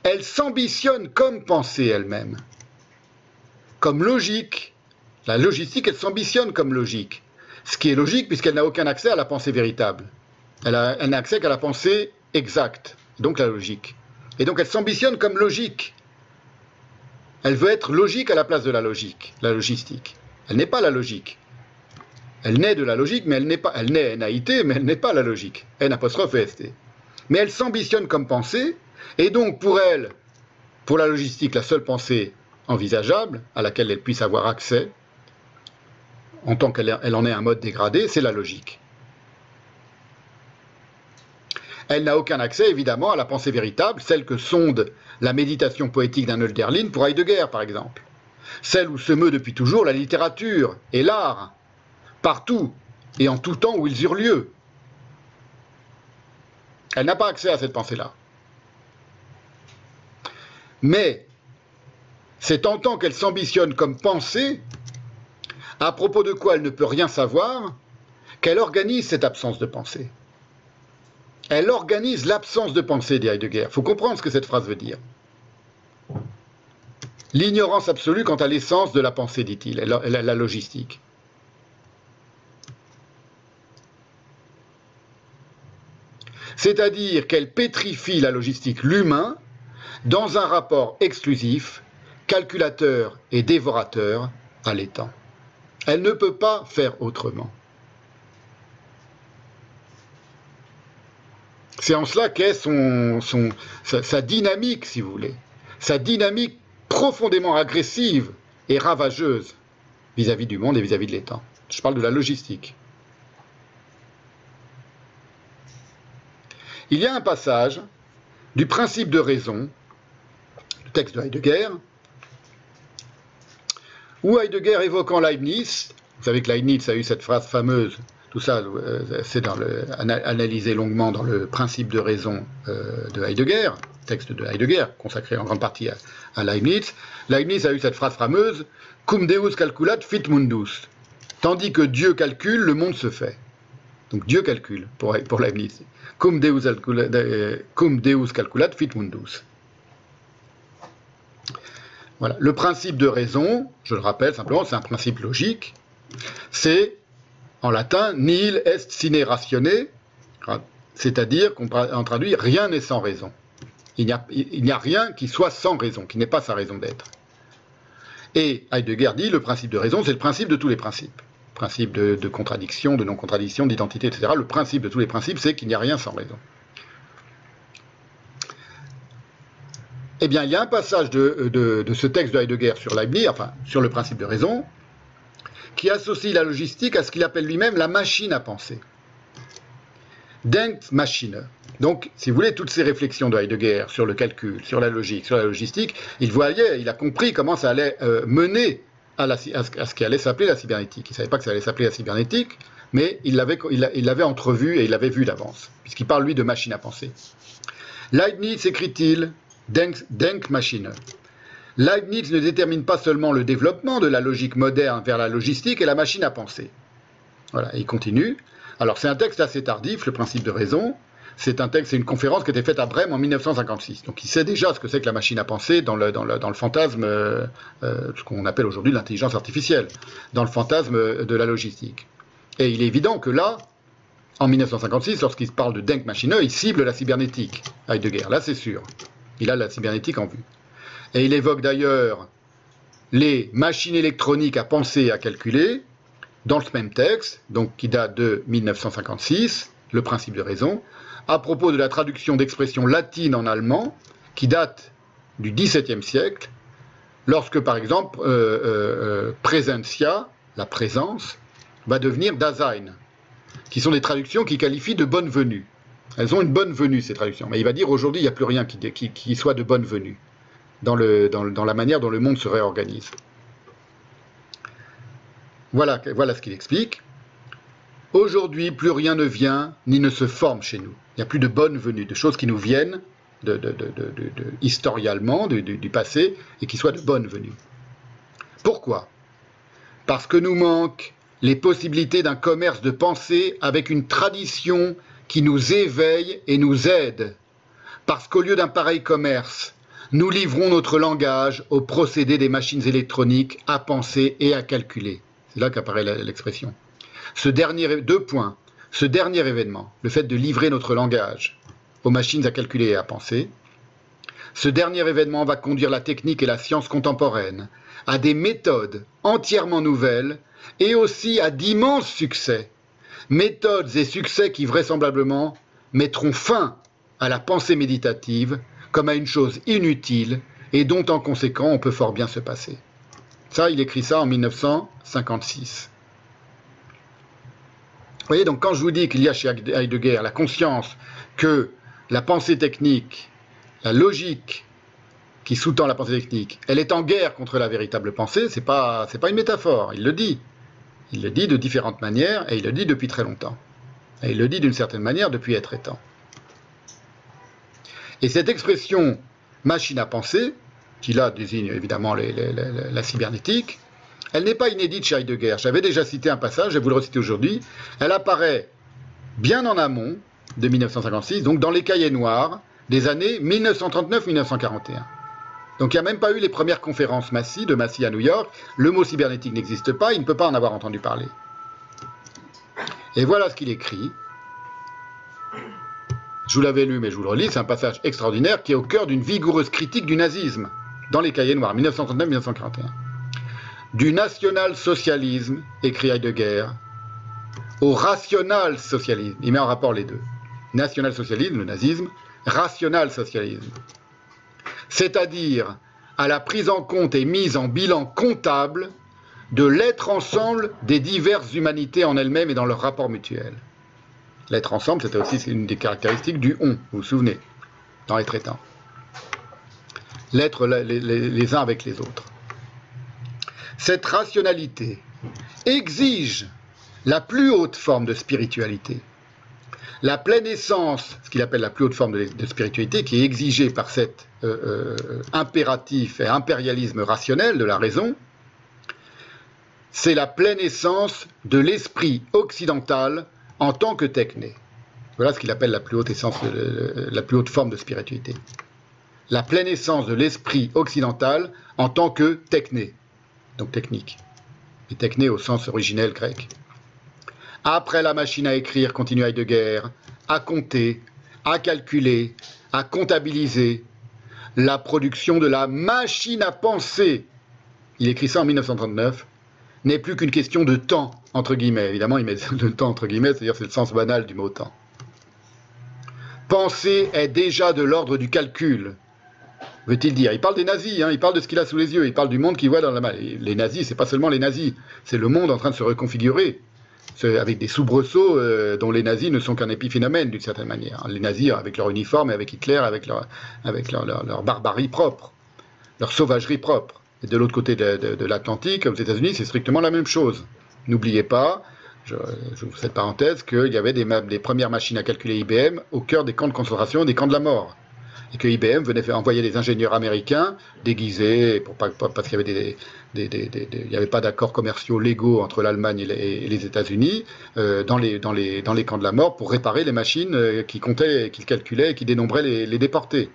elle s'ambitionne comme pensée elle-même, comme logique. La logistique, elle s'ambitionne comme logique. Ce qui est logique puisqu'elle n'a aucun accès à la pensée véritable. Elle n'a accès qu'à la pensée exacte, donc la logique. Et donc elle s'ambitionne comme logique. Elle veut être logique à la place de la logique, la logistique. Elle n'est pas la logique. Elle naît de la logique, mais elle n'est pas. Elle naît NAIT, mais elle n'est pas la logique. ST. Mais elle s'ambitionne comme pensée, et donc pour elle, pour la logistique, la seule pensée envisageable à laquelle elle puisse avoir accès, en tant qu'elle en est un mode dégradé, c'est la logique. Elle n'a aucun accès, évidemment, à la pensée véritable, celle que sonde la méditation poétique d'un Hölderlin pour Heidegger, par exemple. Celle où se meut depuis toujours la littérature et l'art, partout et en tout temps où ils eurent lieu. Elle n'a pas accès à cette pensée-là. Mais c'est en tant qu'elle s'ambitionne comme pensée à propos de quoi elle ne peut rien savoir, qu'elle organise cette absence de pensée. Elle organise l'absence de pensée, dit Heidegger. Il faut comprendre ce que cette phrase veut dire. L'ignorance absolue quant à l'essence de la pensée, dit-il, la logistique. C'est-à-dire qu'elle pétrifie la logistique, l'humain, dans un rapport exclusif, calculateur et dévorateur à l'étang. Elle ne peut pas faire autrement. C'est en cela qu'est son, sa, dynamique, si vous voulez, sa dynamique profondément agressive et ravageuse vis-à-vis du monde et vis-à-vis -vis de l'État. Je parle de la logistique. Il y a un passage du principe de raison, texte de Heidegger, où Heidegger évoquant Leibniz, vous savez que Leibniz a eu cette phrase fameuse, tout ça euh, c'est analysé longuement dans le principe de raison euh, de Heidegger, texte de Heidegger, consacré en grande partie à, Leibniz. Leibniz a eu cette phrase fameuse Cum Deus calculat fit mundus. Tandis que Dieu calcule, le monde se fait. Donc Dieu calcule pour, pour Leibniz. Cum Deus, calculat fit mundus. Voilà. Le principe de raison, je le rappelle simplement, c'est un principe logique. C'est, en latin, nil est sine ratione, c'est-à-dire qu'on traduit rien n'est sans raison. Il n'y a, a, rien qui soit sans raison, qui n'est pas sa raison d'être. Et Heidegger dit le principe de raison, c'est le principe de tous les principes principe de, contradiction, de non-contradiction, d'identité, etc. Le principe de tous les principes, c'est qu'il n'y a rien sans raison. Eh bien, il y a un passage de, ce texte de Heidegger sur Leibniz, enfin, sur le principe de raison, qui associe la logistique à ce qu'il appelle lui-même la machine à penser. Denkmaschine. Donc, si vous voulez, toutes ces réflexions de Heidegger sur le calcul, sur la logique, sur la logistique, il voyait, il a compris comment ça allait euh, mener à, ce qui allait s'appeler la cybernétique. Il ne savait pas que ça allait s'appeler la cybernétique, mais il l'avait entrevu et il l'avait vu d'avance, puisqu'il parle lui de machine à penser. Leibniz écrit-il Denkmaschine. Leibniz ne détermine pas seulement le développement de la logique moderne vers la logistique et la machine à penser. Voilà, il continue. Alors c'est un texte assez tardif, le principe de raison, c'est un texte, c'est une conférence qui a été faite à Brême en 1956. Donc il sait déjà ce que c'est que la machine à penser dans le, dans le, dans le fantasme, euh, euh, ce qu'on appelle aujourd'hui l'intelligence artificielle, dans le fantasme de la logistique. Et il est évident que là, en 1956, lorsqu'il parle de Denkmaschine, il cible la cybernétique, Heidegger. Là, c'est sûr. Il a la cybernétique en vue. Et il évoque d'ailleurs les machines électroniques à penser et à calculer dans ce même texte, donc qui date de 1956, le principe de raison, à propos de la traduction d'expressions latines en allemand qui date du XVIIe siècle, lorsque par exemple euh, euh, euh, la présence, va devenir Dasein, qui sont des traductions qui qualifient de bonne venue. Elles ont une bonne venue, ces traductions. Mais il va dire aujourd'hui, il n'y a plus rien qui, soit de bonne venue dans, la manière dont le monde se réorganise. Voilà, ce qu'il explique. Aujourd'hui, plus rien ne vient ni ne se forme chez nous. Il n'y a plus de bonnes venues, de choses qui nous viennent historialement du passé et qui soient de bonnes venues. Pourquoi? Parce que nous manquent les possibilités d'un commerce de pensée avec une tradition qui nous éveille et nous aide. Parce qu'au lieu d'un pareil commerce, nous livrons notre langage au procédé des machines électroniques à penser et à calculer. C'est là qu'apparaît l'expression. Ce dernier, deux points. Ce dernier événement, le fait de livrer notre langage aux machines à calculer et à penser, ce dernier événement va conduire la technique et la science contemporaine à des méthodes entièrement nouvelles et aussi à d'immenses succès. Méthodes et succès qui vraisemblablement mettront fin à la pensée méditative comme à une chose inutile et dont en conséquent on peut fort bien se passer. Ça, il écrit ça en 1956. Vous voyez, donc quand je vous dis qu'il y a chez Heidegger la conscience que la pensée technique, la logique qui sous-tend la pensée technique, elle est en guerre contre la véritable pensée, c'est pas, pas une métaphore, il le dit. Il le dit de différentes manières et il le dit depuis très longtemps. Et il le dit d'une certaine manière depuis être étant. Et cette expression machine à penser, qui là désigne évidemment la cybernétique, Elle n'est pas inédite chez Heidegger. J'avais déjà cité un passage, je vais vous le reciter aujourd'hui. Elle apparaît bien en amont de 1956, donc dans les cahiers noirs des années 1939-1941. Donc il n'y a même pas eu les premières conférences Massy de Massy à New York. Le mot cybernétique n'existe pas, il ne peut pas en avoir entendu parler. Et voilà ce qu'il écrit. Je vous l'avais lu, mais je vous le relis, c'est un passage extraordinaire qui est au cœur d'une vigoureuse critique du nazisme dans les cahiers noirs, 1939-1941. Du national-socialisme, écrit Heidegger, au rational-socialisme. Il met en rapport les deux. National-socialisme, le nazisme, rational-socialisme. C'est-à-dire à la prise en compte et mise en bilan comptable de l'être ensemble des diverses humanités en elles-mêmes et dans leurs rapports mutuels. L'être ensemble, c'était aussi une des caractéristiques du on, vous vous souvenez, dans les traitants. L'être les uns avec les autres. Cette rationalité exige la plus haute forme de spiritualité. La pleine essence, ce qu'il appelle la plus haute forme de, spiritualité, qui est exigée par cet euh, euh, impératif et impérialisme rationnel de la raison, c'est la pleine essence de l'esprit occidental en tant que techné. Voilà ce qu'il appelle la plus haute essence, la plus haute forme de spiritualité. La pleine essence de l'esprit occidental en tant que techné, donc technique. Et techné au sens originel grec. Après la machine à écrire, continue Heidegger, à compter, à calculer, à comptabiliser, la production de la machine à penser, il écrit ça en 1939, n'est plus qu'une question de temps, entre guillemets. Évidemment, il met le temps entre guillemets, c'est-à-dire c'est le sens banal du mot temps. Penser est déjà de l'ordre du calcul, veut-il dire. Il parle des nazis, hein, il parle de ce qu'il a sous les yeux, il parle du monde qu'il voit dans la main. Les nazis, c'est pas seulement les nazis, c'est le monde en train de se reconfigurer avec des soubresauts euh, dont les nazis ne sont qu'un épiphénomène d'une certaine manière. Les nazis avec leur uniforme, avec Hitler, avec leur, barbarie propre, leur sauvagerie propre. Et de l'autre côté de, l'Atlantique, aux États-Unis, c'est strictement la même chose. N'oubliez pas, je, vous fais cette parenthèse, qu'il y avait des, des, premières machines à calculer IBM au cœur des camps de concentration, des camps de la mort et que IBM venait envoyer des ingénieurs américains déguisés, pour pas, parce qu'il y avait des, avait pas d'accords commerciaux légaux entre l'Allemagne et les, États-Unis euh, dans, les, dans, les, dans les camps de la mort pour réparer les machines euh, qui comptaient, qui calculaient et qui dénombraient les, déportés.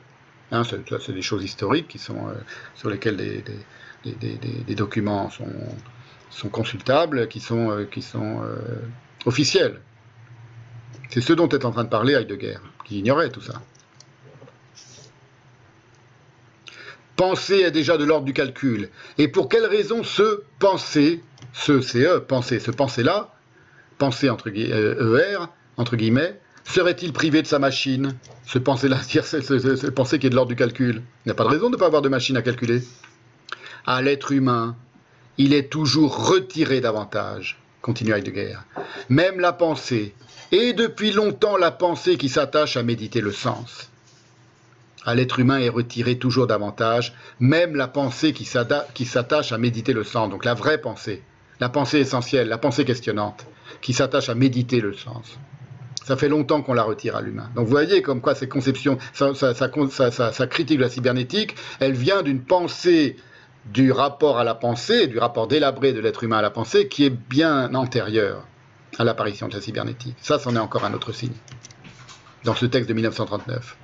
Hein, c'est des choses historiques qui sont, euh, sur lesquelles des, documents sont, sont consultables, qui sont, qui sont officiels. C'est ce dont est en train de parler Heidegger, qui ignorait tout ça. Penser est déjà de l'ordre du calcul. Et pour quelle raison ce penser, ce CE, penser, ce penser-là, penser entre ER, e entre guillemets, serait-il privé de sa machine? Ce penser-là, ce, penser qui est de l'ordre du calcul. Il n'y a pas de raison de ne pas avoir de machine à calculer. À l'être humain, il est toujours retiré davantage, continue Heidegger. Même la pensée, et depuis longtemps la pensée qui s'attache à méditer le sens à l'être humain est retiré toujours davantage, même la pensée qui s'attache à méditer le sens, donc la vraie pensée, la pensée essentielle, la pensée questionnante, qui s'attache à méditer le sens. Ça fait longtemps qu'on la retire à l'humain. Donc vous voyez comme quoi ces conceptions, sa, critique de la cybernétique, elle vient d'une pensée du rapport à la pensée, du rapport délabré de l'être humain à la pensée, qui est bien antérieur à l'apparition de la cybernétique. Ça, c'en est encore un autre signe, dans ce texte de 1939.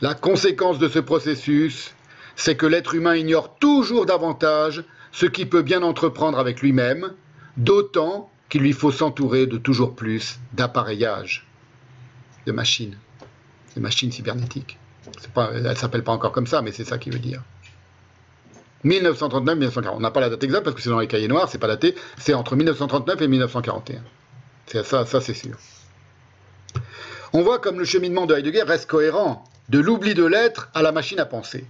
La conséquence de ce processus, c'est que l'être humain ignore toujours davantage ce qu'il peut bien entreprendre avec lui-même, d'autant qu'il lui faut s'entourer de toujours plus d'appareillages, de machines, de machines cybernétiques. elle ne s'appelle pas encore comme ça, mais c'est ça qui veut dire. 1939-1940. On n'a pas la date exacte parce que c'est dans les cahiers noirs, c'est pas daté, c'est entre 1939 et 1941. C'est ça, ça c'est sûr. On voit comme le cheminement de Heidegger reste cohérent de l'oubli de l'être à la machine à penser.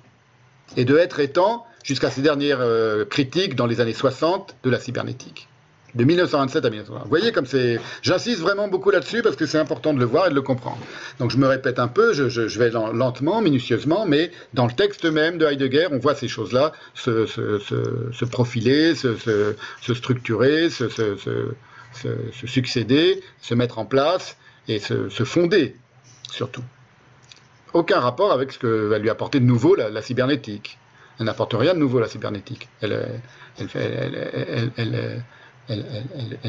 Et de être étant jusqu'à ses dernières euh, critiques dans les années 60 de la cybernétique. De 1927 à 1920. Vous voyez comme c'est... J'insiste vraiment beaucoup là-dessus parce que c'est important de le voir et de le comprendre. Donc je me répète un peu, je, vais lentement, minutieusement, mais dans le texte même de Heidegger, on voit ces choses-là se, profiler, se, structurer, se, succéder, se mettre en place et se fonder, surtout aucun rapport avec ce que va lui apporter de nouveau la, cybernétique. Elle n'apporte rien de nouveau, la cybernétique. Elle,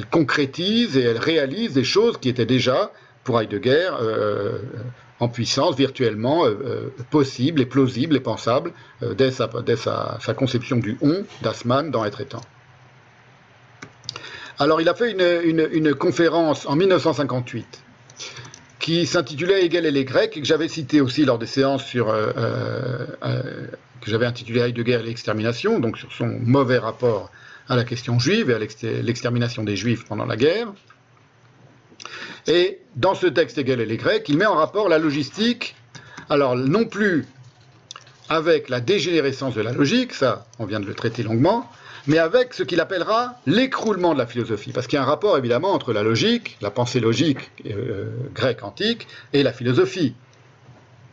concrétise et elle réalise des choses qui étaient déjà, pour Heidegger, euh, en puissance virtuellement euh, euh, possibles et plausibles et pensables dès, sa, conception du on d'Assmann dans Être étant. Alors il a fait une, conférence en 1958 qui s'intitulait Hegel et les Grecs, et que j'avais cité aussi lors des séances sur, que j'avais intitulé Heidegger et l'extermination, donc sur son mauvais rapport à la question juive et à l'extermination des juifs pendant la guerre. Et dans ce texte Hegel et les Grecs, il met en rapport la logistique, alors non plus avec la dégénérescence de la logique, ça on vient de le traiter longuement, mais avec ce qu'il appellera l'écroulement de la philosophie, parce qu'il y a un rapport évidemment entre la logique, la pensée logique euh, grecque antique, et la philosophie,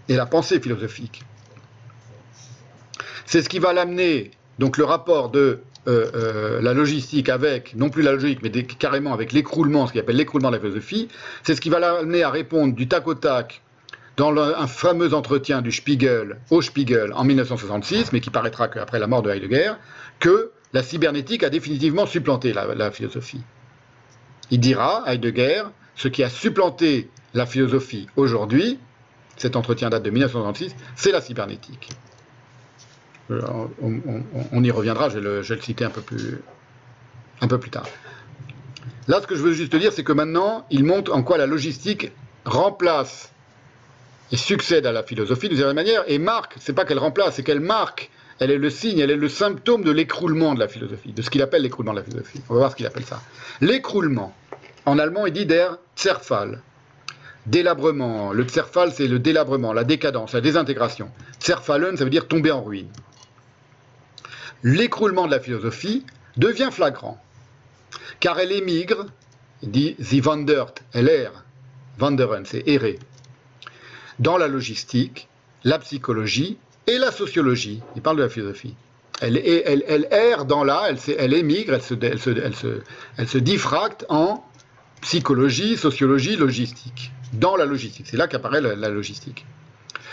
et la pensée philosophique. C'est ce qui va l'amener, donc le rapport de euh, euh, la logistique avec, non plus la logique, mais carrément avec l'écroulement, ce qu'il appelle l'écroulement de la philosophie, c'est ce qui va l'amener à répondre du tac au tac dans un fameux entretien du Spiegel au Spiegel en 1966, mais qui paraîtra qu'après la mort de Heidegger, que la cybernétique a définitivement supplanté la philosophie. Il dira, Heidegger, ce qui a supplanté la philosophie aujourd'hui, cet entretien date de 1966, c'est la cybernétique. On, y reviendra, je vais, le, citer un peu, plus, un peu plus tard. Là, ce que je veux juste dire, c'est que maintenant, il montre en quoi la logistique remplace et succède à la philosophie d'une certaine manière, et marque, c'est pas qu'elle remplace, c'est qu'elle marque, elle est le signe, elle est le symptôme de l'écroulement de la philosophie, de ce qu'il appelle l'écroulement de la philosophie. On va voir ce qu'il appelle ça. L'écroulement, en allemand, il dit der Zerfall. Délabrement. Le Zerfall, c'est le délabrement, la décadence, la désintégration. Zerfallen, ça veut dire tomber en ruine l'écroulement de la philosophie devient flagrant, car elle émigre, dit sie wandert, elle erre, wanderen, c'est errer, dans la logistique, la psychologie et la sociologie. Il parle de la philosophie. Elle, erre dans là, elle, émigre, elle se, diffracte en psychologie, sociologie, logistique. Dans la logistique, c'est là qu'apparaît la logistique.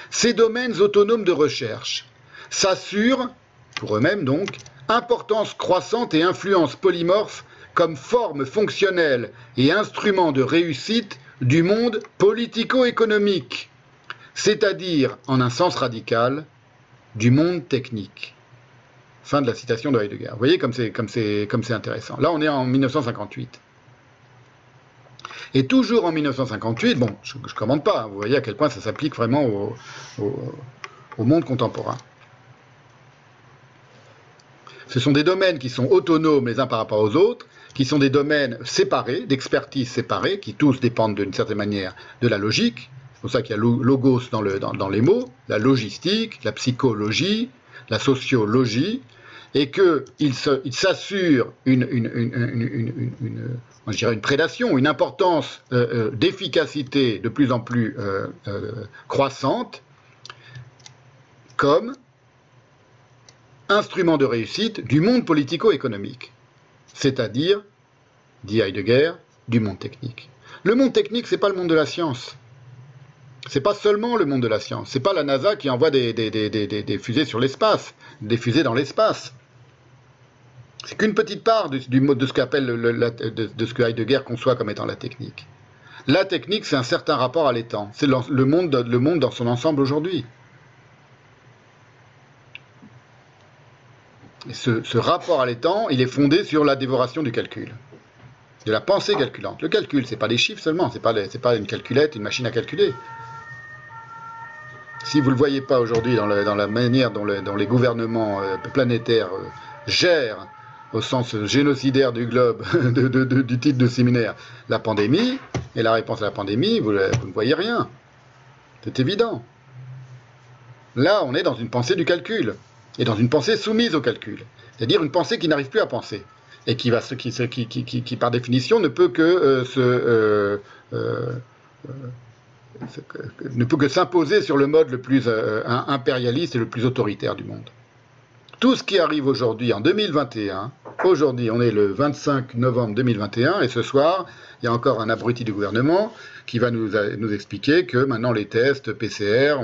Ces domaines autonomes de recherche s'assurent pour eux-mêmes donc, importance croissante et influence polymorphe comme forme fonctionnelle et instrument de réussite du monde politico-économique, c'est-à-dire, en un sens radical, du monde technique. Fin de la citation de Heidegger. Vous voyez comme c'est, intéressant. Là, on est en 1958. Et toujours en 1958, bon, je ne commande pas, hein, vous voyez à quel point ça s'applique vraiment au monde contemporain. Ce sont des domaines qui sont autonomes les uns par rapport aux autres, qui sont des domaines séparés, d'expertise séparés, qui tous dépendent d'une certaine manière de la logique. C'est pour ça qu'il y a logos dans, les mots, la logistique, la psychologie, la sociologie, et qu'ils s'assurent une, prédation, une importance euh, euh, d'efficacité de plus en plus euh, croissante, comme instrument de réussite du monde politico-économique, c'est-à-dire, dit Heidegger, du monde technique. Le monde technique, c'est pas le monde de la science. C'est pas seulement le monde de la science. C'est pas la NASA qui envoie des, fusées sur l'espace, des fusées dans l'espace. C'est qu'une petite part du, de ce qu'appelle de, ce que Heidegger conçoit comme étant la technique. La technique, c'est un certain rapport à l'étang. C'est le monde, dans son ensemble aujourd'hui. ce, rapport à l'étang, il est fondé sur la dévoration du calcul, de la pensée calculante. Le calcul, c'est pas des chiffres seulement, c'est pas, pas une calculette, une machine à calculer. Si vous ne le voyez pas aujourd'hui dans, la manière dont, les gouvernements euh, planétaires euh, gèrent, au sens génocidaire du globe, du titre de séminaire, la pandémie, et la réponse à la pandémie, vous, vous ne voyez rien. C'est évident. Là, on est dans une pensée du calcul et dans une pensée soumise au calcul, c'est-à-dire une pensée qui n'arrive plus à penser et qui, par définition ne peut que euh, se euh, euh, ne peut que s'imposer sur le mode le plus impérialiste et le plus autoritaire du monde. Tout ce qui arrive aujourd'hui en 2021, aujourd'hui on est le 25 novembre 2021 et ce soir, il y a encore un abruti du gouvernement qui va nous, nous expliquer que maintenant les tests PCR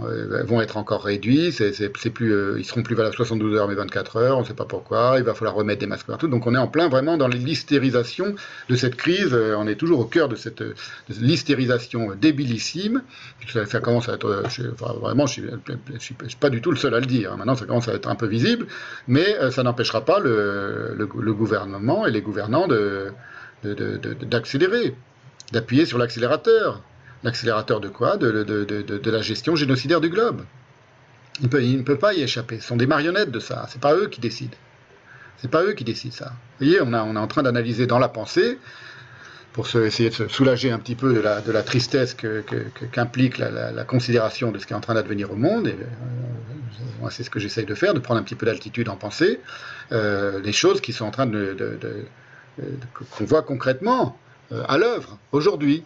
euh, vont être encore réduits, c'est, plus, euh, ils seront plus valables 72 heures mais 24 heures, on ne sait pas pourquoi, il va falloir remettre des masques partout. Donc on est en plein vraiment dans l'hystérisation de cette crise, euh, on est toujours au cœur de cette l'hystérisation débilissime. Ça, commence à être, vraiment, je ne suis, pas du tout le seul à le dire, maintenant ça commence à être un peu visible, mais ça n'empêchera pas le, gouvernement et les gouvernants de, d'accélérer d'appuyer sur l'accélérateur. L'accélérateur de quoi? De, la gestion génocidaire du globe. Ils ne peuvent pas y échapper. Ce sont des marionnettes de ça. C'est pas eux qui décident. C'est pas eux qui décident ça. Vous voyez, on, est en train d'analyser dans la pensée, pour essayer de se soulager un petit peu de la, de la tristesse qu'implique la, considération de ce qui est en train d'advenir au monde. Et, euh, c'est ce que j'essaye de faire, de prendre un petit peu d'altitude en pensée, euh, les choses qui sont en train de, qu'on voit concrètement. Euh, à l'œuvre aujourd'hui.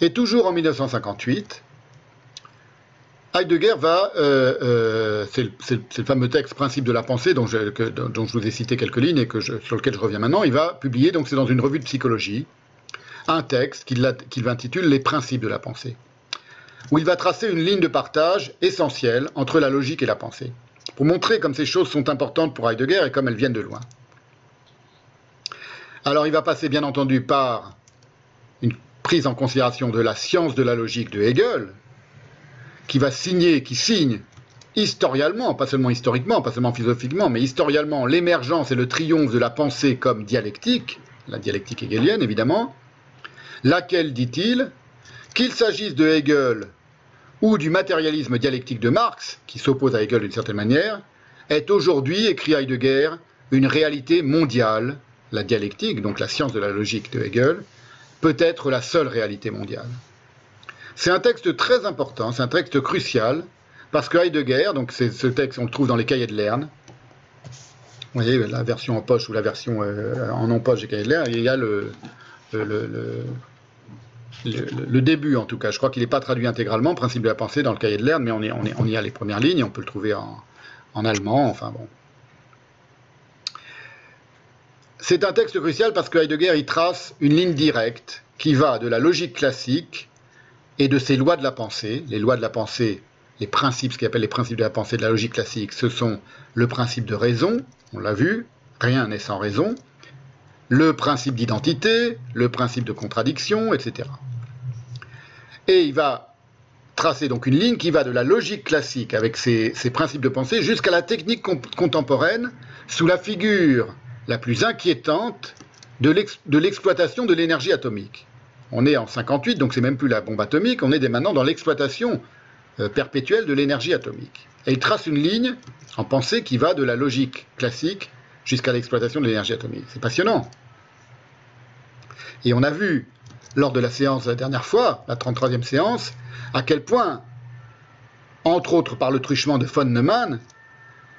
Et toujours en 1958, Heidegger va, euh, euh, c'est le, fameux texte Principe de la pensée dont je, vous ai cité quelques lignes et sur lequel je reviens maintenant, il va publier, donc c'est dans une revue de psychologie, un texte qu'il qu intitule Les principes de la pensée où il va tracer une ligne de partage essentielle entre la logique et la pensée, pour montrer comme ces choses sont importantes pour Heidegger et comme elles viennent de loin. Alors il va passer bien entendu par une prise en considération de la science de la logique de Hegel, qui va signer, qui signe historialement, pas seulement historiquement, pas seulement philosophiquement, mais historialement, l'émergence et le triomphe de la pensée comme dialectique, la dialectique hegelienne évidemment, laquelle, dit-il, qu'il s'agisse de Hegel ou du matérialisme dialectique de Marx, qui s'oppose à Hegel d'une certaine manière, est aujourd'hui, écrit Heidegger, une réalité mondiale. La dialectique, donc la science de la logique de Hegel, peut être la seule réalité mondiale. C'est un texte très important, c'est un texte crucial, parce que Heidegger, donc ce texte, on le trouve dans les cahiers de Lerne, vous voyez, la version en poche ou la version euh, en non-poche des cahiers de Lerne, il y a le, début en tout cas. Je crois qu'il n'est pas traduit intégralement, principe de la pensée, dans le cahier de Lerne, mais on y a les premières lignes, on peut le trouver en, en allemand, enfin bon. C'est un texte crucial parce que Heidegger y trace une ligne directe qui va de la logique classique et de ses lois de la pensée. Les lois de la pensée, les principes, ce qu'il appelle les principes de la pensée de la logique classique, ce sont le principe de raison, on l'a vu, rien n'est sans raison, le principe d'identité, le principe de contradiction, etc. Et il va tracer donc une ligne qui va de la logique classique avec ses, principes de pensée jusqu'à la technique contemporaine sous la figure la plus inquiétante de l'exploitation de l'énergie atomique. On est en 58, donc c'est même plus la bombe atomique, on est dès maintenant dans l'exploitation euh, perpétuelle de l'énergie atomique. Et il trace une ligne en pensée qui va de la logique classique jusqu'à l'exploitation de l'énergie atomique. C'est passionnant. Et on a vu, lors de la séance la dernière fois, la 33e séance, à quel point, entre autres par le truchement de von Neumann,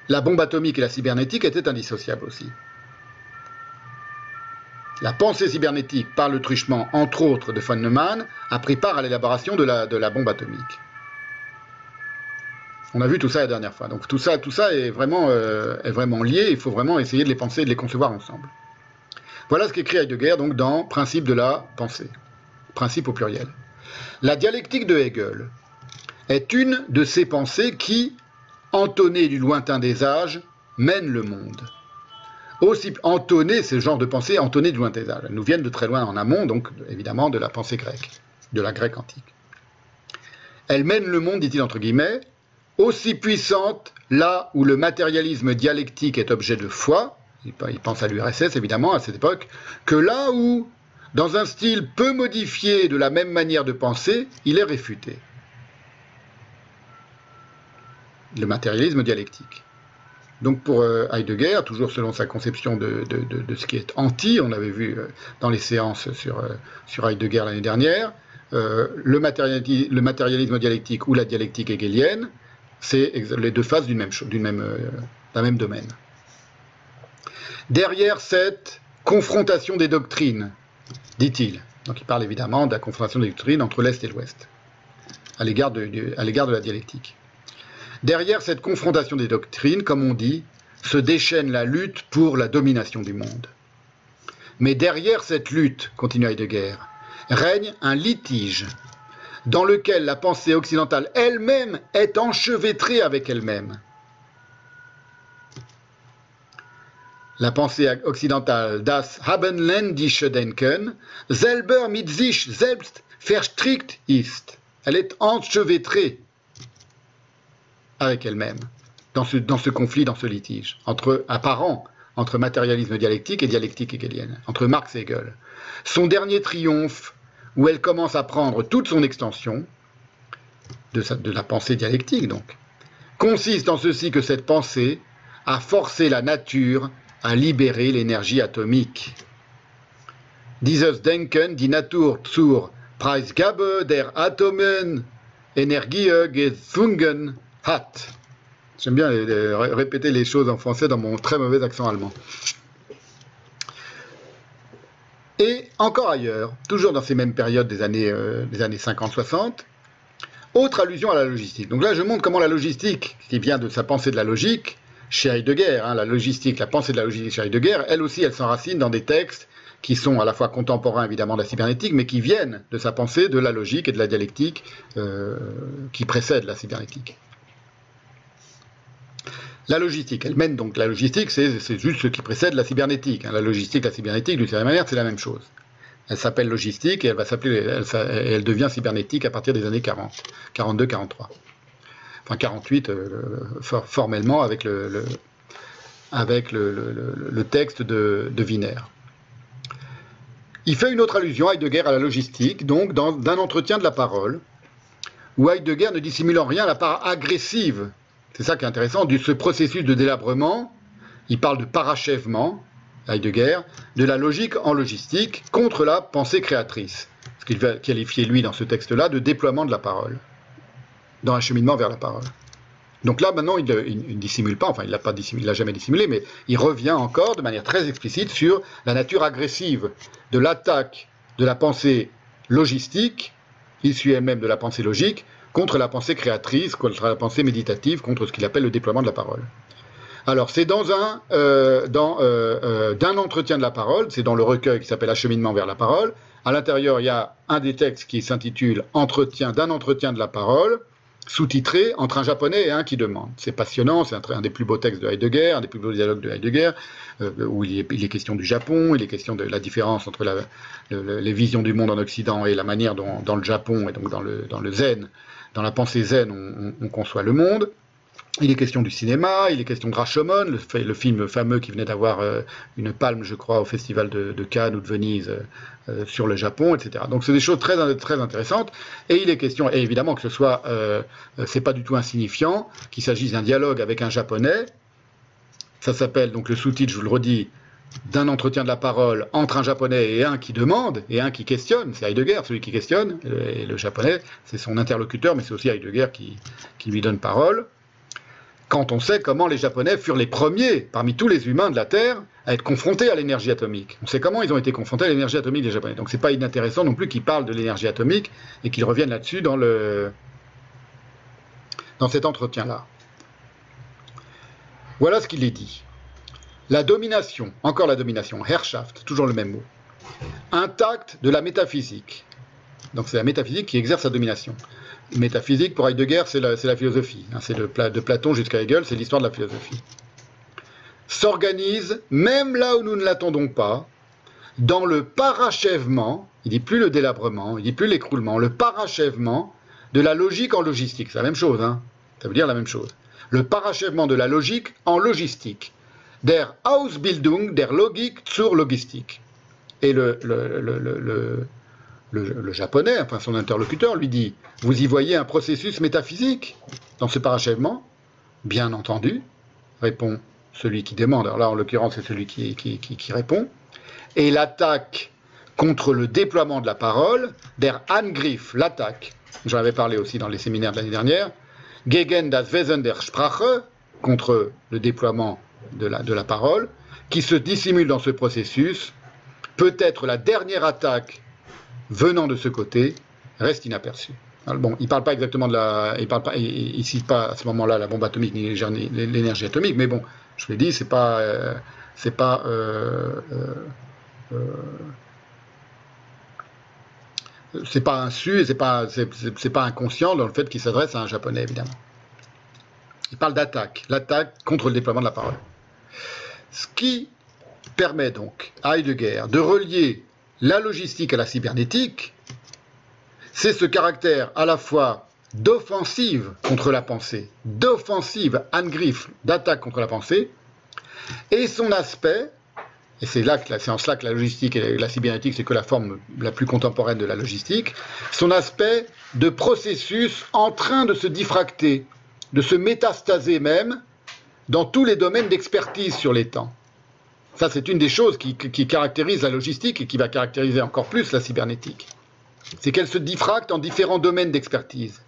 la bombe atomique et la cybernétique étaient indissociables aussi. La pensée cybernétique, par le truchement, entre autres, de von Neumann, a pris part à l'élaboration de la, de la bombe atomique. On a vu tout ça la dernière fois. Donc tout ça, tout ça est vraiment, euh, lié. Il faut vraiment essayer de les penser et de les concevoir ensemble. Voilà ce qu'écrit Heidegger donc dans Principe de la pensée. Principe au pluriel. La dialectique de Hegel est une de ces pensées qui, entonnée du lointain des âges, mène le monde. Aussi entonner ce genre de pensée, entonner du lointain des âges. Elles nous viennent de très loin en amont, donc évidemment de la pensée grecque, de la grecque antique. Elle mène le monde, dit-il entre guillemets, aussi puissante là où le matérialisme dialectique est objet de foi, il pense à l'URSS évidemment à cette époque, que là où, dans un style peu modifié de la même manière de penser, il est réfuté. Le matérialisme dialectique. Donc pour euh, Heidegger, toujours selon sa conception de, ce qui est anti, on avait vu euh, dans les séances sur, euh, sur Heidegger l'année dernière, le, matérialisme dialectique ou la dialectique hegelienne, c'est les deux d'une même même, d'un même domaine. Derrière cette confrontation des doctrines, dit-il, donc il parle évidemment de la confrontation des doctrines entre l'Est et l'Ouest, à l'égard de, la dialectique. Derrière cette confrontation des doctrines, comme on dit, se déchaîne la lutte pour la domination du monde. Mais derrière cette lutte, continue Heidegger, règne un litige dans lequel la pensée occidentale elle-même est enchevêtrée avec elle-même. La pensée occidentale, das Habenländische Denken, selber mit sich selbst verstrickt ist. Elle est enchevêtrée avec elle-même dans ce, conflit, dans ce litige, entre apparent entre matérialisme dialectique et dialectique hegelienne, entre Marx et Hegel. Son dernier triomphe, où elle commence à prendre toute son extension, de, la pensée dialectique donc, consiste en ceci que cette pensée a forcé la nature à libérer l'énergie atomique. Dieses Denken, die Natur zur Preisgabe der Atomen Energie hat. J'aime bien répéter les choses en français dans mon très mauvais accent allemand. Et encore ailleurs, toujours dans ces mêmes périodes des années, euh, années 50-60, autre allusion à la logistique. Donc là, je montre comment la logistique, qui vient de sa pensée de la logique, chez Heidegger, hein, la logistique, la pensée de la logistique chez Heidegger, elle aussi, elle s'enracine dans des textes qui sont à la fois contemporains évidemment de la cybernétique, mais qui viennent de sa pensée de la logique et de la dialectique euh, qui précède la cybernétique. La logistique, elle mène donc la logistique, c'est juste ce qui précède la cybernétique. Hein. La logistique, la cybernétique, d'une certaine manière, c'est la même chose. Elle s'appelle logistique et elle va elle, devient cybernétique à partir des années 40, 42, 43. Enfin 48 euh, formellement avec le, texte de, Wiener. Il fait une autre allusion, Heidegger, à la logistique, donc d'un entretien de la parole, où Heidegger ne dissimule en rien la part agressive c'est ça qui est intéressant, de ce processus de délabrement, il parle de parachèvement, Heidegger, de la logique en logistique contre la pensée créatrice. Ce qu'il va qualifier, lui, dans ce texte-là, de déploiement de la parole, dans un vers la parole. Donc là, maintenant, il ne dissimule pas, enfin, il ne l'a jamais dissimulé, mais il revient encore de manière très explicite sur la nature agressive de l'attaque de la pensée logistique, issue elle-même de la pensée logique, contre la pensée créatrice, contre la pensée méditative, contre ce qu'il appelle le déploiement de la parole. Alors, c'est dans un euh, euh, euh, d'un entretien de la parole, c'est dans le recueil qui s'appelle Acheminement vers la parole. À l'intérieur, il y a un des textes qui s'intitule Entretien d'un entretien de la parole, sous-titré entre un japonais et un qui demande. C'est passionnant, c'est un, des plus beaux textes de Heidegger, un des plus beaux dialogues de Heidegger, où il est, question du Japon, il est question de la différence entre les visions du monde en Occident et la manière dont dans le Japon et donc dans le, dans le zen, dans la pensée zen, on, conçoit le monde. Il est question du cinéma, il est question de Rashomon, le, film fameux qui venait d'avoir euh, une palme, je crois, au festival de, Cannes ou de Venise euh, euh, sur le Japon, etc. Donc c'est des choses très, très intéressantes. Et il est question, et évidemment que ce soit, c'est pas du tout insignifiant, qu'il s'agisse d'un dialogue avec un japonais. Ça s'appelle, donc le sous-titre, je vous le redis, d'un entretien de la parole entre un japonais et un qui demande et un qui questionne. C'est Heidegger, celui qui questionne, et le japonais, c'est son interlocuteur, mais c'est aussi Heidegger qui, qui lui donne parole. Quand on sait comment les japonais furent les premiers, parmi tous les humains de la Terre, à être confrontés à l'énergie atomique. On sait comment ils ont été confrontés à l'énergie atomique des japonais. Donc c'est pas inintéressant non plus qu'ils parlent de l'énergie atomique et qu'ils reviennent là-dessus dans, le, dans cet entretien-là. Voilà ce qu'il est dit. La domination, encore la domination, Herrschaft, toujours le même mot, intacte de la métaphysique. Donc c'est la métaphysique qui exerce sa domination. Métaphysique, pour Heidegger, c'est la, philosophie. Hein, c'est de Platon jusqu'à Hegel, c'est l'histoire de la philosophie. S'organise, même là où nous ne l'attendons pas, dans le parachèvement, il dit plus le délabrement, il dit plus l'écroulement, le parachèvement de la logique en logistique. C'est la même chose, hein ça veut dire la même chose. Le parachèvement de la logique en logistique der Ausbildung der Logik zur Logistik. Et le, le, le, japonais, enfin son interlocuteur, lui dit Vous y voyez un processus métaphysique dans ce parachèvement? Bien entendu, répond celui qui demande. Alors là, en l'occurrence, c'est celui qui, qui, qui, répond. Et l'attaque contre le déploiement de la parole, der Angriff, l'attaque, j'en avais parlé aussi dans les séminaires de l'année dernière, gegen das Wesen der Sprache, contre le déploiement de la, parole, qui se dissimule dans ce processus, peut-être la dernière attaque venant de ce côté, reste inaperçue. bon, il ne parle pas exactement de la. Il parle cite pas à ce moment-là la bombe atomique ni l'énergie atomique, mais bon, je l'ai dit, c'est pas. Euh, c'est pas. Euh, euh, c'est pas insu et c'est pas, c'est, pas inconscient dans le fait qu'il s'adresse à un japonais, évidemment. Il parle d'attaque, l'attaque contre le déploiement de la parole. Ce qui permet donc à Heidegger de relier la logistique à la cybernétique, c'est ce caractère à la fois d'offensive contre la pensée, d'offensive, Angriff, d'attaque contre la pensée, et son aspect, et c'est là c'est en cela que la logistique et la cybernétique, c'est que la forme la plus contemporaine de la logistique, son aspect de processus en train de se diffracter, de se métastaser même dans tous les domaines d'expertise sur les temps. Ça, c'est une des choses qui, caractérise la logistique et qui va caractériser encore plus la cybernétique. C'est qu'elle se diffracte en différents domaines d'expertise.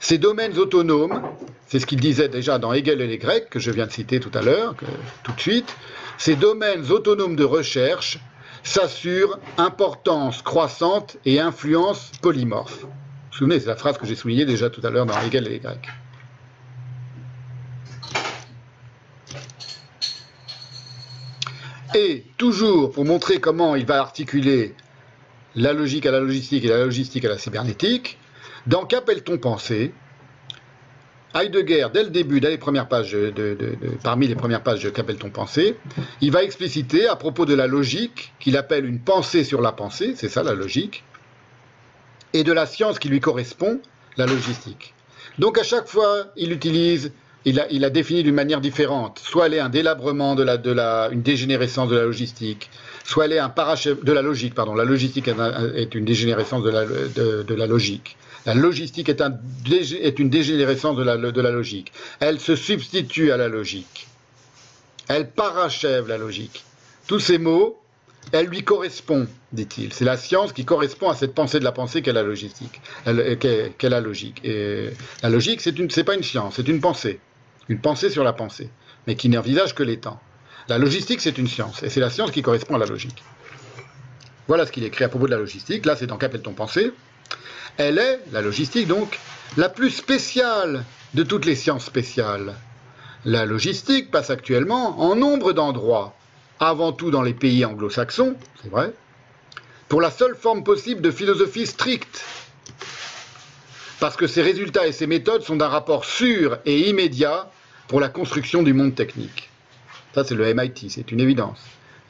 Ces domaines autonomes, c'est ce qu'il disait déjà dans Hegel et les Grecs, que je viens de citer tout à l'heure, tout de suite, ces domaines autonomes de recherche s'assurent importance croissante et influence polymorphe. Vous vous souvenez, c'est la phrase que j'ai soulignée déjà tout à l'heure dans Hegel et les Grecs. Et toujours pour montrer comment il va articuler la logique à la logistique et la logistique à la cybernétique, dans Qu'appelle-t-on penser Heidegger, dès le début, dès les premières pages de, parmi les premières pages de Qu'appelle-t-on penser, il va expliciter à propos de la logique, qu'il appelle une pensée sur la pensée, c'est ça la logique, et de la science qui lui correspond, la logistique. Donc à chaque fois, il utilise il a, défini d'une manière différente. Soit elle est un délabrement de la, de la, une dégénérescence de la logistique, soit elle est un parachèvement de la logique, pardon. La logistique est, une dégénérescence de la, de, la, logique. La logistique est, un, est une dégénérescence de la, de la logique. Elle se substitue à la logique. Elle parachève la logique. Tous ces mots, elle lui correspond, dit-il. C'est la science qui correspond à cette pensée de la pensée qu'est la logistique, qu'est la logique. Et la logique, c'est une, c'est pas une science, c'est une pensée une pensée sur la pensée, mais qui n'envisage que les temps. La logistique, c'est une science, et c'est la science qui correspond à la logique. Voilà ce qu'il écrit à propos de la logistique. Là, c'est dans Qu'appelle-t-on pensée Elle est, la logistique donc, la plus spéciale de toutes les sciences spéciales. La logistique passe actuellement en nombre d'endroits, avant tout dans les pays anglo-saxons, c'est vrai, pour la seule forme possible de philosophie stricte, parce que ses résultats et ses méthodes sont d'un rapport sûr et immédiat pour la construction du monde technique. Ça, c'est le MIT, c'est une évidence.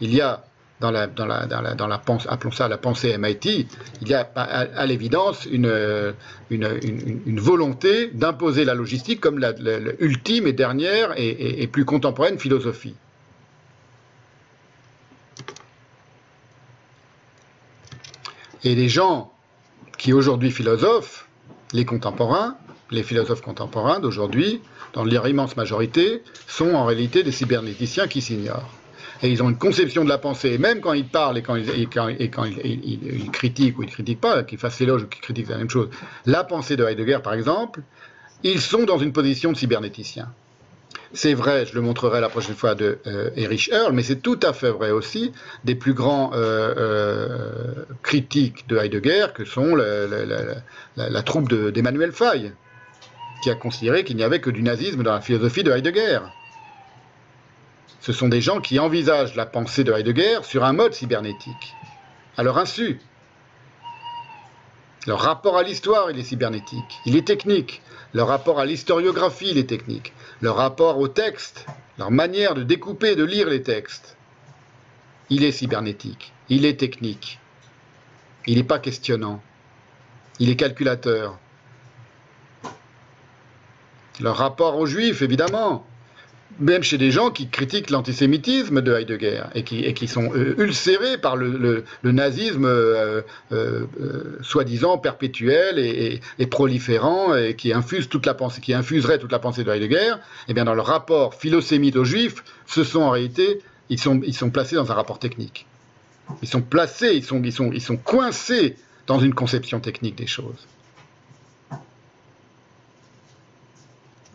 Il y a dans la, dans la, dans la, dans la pensée, appelons ça la pensée MIT, il y a à, l'évidence une, une, une, volonté d'imposer la logistique comme l'ultime et dernière et plus contemporaine philosophie. Et les gens qui aujourd'hui philosophent les contemporains, les philosophes contemporains d'aujourd'hui, dans leur immense majorité, sont en réalité des cybernéticiens qui s'ignorent. Et ils ont une conception de la pensée, et même quand ils parlent et quand ils, critiquent ou ils ne critiquent pas, qu'ils fassent l'éloge ou qu'ils critiquent la même chose, la pensée de Heidegger par exemple, ils sont dans une position de cybernéticien. C'est vrai, je le montrerai la prochaine fois de euh, Erich Earl, mais c'est tout à fait vrai aussi des plus grands euh, euh, critiques de Heidegger que sont la, troupe d'Emmanuel Faye, qui a considéré qu'il n'y avait que du nazisme dans la philosophie de Heidegger. Ce sont des gens qui envisagent la pensée de Heidegger sur un mode cybernétique, à leur insu. Leur rapport à l'histoire, il est cybernétique, il est technique. Leur rapport à l'historiographie, il est technique leur rapport au texte, leur manière de découper, de lire les textes. Il est cybernétique, il est technique, il n'est pas questionnant, il est calculateur. Leur rapport aux juifs, évidemment, même chez des gens qui critiquent l'antisémitisme de Heidegger et qui, et qui sont euh, ulcérés par le, nazisme euh, euh, soi-disant perpétuel et, proliférant et qui infuse toute la pensée, qui infuserait toute la pensée de Heidegger, eh bien dans le rapport philosémite aux juifs, ce sont en réalité, ils sont, placés dans un rapport technique. Ils sont placés, ils sont coincés dans une conception technique des choses.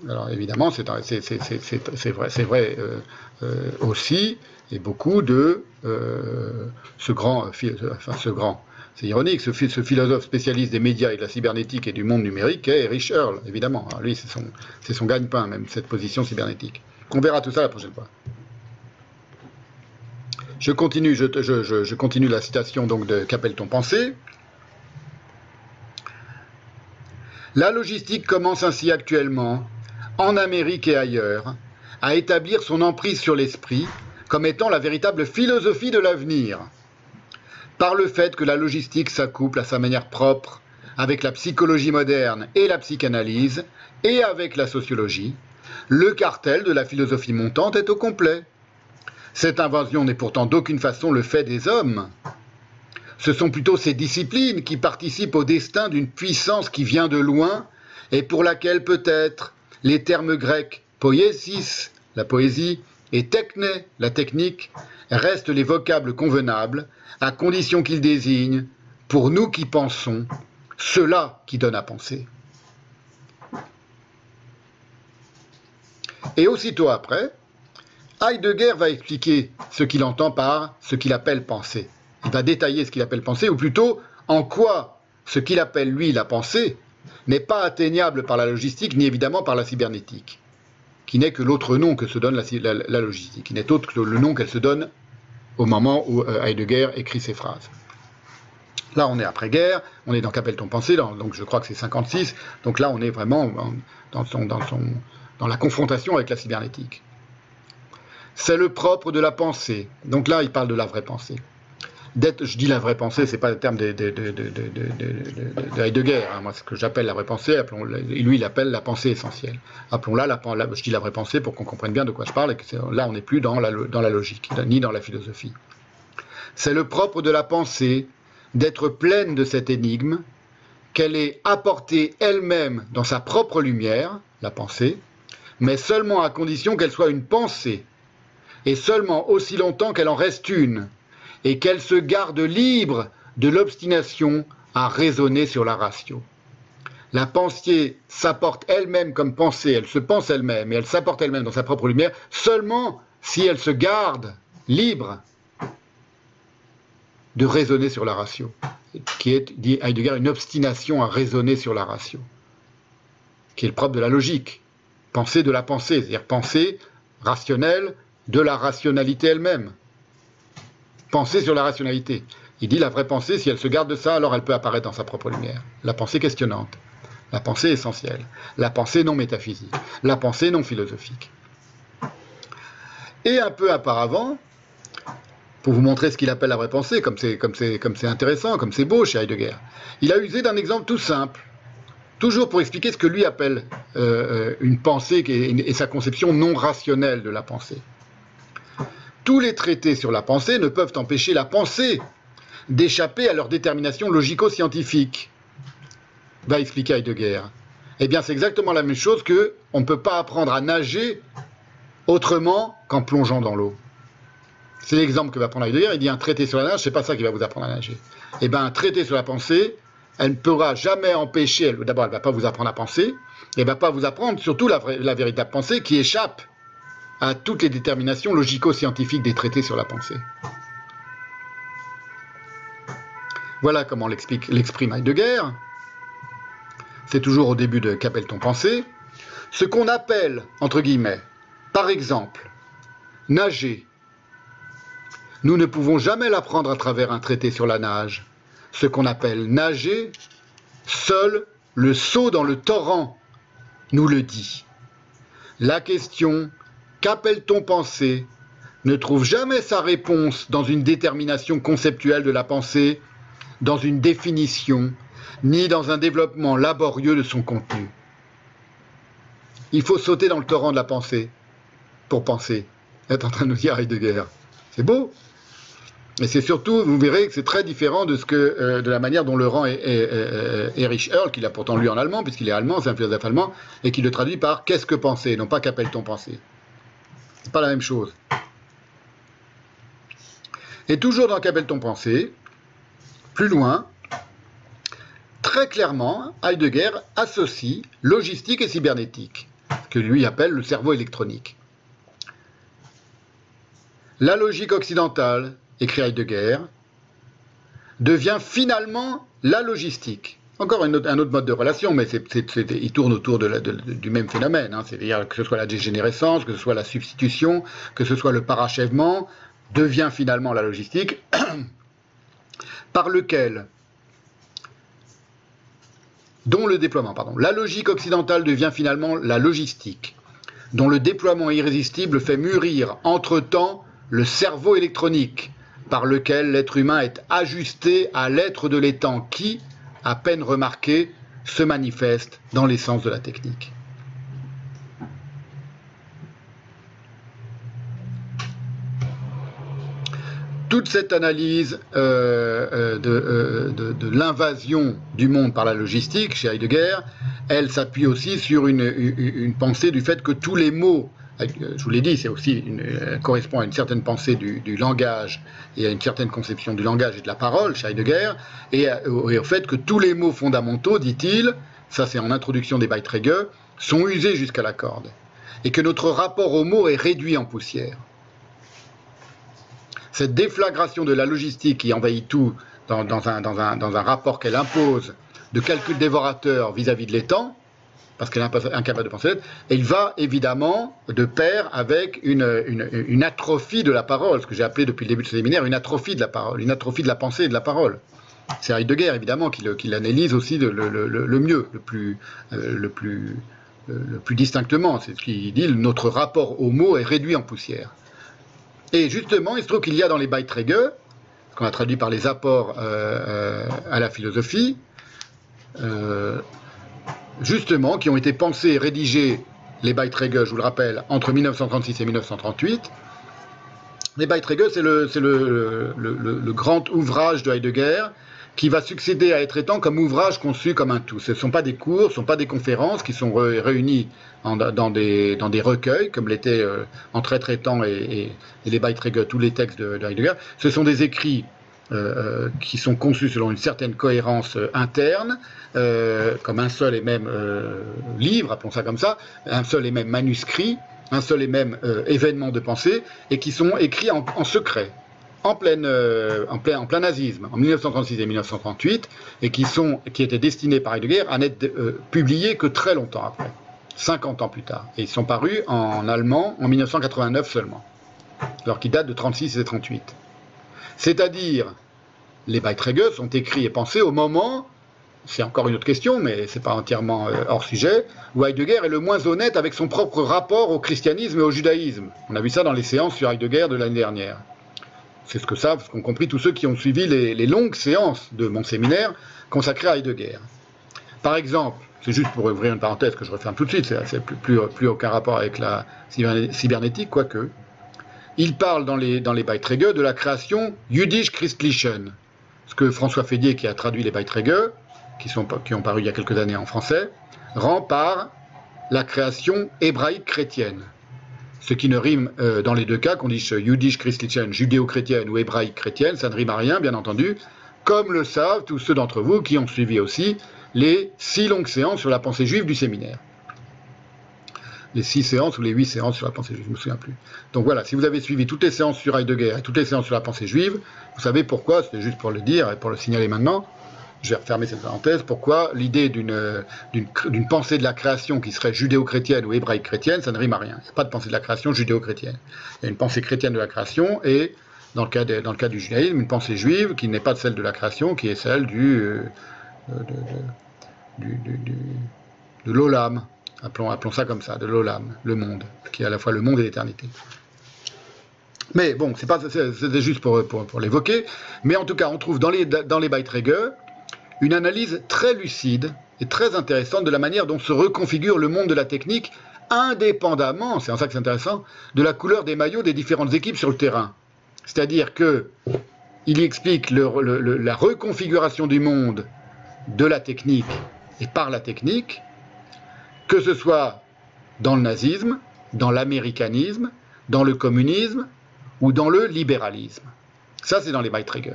Alors évidemment, c'est vrai, euh, euh, aussi, et beaucoup de euh, ce grand, enfin ce grand, C'est ironique, ce, philosophe spécialiste des médias et de la cybernétique et du monde numérique est Erich Earl, évidemment. lui, c'est son, son gagne-pain, même, cette position cybernétique. On verra tout ça la prochaine fois. Je continue, je, continue la citation donc de Qu'appelle-t-on pensée La logistique commence ainsi actuellement, en Amérique et ailleurs, à établir son emprise sur l'esprit comme étant la véritable philosophie de l'avenir, par le fait que la logistique s'accouple à sa manière propre avec la psychologie moderne et la psychanalyse, et avec la sociologie, le cartel de la philosophie montante est au complet. Cette invasion n'est pourtant d'aucune façon le fait des hommes. Ce sont plutôt ces disciplines qui participent au destin d'une puissance qui vient de loin et pour laquelle peut-être les termes grecs poiesis, la poésie, et techné, la technique, restent les vocables convenables, à condition qu'ils désignent, pour nous qui pensons, cela qui donne à penser. Et aussitôt après, Heidegger va expliquer ce qu'il entend par ce qu'il appelle pensée. Il va détailler ce qu'il appelle pensée, ou plutôt en quoi ce qu'il appelle lui la pensée n'est pas atteignable par la logistique, ni évidemment par la cybernétique, qui n'est que l'autre nom que se donne la, logistique, qui n'est autre que le nom qu'elle se donne au moment où euh, Heidegger écrit ces phrases. Là, on est après-guerre, on est dans Qu'appelle-t-on pensée, donc je crois que c'est 56, donc là, on est vraiment dans la confrontation avec la cybernétique. C'est le propre de la pensée. Donc là, il parle de la vraie pensée. Je dis la vraie pensée, c'est pas le terme de, de, de, Heidegger. Hein. Moi, ce que j'appelle la vraie pensée, lui, il appelle la pensée essentielle. Appelons-la, la, je dis la vraie pensée pour qu'on comprenne bien de quoi je parle, et que là, on n'est plus dans la, dans la logique, ni dans la philosophie. C'est le propre de la pensée d'être pleine de cette énigme, qu'elle est apportée elle-même dans sa propre lumière, la pensée, mais seulement à condition qu'elle soit une pensée et seulement aussi longtemps qu'elle en reste une, et qu'elle se garde libre de l'obstination à raisonner sur la ratio. La pensée s'apporte elle-même comme pensée, elle se pense elle-même et elle s'apporte elle-même dans sa propre lumière seulement si elle se garde libre de raisonner sur la ratio, qui est, dit Heidegger, une obstination à raisonner sur la ratio, qui est le propre de la logique, penser de la pensée, c'est-à-dire pensée rationnelle de la rationalité elle-même. Penser sur la rationalité. Il dit la vraie pensée, si elle se garde de ça, alors elle peut apparaître dans sa propre lumière. La pensée questionnante, la pensée essentielle, la pensée non métaphysique, la pensée non philosophique. Et un peu auparavant, pour vous montrer ce qu'il appelle la vraie pensée, comme c'est intéressant, comme c'est beau chez Heidegger, il a usé d'un exemple tout simple, toujours pour expliquer ce que lui appelle euh, euh, une pensée et sa conception non rationnelle de la pensée tous les traités sur la pensée ne peuvent empêcher la pensée d'échapper à leur détermination logico-scientifique, va expliquer Heidegger. Eh bien, c'est exactement la même chose que on ne peut pas apprendre à nager autrement qu'en plongeant dans l'eau. C'est l'exemple que va prendre Heidegger. Il dit un traité sur la nage, c'est pas ça qui va vous apprendre à nager. Eh bien, un traité sur la pensée, elle ne pourra jamais empêcher, d'abord, elle ne va pas vous apprendre à penser, elle ne va pas vous apprendre surtout la, la véritable pensée qui échappe à toutes les déterminations logico-scientifiques des traités sur la pensée. Voilà comment l'exprime Heidegger. C'est toujours au début de Qu'appelle-t-on pensée Ce qu'on appelle, entre guillemets, par exemple, nager. Nous ne pouvons jamais l'apprendre à travers un traité sur la nage. Ce qu'on appelle nager, seul le saut dans le torrent nous le dit. La question qu'appelle-t-on pensée? Ne trouve jamais sa réponse dans une détermination conceptuelle de la pensée, dans une définition, ni dans un développement laborieux de son contenu. Il faut sauter dans le torrent de la pensée pour penser, est en train de nous dire Heidegger. C'est beau. Et c'est surtout, vous verrez que c'est très différent de, euh, la manière dont le rend Erich Earl, qu'il a pourtant lu en allemand, puisqu'il est allemand, c'est un philosophe allemand, et qui le traduit par qu'est-ce que penser, non pas qu'appelle-t-on penser pas la même chose. Et toujours dans Qu'appelle-t-on Plus loin, très clairement, Heidegger associe logistique et cybernétique, que lui appelle le cerveau électronique. La logique occidentale, écrit Heidegger, devient finalement la logistique. Encore un autre, mode de relation, mais il tourne autour du même phénomène. Hein. C'est-à-dire que ce soit la dégénérescence, que ce soit la substitution, que ce soit le parachèvement, devient finalement la logistique, par lequel, dont le déploiement, pardon, la logique occidentale devient finalement la logistique, dont le déploiement irrésistible fait mûrir entre-temps le cerveau électronique, par lequel l'être humain est ajusté à l'être de l'étang qui, à peine remarqué, se manifeste dans l'essence de la technique. toute cette analyse euh, euh, euh, de, l'invasion du monde par la logistique chez Heidegger, elle s'appuie aussi sur une, pensée du fait que tous les mots, je vous l'ai dit, c'est aussi correspond à une certaine pensée du, langage et à une certaine conception du langage et de la parole chez Heidegger, et, au fait que tous les mots fondamentaux, dit-il, ça c'est en introduction des Beiträge, sont usés jusqu'à la corde, et que notre rapport aux mots est réduit en poussière. Cette déflagration de la logistique qui envahit tout dans, un, rapport qu'elle impose de calcul dévorateur vis-à-vis de l'étang, parce qu'elle est incapable de penser, il va évidemment de pair avec une, atrophie de la parole, ce que j'ai appelé depuis le début de ce séminaire une atrophie de la parole, une atrophie de la pensée et de la parole. C'est Heidegger, évidemment, qui l'analyse aussi le, mieux, le plus, euh, le plus, euh, le plus distinctement. C'est ce qu'il dit, notre rapport au mot est réduit en poussière. Et justement, il se trouve qu'il y a dans les Beiträge, qu'on a traduit par les apports euh, à la philosophie, justement, qui ont été pensés et rédigés, les Beiträge, je vous le rappelle, entre 1936 et 1938. Les Beiträge, c'est le, grand ouvrage de Heidegger qui va succéder à être étant comme ouvrage conçu comme un tout. Ce ne sont pas des cours, ce ne sont pas des conférences qui sont réunies dans, des, recueils, comme l'étaient euh, entre être étant et, les Beiträge, tous les textes de, Heidegger. Ce sont des écrits euh, euh, qui sont conçus selon une certaine cohérence interne, comme un seul et même livre, appelons ça comme ça, un seul et même manuscrit, un seul et même événement de pensée, et qui sont écrits en secret en, euh, plein, nazisme, en 1936 et 1938, et qui étaient destinés par Heidegger à n'être euh, publiés que très longtemps après, 50 ans plus tard. Et ils sont parus en allemand en 1989 seulement, alors qu'ils datent de 36 et 38. C'est-à-dire, les Beiträge sont écrits et pensés au moment, c'est encore une autre question, mais ce n'est pas entièrement euh, hors sujet, où Heidegger est le moins honnête avec son propre rapport au christianisme et au judaïsme. On a vu ça dans les séances sur Heidegger de l'année dernière. C'est ce que savent, ce qu'ont compris tous ceux qui ont suivi les, longues séances de mon séminaire consacré à Heidegger. Par exemple, c'est juste pour ouvrir une parenthèse que je referme tout de suite, c'est plus, aucun rapport avec la cybernétique, quoique. Il parle dans les, dans Beiträge de la création Jüdisch Christlichen, ce que François Fédier, qui a traduit les Beiträge, qui, ont paru il y a quelques années en français, rend par la création hébraïque chrétienne. Ce qui ne rime euh, dans les deux cas, qu'on dise Jüdisch christlichen, judéo-chrétienne ou hébraïque chrétienne, ça ne rime à rien, bien entendu, comme le savent tous ceux d'entre vous qui ont suivi aussi les six longues séances sur la pensée juive du séminaire. Les six séances ou les huit séances sur la pensée juive, je ne me souviens plus. Donc voilà, si vous avez suivi toutes les séances sur Heidegger et toutes les séances sur la pensée juive, vous savez pourquoi, c'était juste pour le dire et pour le signaler maintenant, je vais refermer cette parenthèse, pourquoi l'idée d'une pensée de la création qui serait judéo-chrétienne ou hébraïque-chrétienne, ça ne rime à rien. Il n'y a pas de pensée de la création judéo-chrétienne. Il y a une pensée chrétienne de la création et, dans le cas, du judaïsme, une pensée juive qui n'est pas celle de la création, qui est celle du, euh, de, de l'olam, appelons, ça comme ça, de l'olam, le monde, qui est à la fois le monde et l'éternité. Mais bon, c'était juste pour, pour, l'évoquer. Mais en tout cas, on trouve dans les, dans les une analyse très lucide et très intéressante de la manière dont se reconfigure le monde de la technique, indépendamment, c'est en ça que c'est intéressant, de la couleur des maillots des différentes équipes sur le terrain. C'est-à-dire que il explique la reconfiguration du monde de la technique et par la technique, que ce soit dans le nazisme, dans l'américanisme, dans le communisme ou dans le libéralisme. Ça, c'est dans les Beiträge.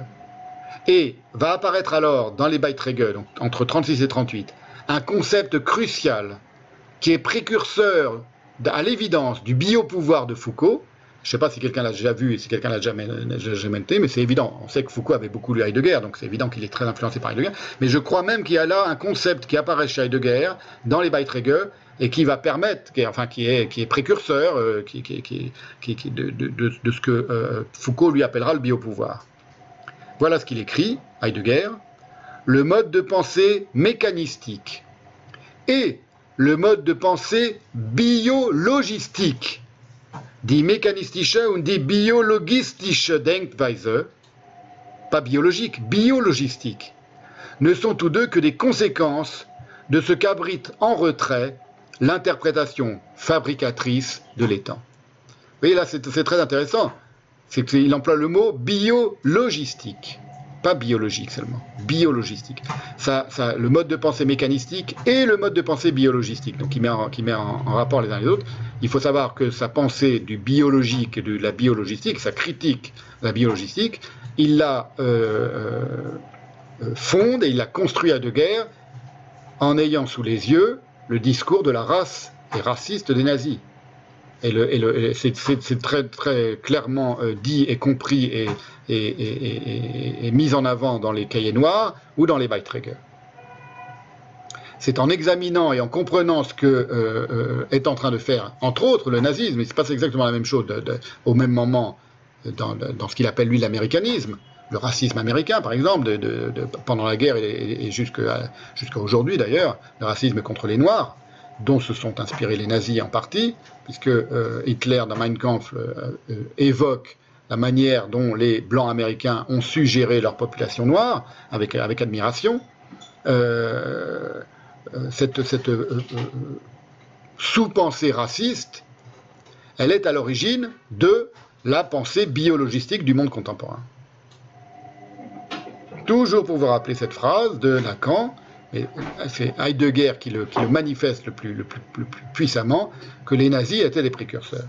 Et va apparaître alors dans les Beiträge, donc entre 36 et 38, un concept crucial qui est précurseur à l'évidence du biopouvoir de Foucault, Je ne sais pas si quelqu'un l'a déjà vu et si quelqu'un l'a jamais, jamais mais c'est évident. On sait que Foucault avait beaucoup lu Heidegger, donc c'est évident qu'il est très influencé par Heidegger. Mais je crois même qu'il y a là un concept qui apparaît chez Heidegger dans les Beiträge et qui va permettre, qui est, enfin qui est, précurseur de, ce que euh, Foucault lui appellera le biopouvoir. Voilà ce qu'il écrit, Heidegger, le mode de pensée mécanistique et le mode de pensée biologistique, die mechanistische und die biologistische Denkweise, pas biologique, biologistique, ne sont tous deux que des conséquences de ce qu'abrite en retrait l'interprétation fabricatrice de l'étang. Vous voyez là, c'est très intéressant. Qu'il emploie le mot biologistique pas biologique seulement, biologistique. Ça, le mode de pensée mécanistique et le mode de pensée biologistique, qui met, en, rapport les uns les autres. Il faut savoir que sa pensée du biologique et de la biologistique, sa critique de la biologistique, il la euh, euh, fonde et il la construit à deux guerres en ayant sous les yeux le discours de la race et raciste des nazis. Et, c'est très, très clairement euh, dit et compris et, mise en avant dans les cahiers noirs ou dans les Beiträge. C'est en examinant et en comprenant ce que euh, euh, est en train de faire, entre autres, le nazisme, il se passe exactement la même chose au même moment dans, ce qu'il appelle lui l'américanisme, le racisme américain, par exemple, pendant la guerre et, jusqu'à aujourd'hui d'ailleurs, le racisme contre les Noirs, dont se sont inspirés les nazis en partie, puisque euh, Hitler, dans Mein Kampf, évoque la manière dont les Blancs américains ont su gérer leur population noire, avec, admiration, euh, euh, cette, cette euh, sous-pensée raciste, elle est à l'origine de la pensée biologistique du monde contemporain. Toujours pour vous rappeler cette phrase de Lacan, et c'est Heidegger qui le, qui le manifeste le plus, puissamment, que les nazis étaient des précurseurs.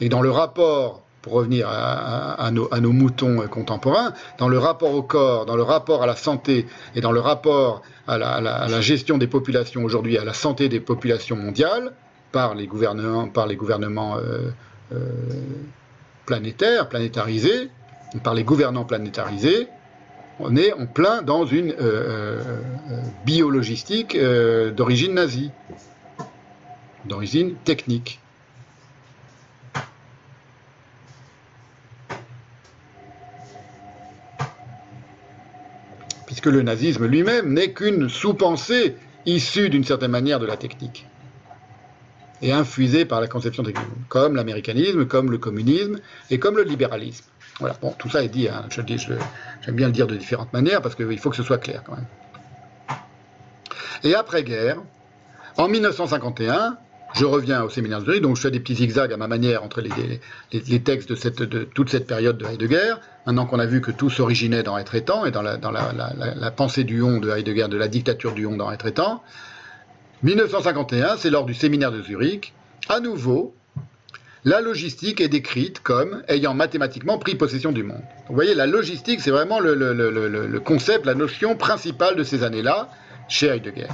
Et dans le rapport, pour revenir à, nos, moutons contemporains, dans le rapport au corps, dans le rapport à la santé et dans le rapport à la, gestion des populations aujourd'hui, à la santé des populations mondiales, par les gouvernements, euh, euh, planétaires, planétarisés, par les gouvernants planétarisés, on est en plein dans une euh, biologistique d'origine nazie, d'origine technique. puisque le nazisme lui-même n'est qu'une sous-pensée issue d'une certaine manière de la technique et infusée par la conception technique, comme l'américanisme, comme le communisme et comme le libéralisme. Voilà, bon, tout ça est dit, hein. j'aime bien le dire de différentes manières parce qu'il faut que ce soit clair quand même. Et après-guerre, en 1951, je reviens au séminaire de Zurich, donc je fais des petits zigzags à ma manière entre les, textes de, toute cette période de Heidegger, maintenant qu'on a vu que tout s'originait dans Être étant et dans, la, la, pensée du on de Heidegger, de la dictature du on dans Être étant. 1951, c'est lors du séminaire de Zurich, à nouveau, la logistique est décrite comme ayant mathématiquement pris possession du monde. Vous voyez, la logistique, c'est vraiment le, concept, la notion principale de ces années-là chez Heidegger.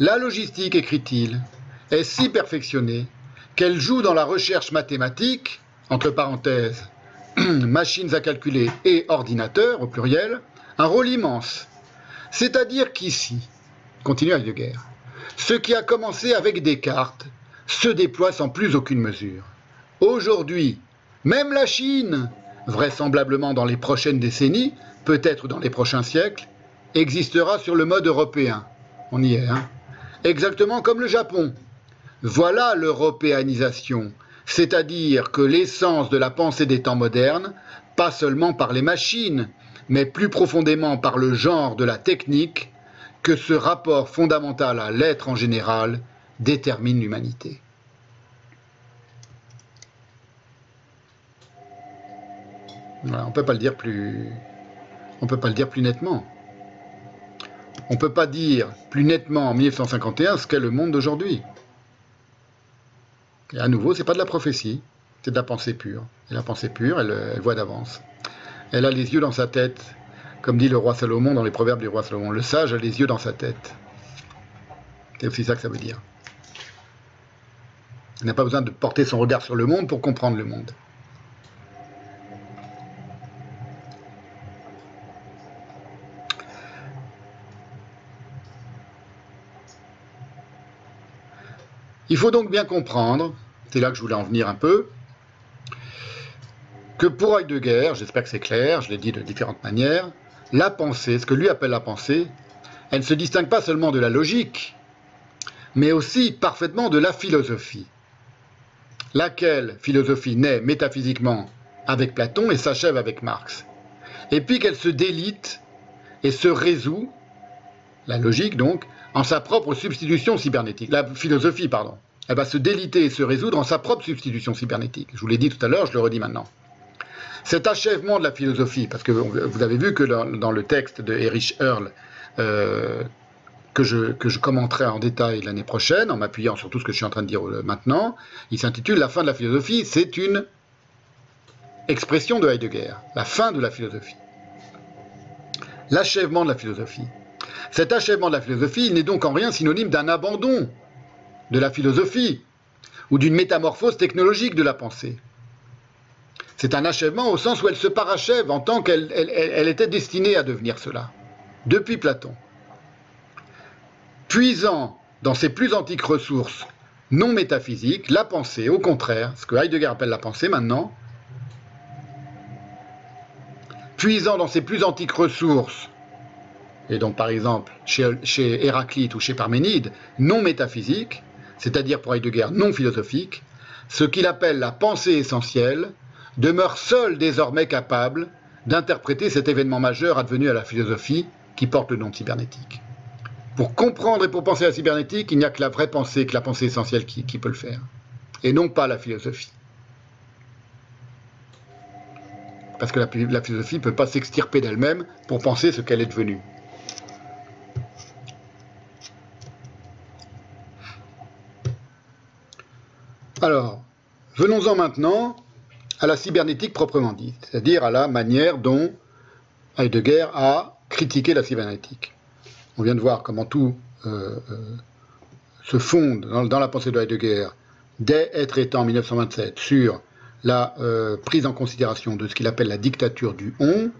La logistique, écrit-il, est si perfectionnée qu'elle joue dans la recherche mathématique, entre parenthèses, machines à calculer et ordinateurs au pluriel, un rôle immense. C'est-à-dire qu'ici, continue Heidegger, ce qui a commencé avec Descartes se déploie sans plus aucune mesure. Aujourd'hui, même la Chine, vraisemblablement dans les prochaines décennies, peut-être dans les prochains siècles, existera sur le mode européen. On y est, hein exactement comme le Japon. Voilà l'européanisation, c'est-à-dire que l'essence de la pensée des temps modernes, pas seulement par les machines, mais plus profondément par le genre de la technique, que ce rapport fondamental à l'être en général détermine l'humanité. on ne peut pas le dire plus, on peut pas le dire plus nettement on ne peut pas dire plus nettement en 1951 ce qu'est le monde d'aujourd'hui. Et à nouveau, ce n'est pas de la prophétie, c'est de la pensée pure. Et la pensée pure, elle, voit d'avance. Elle a les yeux dans sa tête, comme dit le roi Salomon dans les proverbes du roi Salomon. Le sage a les yeux dans sa tête. C'est aussi ça que ça veut dire. Il n'a pas besoin de porter son regard sur le monde pour comprendre le monde. Il faut donc bien comprendre, c'est là que je voulais en venir un peu, que pour Heidegger, j'espère que c'est clair, je l'ai dit de différentes manières, la pensée, ce que lui appelle la pensée, elle ne se distingue pas seulement de la logique, mais aussi parfaitement de la philosophie, laquelle philosophie naît métaphysiquement avec Platon et s'achève avec Marx, et puis qu'elle se délite et se résout, la logique donc, en sa propre substitution cybernétique, la philosophie, pardon. Elle va se déliter et se résoudre en sa propre substitution cybernétique. Je vous l'ai dit tout à l'heure, je le redis maintenant. Cet achèvement de la philosophie, parce que vous avez vu que dans, le texte de Erich Earl, euh, que, je, commenterai en détail l'année prochaine, en m'appuyant sur tout ce que je suis en train de dire euh, maintenant, il s'intitule La fin de la philosophie. C'est une expression de Heidegger, la fin de la philosophie. L'achèvement de la philosophie. Cet achèvement de la philosophie n'est donc en rien synonyme d'un abandon de la philosophie ou d'une métamorphose technologique de la pensée. C'est un achèvement au sens où elle se parachève en tant qu'elle était destinée à devenir cela, depuis Platon. Puisant dans ses plus antiques ressources non métaphysiques, la pensée, au contraire, ce que Heidegger appelle la pensée maintenant, puisant dans ses plus antiques ressources et donc par exemple chez, Héraclite ou chez Parménide, non métaphysique, c'est-à-dire pour Heidegger non philosophique, ce qu'il appelle la pensée essentielle demeure seul désormais capable d'interpréter cet événement majeur advenu à la philosophie qui porte le nom de cybernétique. Pour comprendre et pour penser la cybernétique, il n'y a que la vraie pensée, que la pensée essentielle qui, peut le faire, et non pas la philosophie. Parce que la philosophie ne peut pas s'extirper d'elle-même pour penser ce qu'elle est devenue. Alors, venons-en maintenant à la cybernétique proprement dite, c'est-à-dire à la manière dont Heidegger a critiqué la cybernétique. On vient de voir comment tout euh, euh, se fonde dans, la pensée de Heidegger dès être étant en 1927 sur la euh, prise en considération de ce qu'il appelle la dictature du on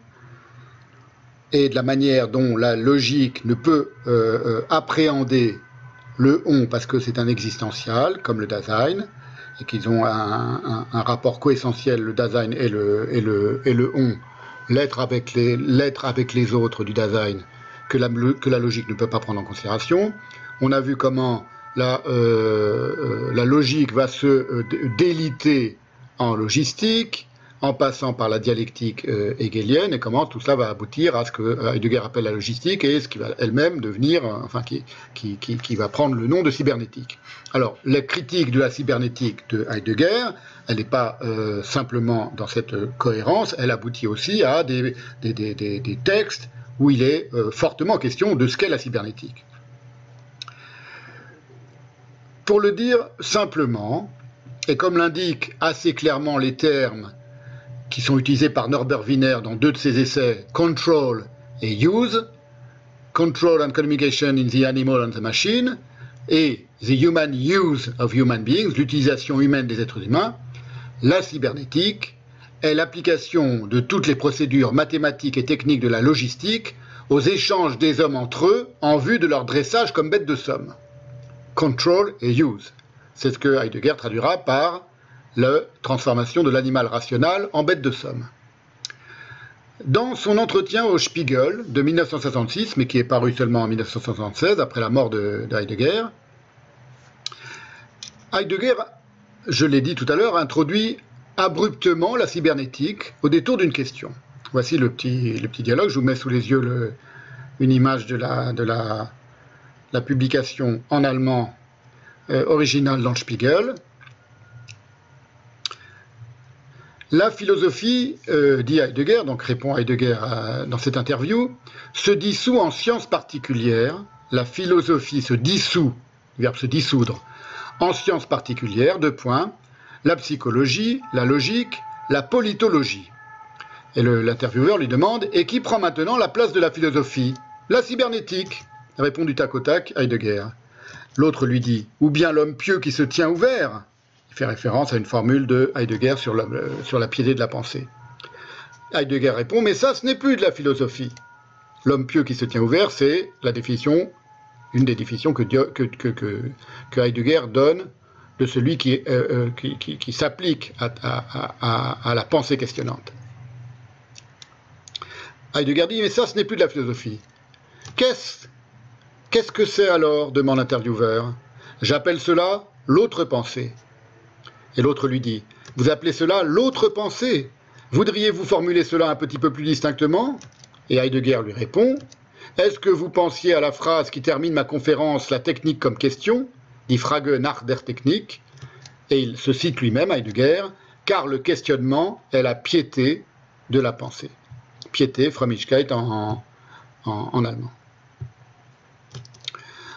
et de la manière dont la logique ne peut appréhender le on parce que c'est un existentiel, comme le Dasein, et qu'ils ont un, rapport coessentiel, le Dasein et le, et le, et le on, l'être avec, les, avec les autres du Dasein, que la, que la logique ne peut pas prendre en considération. On a vu comment la, euh, euh, logique va se euh, déliter en logistique, en passant par la dialectique euh, hegelienne, et comment tout cela va aboutir à ce que Heidegger appelle la logistique, et ce qui va elle-même devenir, enfin, qui, va prendre le nom de cybernétique. Alors, la critique de la cybernétique de Heidegger, elle n'est pas simplement dans cette cohérence, elle aboutit aussi à des textes où il est fortement question de ce qu'est la cybernétique. Pour le dire simplement, et comme l'indiquent assez clairement les termes qui sont utilisés par Norbert Wiener dans deux de ses essais, Control et Use, Control and Communication in the Animal and the Machine, et The Human Use of Human Beings, l'utilisation humaine des êtres humains, la cybernétique est l'application de toutes les procédures mathématiques et techniques de la logistique aux échanges des hommes entre eux en vue de leur dressage comme bêtes de somme. Control et use. C'est ce que Heidegger traduira par la transformation de l'animal rationnel en bête de somme. Dans son entretien au Spiegel de 1966, mais qui est paru seulement en 1976, après la mort de, Heidegger, Heidegger, je l'ai dit tout à l'heure, introduit abruptement la cybernétique au détour d'une question. Voici le petit, le petit dialogue. Je vous mets sous les yeux une image de la, de la, publication en allemand euh, originale dans le Spiegel. La philosophie, euh, dit Heidegger, donc répond Heidegger dans cette interview, se dissout en sciences particulières. La philosophie se dissout, verbe se dissoudre, en sciences particulières, deux points, la psychologie, la logique, la politologie. Et l'intervieweur lui demande Et qui prend maintenant la place de la philosophie? La cybernétique, répond du tac au tac Heidegger. L'autre lui dit Ou bien l'homme pieux qui se tient ouvert? Il fait référence à une formule de Heidegger sur la, sur la piété de la pensée. Heidegger répond, mais ça, ce n'est plus de la philosophie. L'homme pieux qui se tient ouvert, c'est la définition, une des définitions que, Heidegger donne de celui qui, euh, euh, s'applique à, la pensée questionnante. Heidegger dit, mais ça, ce n'est plus de la philosophie. Qu'est-ce Qu'est-ce que c'est alors demande l'intervieweur. J'appelle cela l'autre pensée. Et l'autre lui dit, vous appelez cela l'autre pensée Voudriez-vous formuler cela un petit peu plus distinctement? Et Heidegger lui répond Est-ce que vous pensiez à la phrase qui termine ma conférence La technique comme question? Dit Frage nach der Technik Et il se cite lui-même, Heidegger, car le questionnement est la piété de la pensée. Piété, Frömmigkeit en, allemand.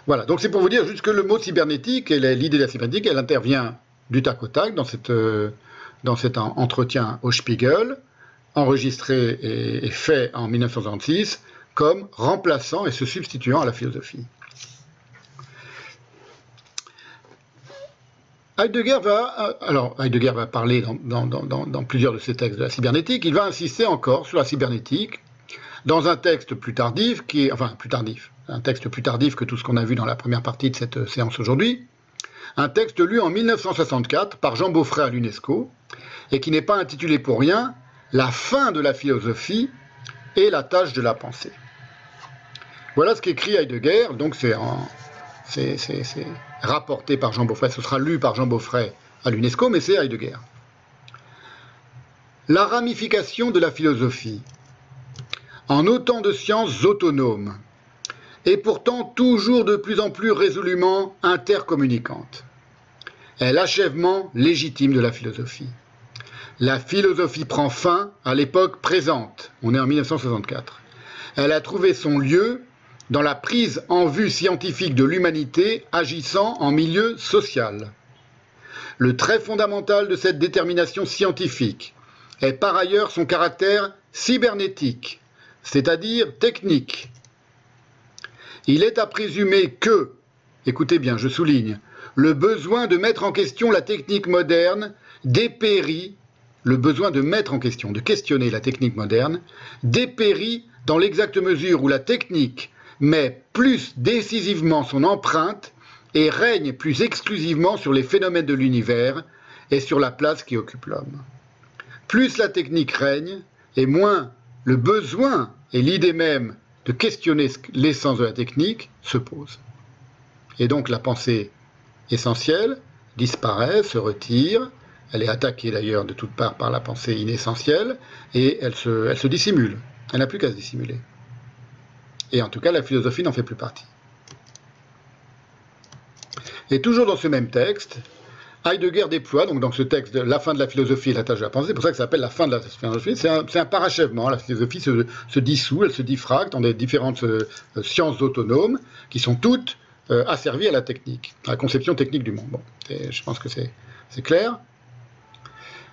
Voilà, donc c'est pour vous dire juste que le mot cybernétique et l'idée de la cybernétique, elle intervient du tac au tac dans euh, dans cet entretien au Spiegel, enregistré et, fait en 1966, comme remplaçant et se substituant à la philosophie. Heidegger va, euh, alors Heidegger va parler dans, plusieurs de ses textes de la cybernétique, il va insister encore sur la cybernétique dans un texte plus tardif, qui est, enfin plus tardif, un texte plus tardif que tout ce qu'on a vu dans la première partie de cette séance aujourd'hui, un texte lu en 1964 par Jean Beaufray à l'UNESCO, et qui n'est pas intitulé pour rien La fin de la philosophie et la tâche de la pensée. Voilà ce qu'écrit Heidegger, donc c'est rapporté par Jean Beaufray, ce sera lu par Jean Beaufray à l'UNESCO, mais c'est Heidegger. La ramification de la philosophie en autant de sciences autonomes et pourtant toujours de plus en plus résolument intercommunicantes est l'achèvement légitime de la philosophie la philosophie prend fin à l'époque présente. On est en 1964. Elle a trouvé son lieu dans la prise en vue scientifique de l'humanité agissant en milieu social. Le trait fondamental de cette détermination scientifique est par ailleurs son caractère cybernétique, c'est-à-dire technique. Il est à présumer que, écoutez bien, je souligne, le besoin de mettre en question la technique moderne dépérit le besoin de mettre en question, de questionner la technique moderne, dépérit dans l'exacte mesure où la technique met plus décisivement son empreinte et règne plus exclusivement sur les phénomènes de l'univers et sur la place qui occupe l'homme. Plus la technique règne, et moins le besoin et l'idée même de questionner l'essence de la technique se pose. Et donc la pensée essentielle disparaît, se retire, elle est attaquée d'ailleurs de toutes parts par la pensée inessentielle et elle se, elle se dissimule. Elle n'a plus qu'à se dissimuler. Et en tout cas, la philosophie n'en fait plus partie. Et toujours dans ce même texte, Heidegger déploie, donc dans ce texte, la fin de la philosophie et la tâche de la pensée, c'est pour ça que ça s'appelle la fin de la philosophie, c'est un, parachèvement, la philosophie se, dissout, elle se diffracte dans des différentes euh, sciences autonomes qui sont toutes euh, asservies à la technique, à la conception technique du monde. Bon, je pense que c'est clair.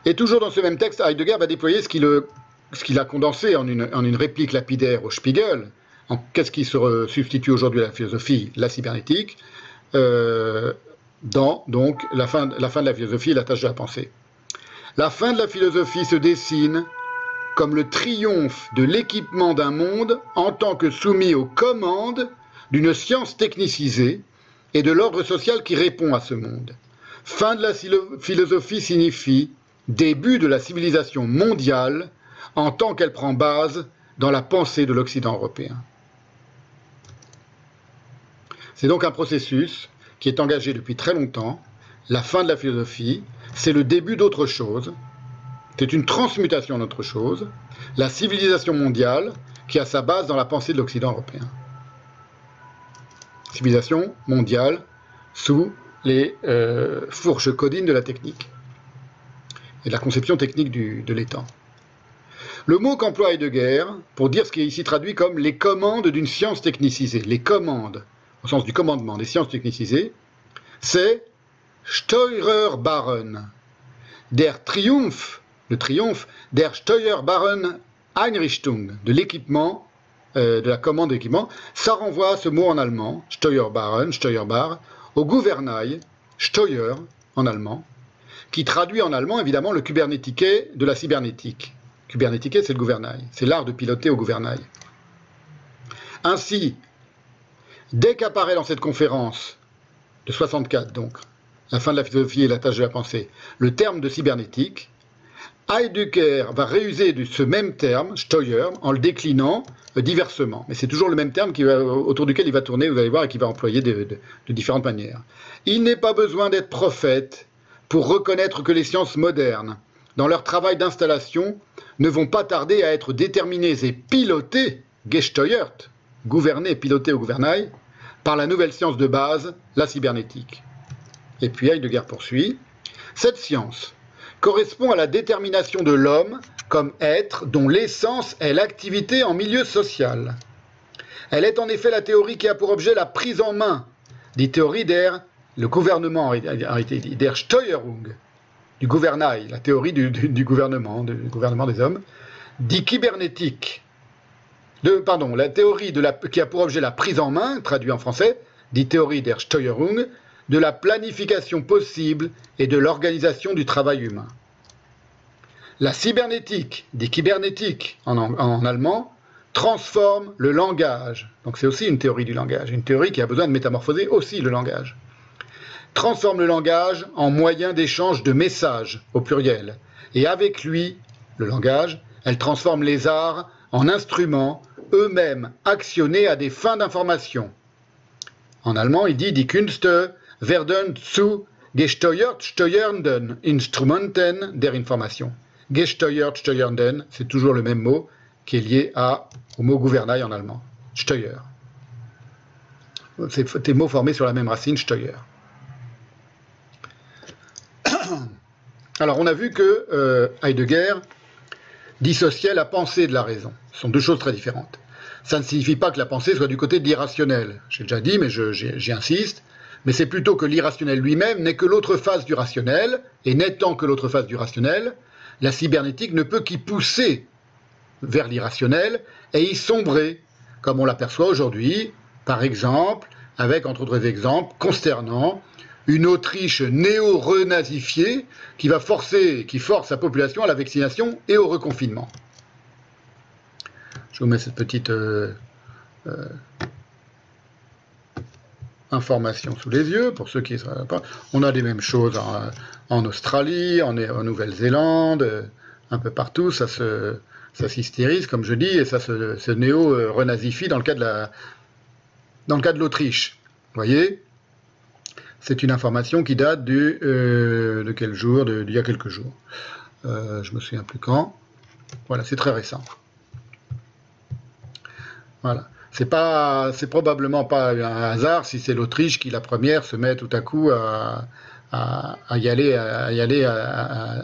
Et toujours dans ce même texte, Heidegger va déployer ce qu'il a condensé en une, réplique lapidaire au Spiegel. Qu'est-ce qui se substitue aujourd'hui à la philosophie La cybernétique, euh, dans donc la fin, la fin de la philosophie et la tâche de la pensée. La fin de la philosophie se dessine comme le triomphe de l'équipement d'un monde en tant que soumis aux commandes d'une science technicisée et de l'ordre social qui répond à ce monde. Fin de la philosophie signifie début de la civilisation mondiale en tant qu'elle prend base dans la pensée de l'Occident européen. C'est donc un processus qui est engagé depuis très longtemps. La fin de la philosophie, c'est le début d'autre chose. C'est une transmutation d'autre chose. La civilisation mondiale qui a sa base dans la pensée de l'Occident européen. Civilisation mondiale sous les euh, fourches codines de la technique et de la conception technique de l'étang. Le mot qu'emploie Heidegger pour dire ce qui est ici traduit comme les commandes d'une science technicisée, les commandes, au sens du commandement des sciences technicisées, c'est Steuerbaren, der Triumph, le triomphe, der Steuerbaren Einrichtung, de l'équipement, euh, de la commande d'équipement. Ça renvoie à ce mot en allemand, Steuerbaren, Steuerbar, au gouvernail, Steuer en allemand, qui traduit en allemand évidemment le Kubernetique de la cybernétique. Kubernetique, c'est le gouvernail, c'est l'art de piloter au gouvernail. Ainsi, dès qu'apparaît dans cette conférence de 64 donc, la fin de la philosophie et la tâche de la pensée, le terme de cybernétique, Heidegger va réuser ce même terme, Steuer, en le déclinant diversement. Mais c'est toujours le même terme qui autour duquel il va tourner, vous allez voir, et qui va employer de, de différentes manières. Il n'est pas besoin d'être prophète pour reconnaître que les sciences modernes, dans leur travail d'installation, ne vont pas tarder à être déterminées et pilotées, gesteuert, gouvernées, pilotées au gouvernail, par la nouvelle science de base, la cybernétique. Et puis Heidegger poursuit. Cette science correspond à la détermination de l'homme comme être dont l'essence est l'activité en milieu social. Elle est en effet la théorie qui a pour objet la prise en main, des théories der, le gouvernement, der Steuerung, du gouvernail, la théorie du, gouvernement, du gouvernement des hommes, dit kybernétique, la théorie qui a pour objet la prise en main, traduit en français, dit théorie der Steuerung, de la planification possible et de l'organisation du travail humain. La cybernétique, dit kybernétique en, en allemand, transforme le langage. Donc c'est aussi une théorie du langage, une théorie qui a besoin de métamorphoser aussi le langage. Transforme le langage en moyen d'échange de messages au pluriel. Et avec lui, le langage, elle transforme les arts en instruments eux-mêmes actionnés à des fins d'information. En allemand, il dit Die Künste werden zu gesteuert steuernden Instrumenten der Information. Gesteuert steuernden, c'est toujours le même mot qui est lié au mot gouvernail en allemand. Steuer. C'est des mots formés sur la même racine, Steuer. Alors, on a vu que euh, Heidegger dissociait la pensée de la raison. Ce sont deux choses très différentes. Ça ne signifie pas que la pensée soit du côté de l'irrationnel. J'ai déjà dit, mais j'y insiste. Mais c'est plutôt que l'irrationnel lui-même n'est que l'autre face du rationnel, et n'étant que l'autre face du rationnel, la cybernétique ne peut qu'y pousser vers l'irrationnel et y sombrer, comme on l'aperçoit aujourd'hui, par exemple, avec, entre autres exemples, consternants, une Autriche néo-renazifiée qui va forcer, qui force sa population à la vaccination et au reconfinement. Je vous mets cette petite euh, euh, information sous les yeux pour ceux qui ne savent pas. On a les mêmes choses en, Australie, en, Nouvelle-Zélande, un peu partout. Ça se, ça s'hystérise, comme je dis, et ça se, néo-renazifie dans le cas de la, dans le cas de l'Autriche. Vous voyez? C'est une information qui date euh, de quel jour D'il y a quelques jours. Euh, je me souviens plus quand. Voilà, c'est très récent. Voilà. C'est pas, probablement pas un hasard si c'est l'Autriche qui la première se met tout à coup à, y aller, à y aller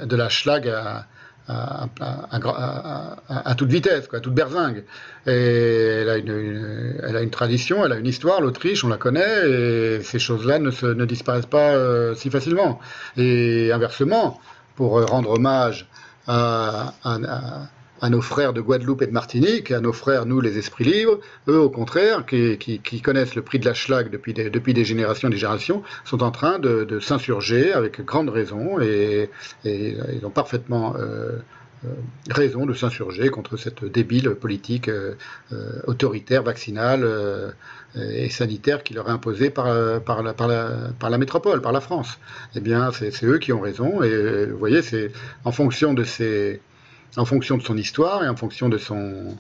de la schlag à, à, toute vitesse, quoi, à toute berzingue. Et elle a, une, tradition, elle a une histoire, l'Autriche, on la connaît, et ces choses-là ne, disparaissent pas euh, si facilement. Et inversement, pour rendre hommage à, à, nos frères de Guadeloupe et de Martinique, à nos frères, nous, les esprits libres, eux, au contraire, qui, connaissent le prix de la schlag depuis des, depuis des générations et des générations, sont en train de, s'insurger avec grande raison et, et ils ont parfaitement euh, euh, raison de s'insurger contre cette débile politique euh, autoritaire, vaccinale et sanitaire qui leur est imposée par, par, la, par, la, par la métropole, par la France. Eh bien, c'est eux qui ont raison et vous voyez, c'est en fonction de ces en fonction de son histoire et en fonction de son,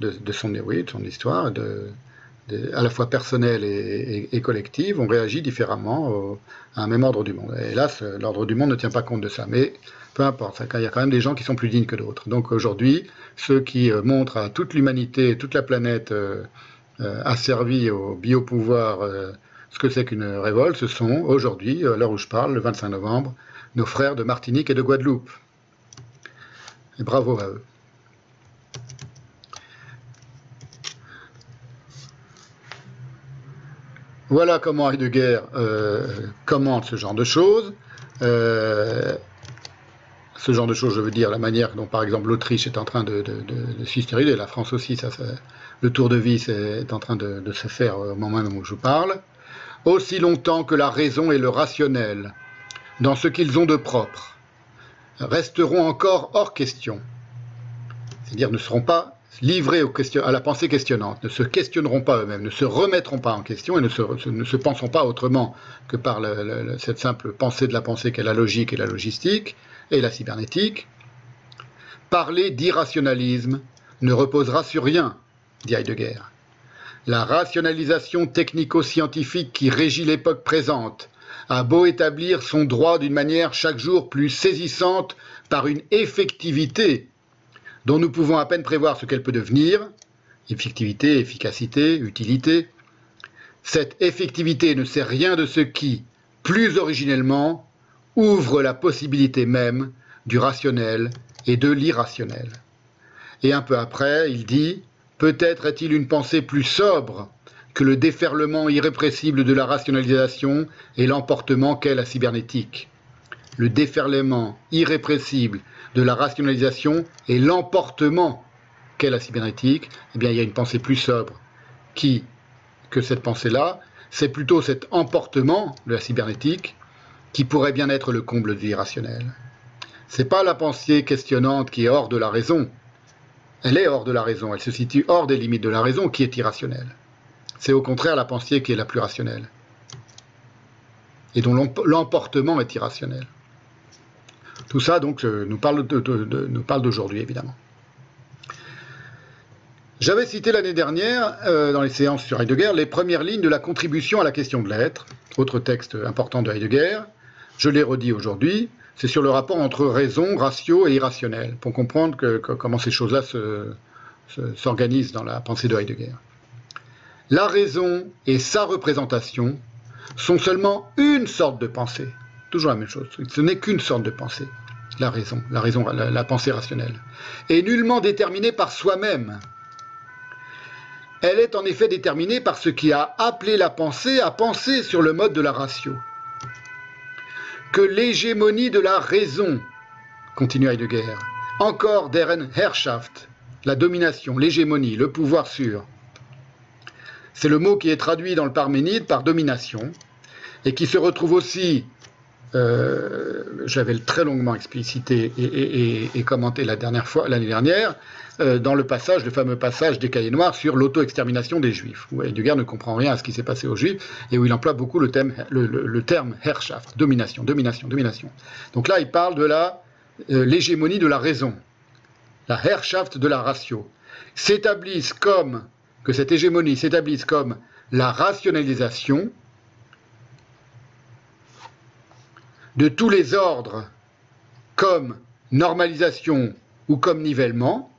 de, de son histoire, à la fois personnelle et, collective, on réagit différemment à un même ordre du monde. Et hélas, l'ordre du monde ne tient pas compte de ça. Mais peu importe, il y a quand même des gens qui sont plus dignes que d'autres. Donc aujourd'hui, ceux qui euh, montrent à toute l'humanité, toute la planète euh, euh, asservie au biopouvoir ce que c'est qu'une révolte, ce sont aujourd'hui, à l'heure où je parle, le 25 novembre, nos frères de Martinique et de Guadeloupe. Bravo à eux. Voilà comment Heidegger euh, commente ce genre de choses. Euh, ce genre de choses, je veux dire, la manière dont, par exemple, l'Autriche est en train de, de, et la France aussi, le tour de vie est en train de, se faire au moment même où je parle. Aussi longtemps que la raison et le rationnel dans ce qu'ils ont de propre, resteront encore hors question, c'est-à-dire ne seront pas livrés à la pensée questionnante, ne se questionneront pas eux-mêmes, ne se remettront pas en question et ne se, penseront pas autrement que par cette simple pensée de la pensée qu'est la logique et la logistique et la cybernétique. Parler d'irrationalisme ne reposera sur rien, dit Heidegger. La rationalisation technico-scientifique qui régit l'époque présente a beau établir son droit d'une manière chaque jour plus saisissante par une effectivité dont nous pouvons à peine prévoir ce qu'elle peut devenir, effectivité, efficacité, utilité, cette effectivité ne sait rien de ce qui, plus originellement, ouvre la possibilité même du rationnel et de l'irrationnel. Et un peu après, il dit Peut-être est-il une pensée plus sobre que le déferlement irrépressible de la rationalisation et l'emportement qu'est la cybernétique. Le déferlement irrépressible de la rationalisation et l'emportement qu'est la cybernétique, eh bien, il y a une pensée plus sobre qui, que cette pensée-là, c'est plutôt cet emportement de la cybernétique qui pourrait bien être le comble du irrationnel. C'est pas la pensée questionnante qui est hors de la raison. Elle est hors de la raison, elle se situe hors des limites de la raison qui est irrationnelle. C'est au contraire la pensée qui est la plus rationnelle et dont l'emportement est irrationnel. Tout ça donc euh, nous parle d'aujourd'hui évidemment. J'avais cité l'année dernière, euh, dans les séances sur Heidegger, les premières lignes de la contribution à la question de l'être, autre texte important de Heidegger. Je l'ai redit aujourd'hui c'est sur le rapport entre raison, ratio et irrationnel, pour comprendre comment ces choses-là s'organisent dans la pensée de Heidegger. La raison et sa représentation sont seulement une sorte de pensée. Toujours la même chose. Ce n'est qu'une sorte de pensée. La raison, la pensée rationnelle. Et nullement déterminée par soi-même. Elle est en effet déterminée par ce qui a appelé la pensée à penser sur le mode de la ratio que l'hégémonie de la raison, continue Heidegger, encore deren Herrschaft, la domination, l'hégémonie, le pouvoir sûr. C'est le mot qui est traduit dans le Parménide par domination et qui se retrouve aussi, euh, j'avais très longuement explicité et, commenté la dernière fois, l'année dernière, euh, dans le passage, le fameux passage des cahiers noirs sur l'auto-extermination des juifs, où Heidegger ne comprend rien à ce qui s'est passé aux juifs et où il emploie beaucoup le, thème, le, terme Herrschaft, domination, domination, domination. Donc là, il parle de la euh, l'hégémonie de la raison, la Herrschaft de la ratio, s'établissent comme, que cette hégémonie s'établisse comme la rationalisation de tous les ordres comme normalisation ou comme nivellement,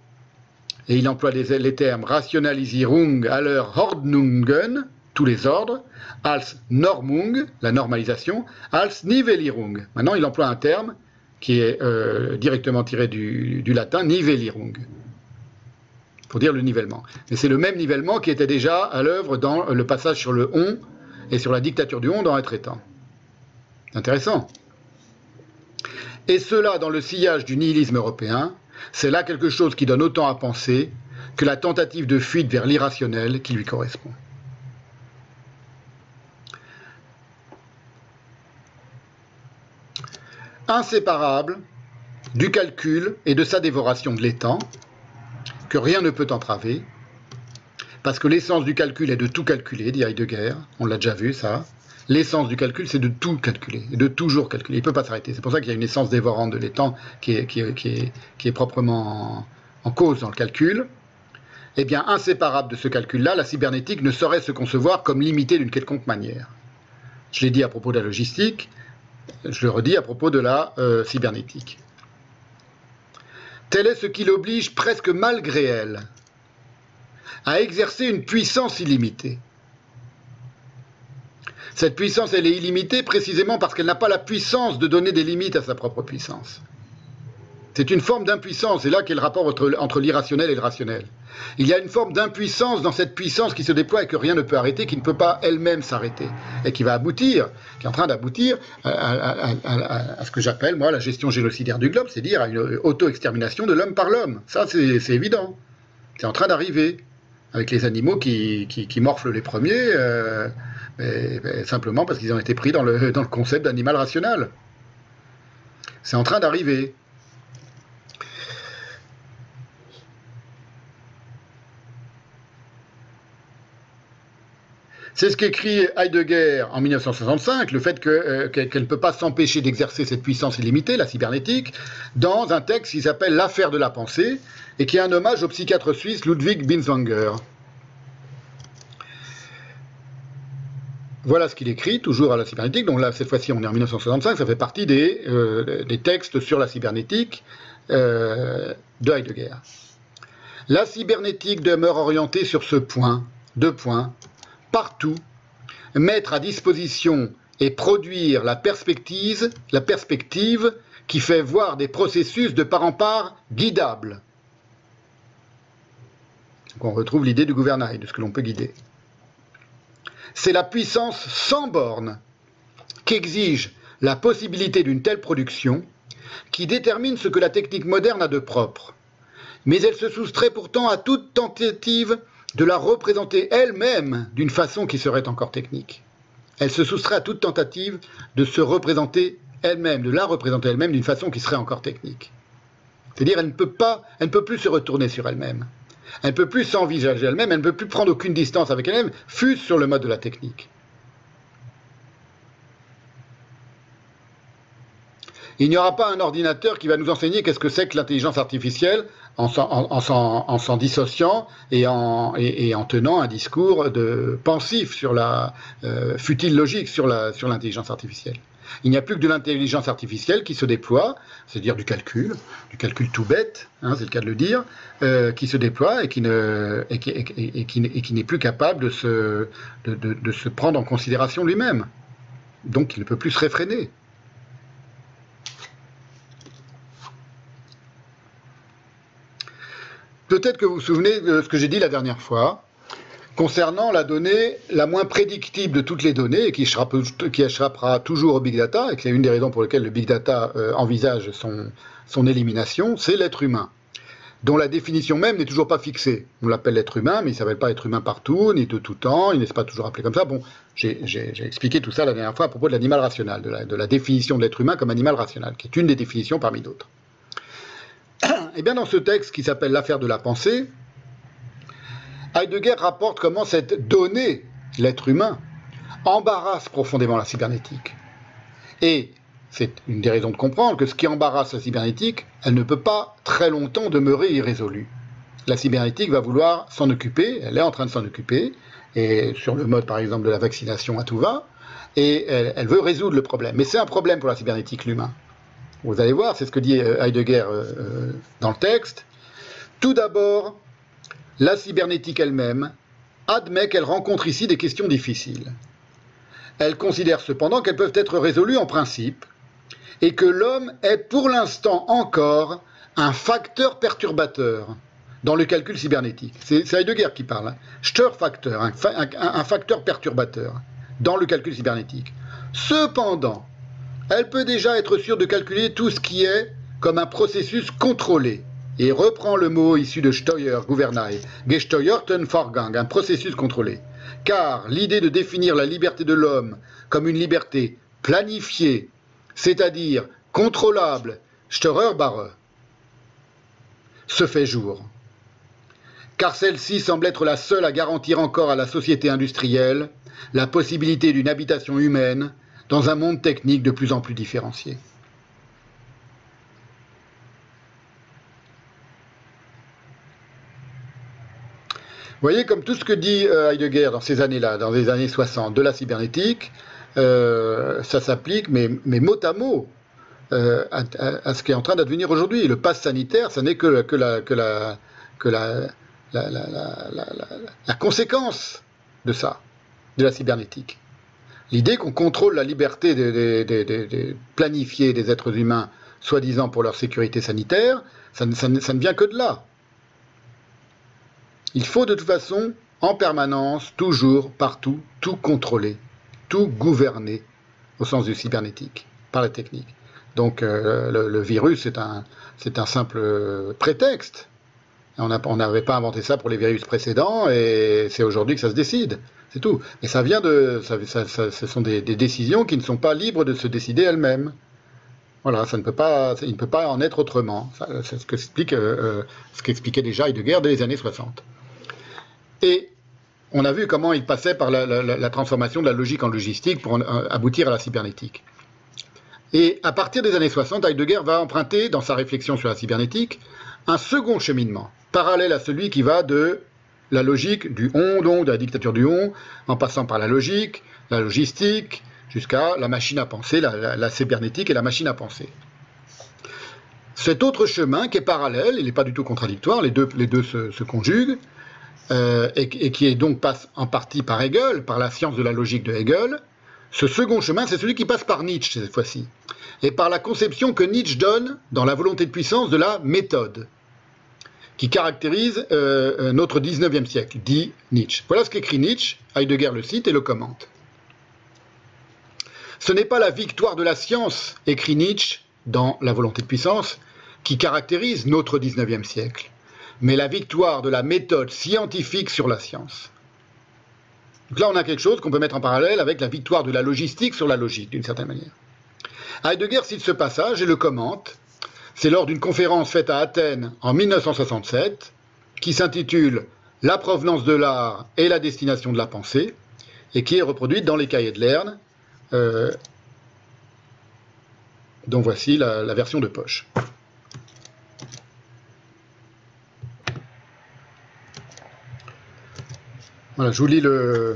et il emploie les, termes Rationalisierung aller Ordnungen, tous les ordres, als Normung, la normalisation, als Nivellierung. Maintenant, il emploie un terme qui est euh, directement tiré du, latin, Nivellierung, pour dire le nivellement. Mais c'est le même nivellement qui était déjà à l'œuvre dans le passage sur le on et sur la dictature du on dans un traitant. Intéressant. Et cela dans le sillage du nihilisme européen, c'est là quelque chose qui donne autant à penser que la tentative de fuite vers l'irrationnel qui lui correspond. Inséparable du calcul et de sa dévoration de l'étang, rien ne peut entraver, parce que l'essence du calcul est de tout calculer, dit Heidegger, on l'a déjà vu ça, L'essence du calcul, c'est de tout calculer, de toujours calculer. Il ne peut pas s'arrêter. C'est pour ça qu'il y a une essence dévorante de l'étang qui est, qui, est, proprement en, cause dans le calcul. Eh bien, inséparable de ce calcul-là, la cybernétique ne saurait se concevoir comme limitée d'une quelconque manière. Je l'ai dit à propos de la logistique, je le redis à propos de la euh, cybernétique. Tel est ce qui l'oblige presque malgré elle à exercer une puissance illimitée. Cette puissance, elle est illimitée précisément parce qu'elle n'a pas la puissance de donner des limites à sa propre puissance. C'est une forme d'impuissance, et là qu'est le rapport entre, l'irrationnel et le rationnel. Il y a une forme d'impuissance dans cette puissance qui se déploie et que rien ne peut arrêter, qui ne peut pas elle-même s'arrêter, et qui va aboutir, qui est en train d'aboutir à, ce que j'appelle, moi, la gestion génocidaire du globe, c'est-à-dire à une auto-extermination de l'homme par l'homme. Ça, c'est évident. C'est en train d'arriver, avec les animaux qui, morflent les premiers. Euh, simplement parce qu'ils ont été pris dans le, dans le concept d'animal rationnel. C'est en train d'arriver. C'est ce qu'écrit Heidegger en 1965, le fait euh, qu'elle ne peut pas s'empêcher d'exercer cette puissance illimitée, la cybernétique, dans un texte qui s'appelle L'affaire de la pensée, et qui est un hommage au psychiatre suisse Ludwig Binswanger. Voilà ce qu'il écrit, toujours à la cybernétique. Donc là, cette fois-ci, on est en 1965, ça fait partie des, euh, textes sur la cybernétique euh, de Heidegger. La cybernétique demeure orientée sur ce point, deux points, partout, mettre à disposition et produire la perspective, la perspective qui fait voir des processus de part en part guidables. on retrouve l'idée du gouvernail, de ce que l'on peut guider. C'est la puissance sans borne qu'exige la possibilité d'une telle production qui détermine ce que la technique moderne a de propre. Mais elle se soustrait pourtant à toute tentative de la représenter elle-même d'une façon qui serait encore technique. Elle se soustrait à toute tentative de se représenter elle-même, de la représenter elle-même d'une façon qui serait encore technique. C'est-à-dire, elle ne peut pas, elle ne peut plus se retourner sur elle-même. Elle ne peut plus s'envisager elle-même, elle ne peut plus prendre aucune distance avec elle-même, fût sur le mode de la technique. Il n'y aura pas un ordinateur qui va nous enseigner qu'est-ce que c'est que l'intelligence artificielle en s'en dissociant et en, tenant un discours de pensif sur la euh, futile logique sur l'intelligence artificielle. Il n'y a plus que de l'intelligence artificielle qui se déploie, c'est-à-dire du calcul, du calcul tout bête, hein, c'est le cas de le dire, euh, qui se déploie et qui, n'est plus capable de se, de se prendre en considération lui-même. Donc il ne peut plus se réfréner. Peut-être que vous vous souvenez de ce que j'ai dit la dernière fois concernant la donnée la moins prédictible de toutes les données et qui échappera, toujours au big data, et qui est une des raisons pour lesquelles le big data euh, envisage son, son élimination, c'est l'être humain, dont la définition même n'est toujours pas fixée. On l'appelle l'être humain, mais il ne s'appelle pas être humain partout, ni de tout temps, il n'est pas toujours appelé comme ça. Bon, j'ai expliqué tout ça la dernière fois à propos de l'animal rationnel, de la, de la définition de l'être humain comme animal rationnel, qui est une des définitions parmi d'autres. Eh bien, dans ce texte qui s'appelle L'affaire de la pensée, Heidegger rapporte comment cette donnée, l'être humain, embarrasse profondément la cybernétique. Et c'est une des raisons de comprendre que ce qui embarrasse la cybernétique, elle ne peut pas très longtemps demeurer irrésolue. La cybernétique va vouloir s'en occuper, elle est en train de s'en occuper, et sur le mode par exemple de la vaccination à tout va, et elle, elle veut résoudre le problème. Mais c'est un problème pour la cybernétique, l'humain. Vous allez voir, c'est ce que dit euh, Heidegger euh, euh, dans le texte. Tout d'abord, la cybernétique elle-même admet qu'elle rencontre ici des questions difficiles. Elle considère cependant qu'elles peuvent être résolues en principe et que l'homme est pour l'instant encore un facteur perturbateur dans le calcul cybernétique. C'est Heidegger qui parle. Hein. Un facteur perturbateur dans le calcul cybernétique. Cependant, elle peut déjà être sûre de calculer tout ce qui est comme un processus contrôlé. Et reprend le mot issu de Steuer, gouvernail, gesteuerten Vorgang, un processus contrôlé. Car l'idée de définir la liberté de l'homme comme une liberté planifiée, c'est-à-dire contrôlable, Steuerbare, se fait jour. Car celle-ci semble être la seule à garantir encore à la société industrielle la possibilité d'une habitation humaine dans un monde technique de plus en plus différencié. Vous voyez, comme tout ce que dit euh, Heidegger dans ces années-là, dans les années 60, de la cybernétique, euh, ça s'applique, mais, mot à mot, euh, à, ce qui est en train d'advenir aujourd'hui. Le pass sanitaire, ça n'est que, la, conséquence de ça, de la cybernétique. L'idée qu'on contrôle la liberté de, planifier des êtres humains, soi-disant pour leur sécurité sanitaire, ça, ne vient que de là. Il faut de toute façon, en permanence, toujours, partout, tout contrôler, tout gouverner, au sens du cybernétique, par la technique. Donc euh, le, virus, c'est un, un, simple prétexte. On n'avait pas inventé ça pour les virus précédents et c'est aujourd'hui que ça se décide. C'est tout. Mais ça vient de. ce sont des, décisions qui ne sont pas libres de se décider elles-mêmes. Voilà, ça ne peut pas, il ne peut pas en être autrement. C'est ce qu'explique, euh, ce qu'expliquait déjà Heidegger dès les années 60. Et on a vu comment il passait par la, transformation de la logique en logistique pour aboutir à la cybernétique. Et à partir des années 60, Heidegger va emprunter, dans sa réflexion sur la cybernétique, un second cheminement, parallèle à celui qui va de la logique du on, donc de la dictature du on, en passant par la logique, la logistique, jusqu'à la machine à penser, la, cybernétique et la machine à penser. Cet autre chemin qui est parallèle, il n'est pas du tout contradictoire, les deux, se conjuguent, euh, et, qui donc passe en partie par Hegel, par la science de la logique de Hegel. Ce second chemin, c'est celui qui passe par Nietzsche cette fois-ci, et par la conception que Nietzsche donne dans la volonté de puissance de la méthode, qui caractérise euh, euh, notre 19e siècle, dit Nietzsche. Voilà ce qu'écrit Nietzsche, Heidegger le cite et le commente. Ce n'est pas la victoire de la science, écrit Nietzsche dans La volonté de puissance, qui caractérise notre 19e siècle mais la victoire de la méthode scientifique sur la science. Donc là, on a quelque chose qu'on peut mettre en parallèle avec la victoire de la logistique sur la logique, d'une certaine manière. Heidegger cite ce passage et le commente. C'est lors d'une conférence faite à Athènes en 1967, qui s'intitule La provenance de l'art et la destination de la pensée, et qui est reproduite dans les cahiers de Lerne, euh, dont voici la version de poche. Voilà, je vous lis le,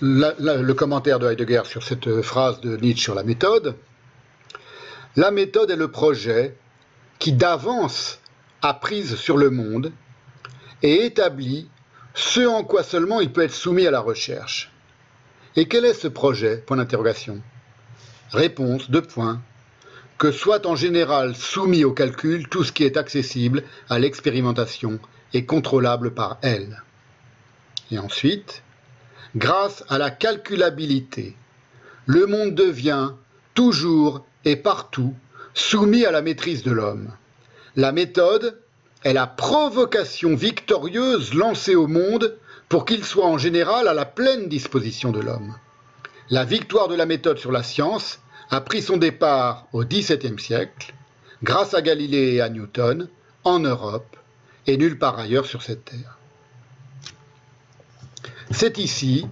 le commentaire de Heidegger sur cette phrase de Nietzsche sur la méthode. La méthode est le projet qui d'avance a prise sur le monde et établit ce en quoi seulement il peut être soumis à la recherche. Et quel est ce projet? Réponse, deux points que soit en général soumis au calcul tout ce qui est accessible à l'expérimentation et contrôlable par elle. Et ensuite, grâce à la calculabilité, le monde devient toujours et partout soumis à la maîtrise de l'homme. La méthode est la provocation victorieuse lancée au monde pour qu'il soit en général à la pleine disposition de l'homme. La victoire de la méthode sur la science a pris son départ au XVIIe siècle, grâce à Galilée et à Newton, en Europe et nulle part ailleurs sur cette terre. C'est ici,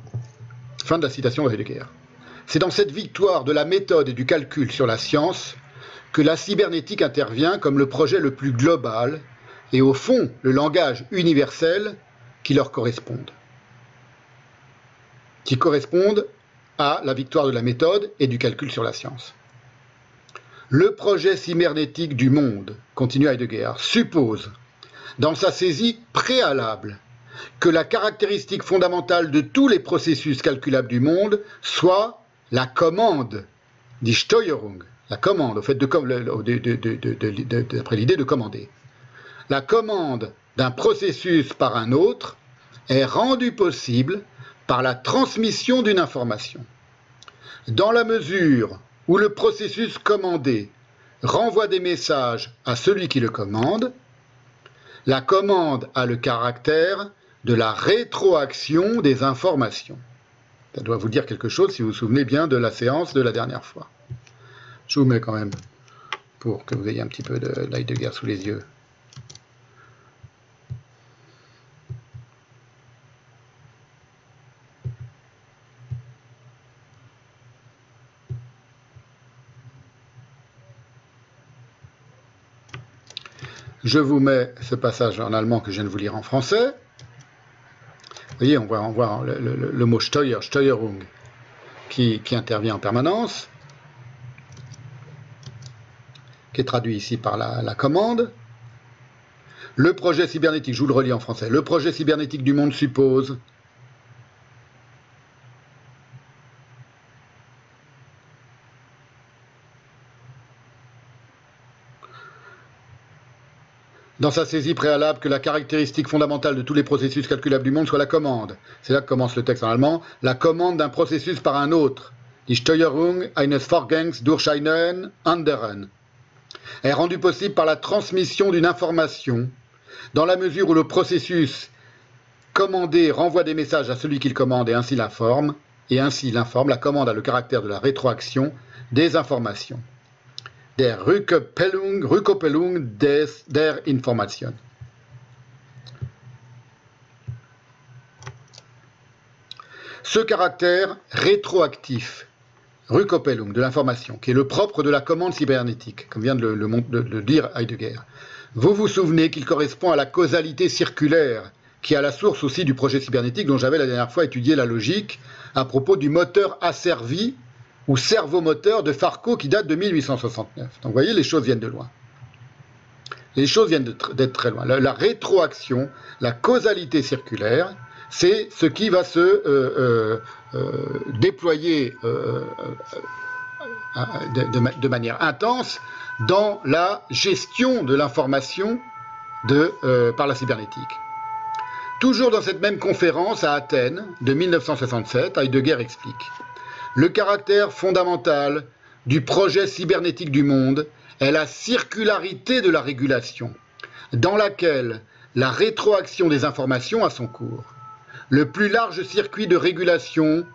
fin de la citation de Heidegger, c'est dans cette victoire de la méthode et du calcul sur la science que la cybernétique intervient comme le projet le plus global et au fond le langage universel qui leur corresponde. Qui correspondent à la victoire de la méthode et du calcul sur la science. Le projet cybernétique du monde, continue Heidegger, suppose, dans sa saisie préalable, que la caractéristique fondamentale de tous les processus calculables du monde soit la commande, dit Steuerung, la commande, au fait de, d'après l'idée de commander. La commande d'un processus par un autre est rendue possible par la transmission d'une information. Dans la mesure où le processus commandé renvoie des messages à celui qui le commande, la commande a le caractère de la rétroaction des informations. Ça doit vous dire quelque chose si vous vous souvenez bien de la séance de la dernière fois. Je vous mets quand même pour que vous ayez un petit peu de guerre sous les yeux. Je vous mets ce passage en allemand que je viens de vous lire en français. Vous voyez, on voit, le, mot Steuer, Steuerung, qui, intervient en permanence, qui est traduit ici par la, la commande. Le projet cybernétique, je vous le relis en français, le projet cybernétique du monde suppose dans sa saisie préalable que la caractéristique fondamentale de tous les processus calculables du monde soit la commande. C'est là que commence le texte en allemand. La commande d'un processus par un autre. Die Steuerung eines Vorgangs durch einen anderen est rendue possible par la transmission d'une information, dans la mesure où le processus commandé renvoie des messages à celui qu'il commande et ainsi l'informe, et ainsi il informe, la commande a le caractère de la rétroaction des informations. Der Rückkopplung des, der Information. Ce caractère rétroactif, de l'information, qui est le propre de la commande cybernétique, comme vient de le dire Heidegger, vous vous souvenez qu'il correspond à la causalité circulaire, qui est à la source aussi du projet cybernétique dont j'avais la dernière fois étudié la logique à propos du moteur asservi ou cerveau-moteur de Farco qui date de 1869. Donc vous voyez, les choses viennent de loin. Les choses viennent d'être très loin. La, rétroaction, la causalité circulaire, c'est ce qui va se euh, euh, euh, déployer de, manière intense dans la gestion de l'information par la cybernétique. Toujours dans cette même conférence à Athènes de 1967, Heidegger explique Le caractère fondamental du projet cybernétique du monde est la circularité de la régulation, dans laquelle la rétroaction des informations a son cours. Le plus large circuit de régulation,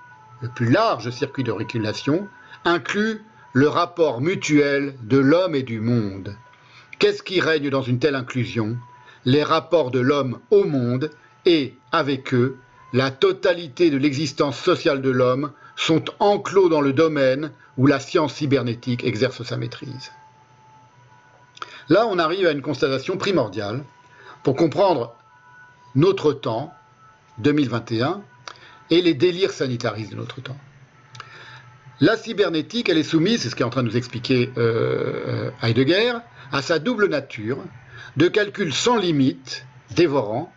le plus large circuit de régulation, inclut le rapport mutuel de l'homme et du monde. Qu'est-ce qui règne dans une telle inclusion? Les rapports de l'homme au monde et, avec eux, la totalité de l'existence sociale de l'homme sont enclos dans le domaine où la science cybernétique exerce sa maîtrise. Là, on arrive à une constatation primordiale pour comprendre notre temps, 2021, et les délires sanitaristes de notre temps. La cybernétique, elle est soumise, c'est ce qu'est en train de nous expliquer euh, Heidegger, à sa double nature, de calcul sans limite, dévorant,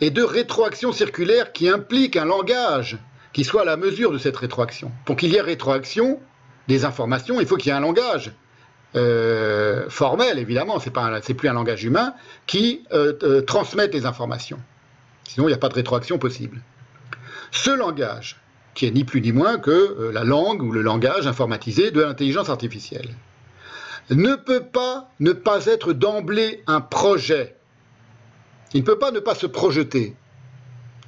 et de rétroaction circulaire qui implique un langage qui soit à la mesure de cette rétroaction. Pour qu'il y ait rétroaction des informations, il faut qu'il y ait un langage euh, formel, évidemment, c'est pas c'est plus un langage humain qui euh, euh, transmette les informations. Sinon, il n'y a pas de rétroaction possible. Ce langage, qui est ni plus ni moins que la langue ou le langage informatisé de l'intelligence artificielle, ne peut pas ne pas être d'emblée un projet. Il ne peut pas ne pas se projeter,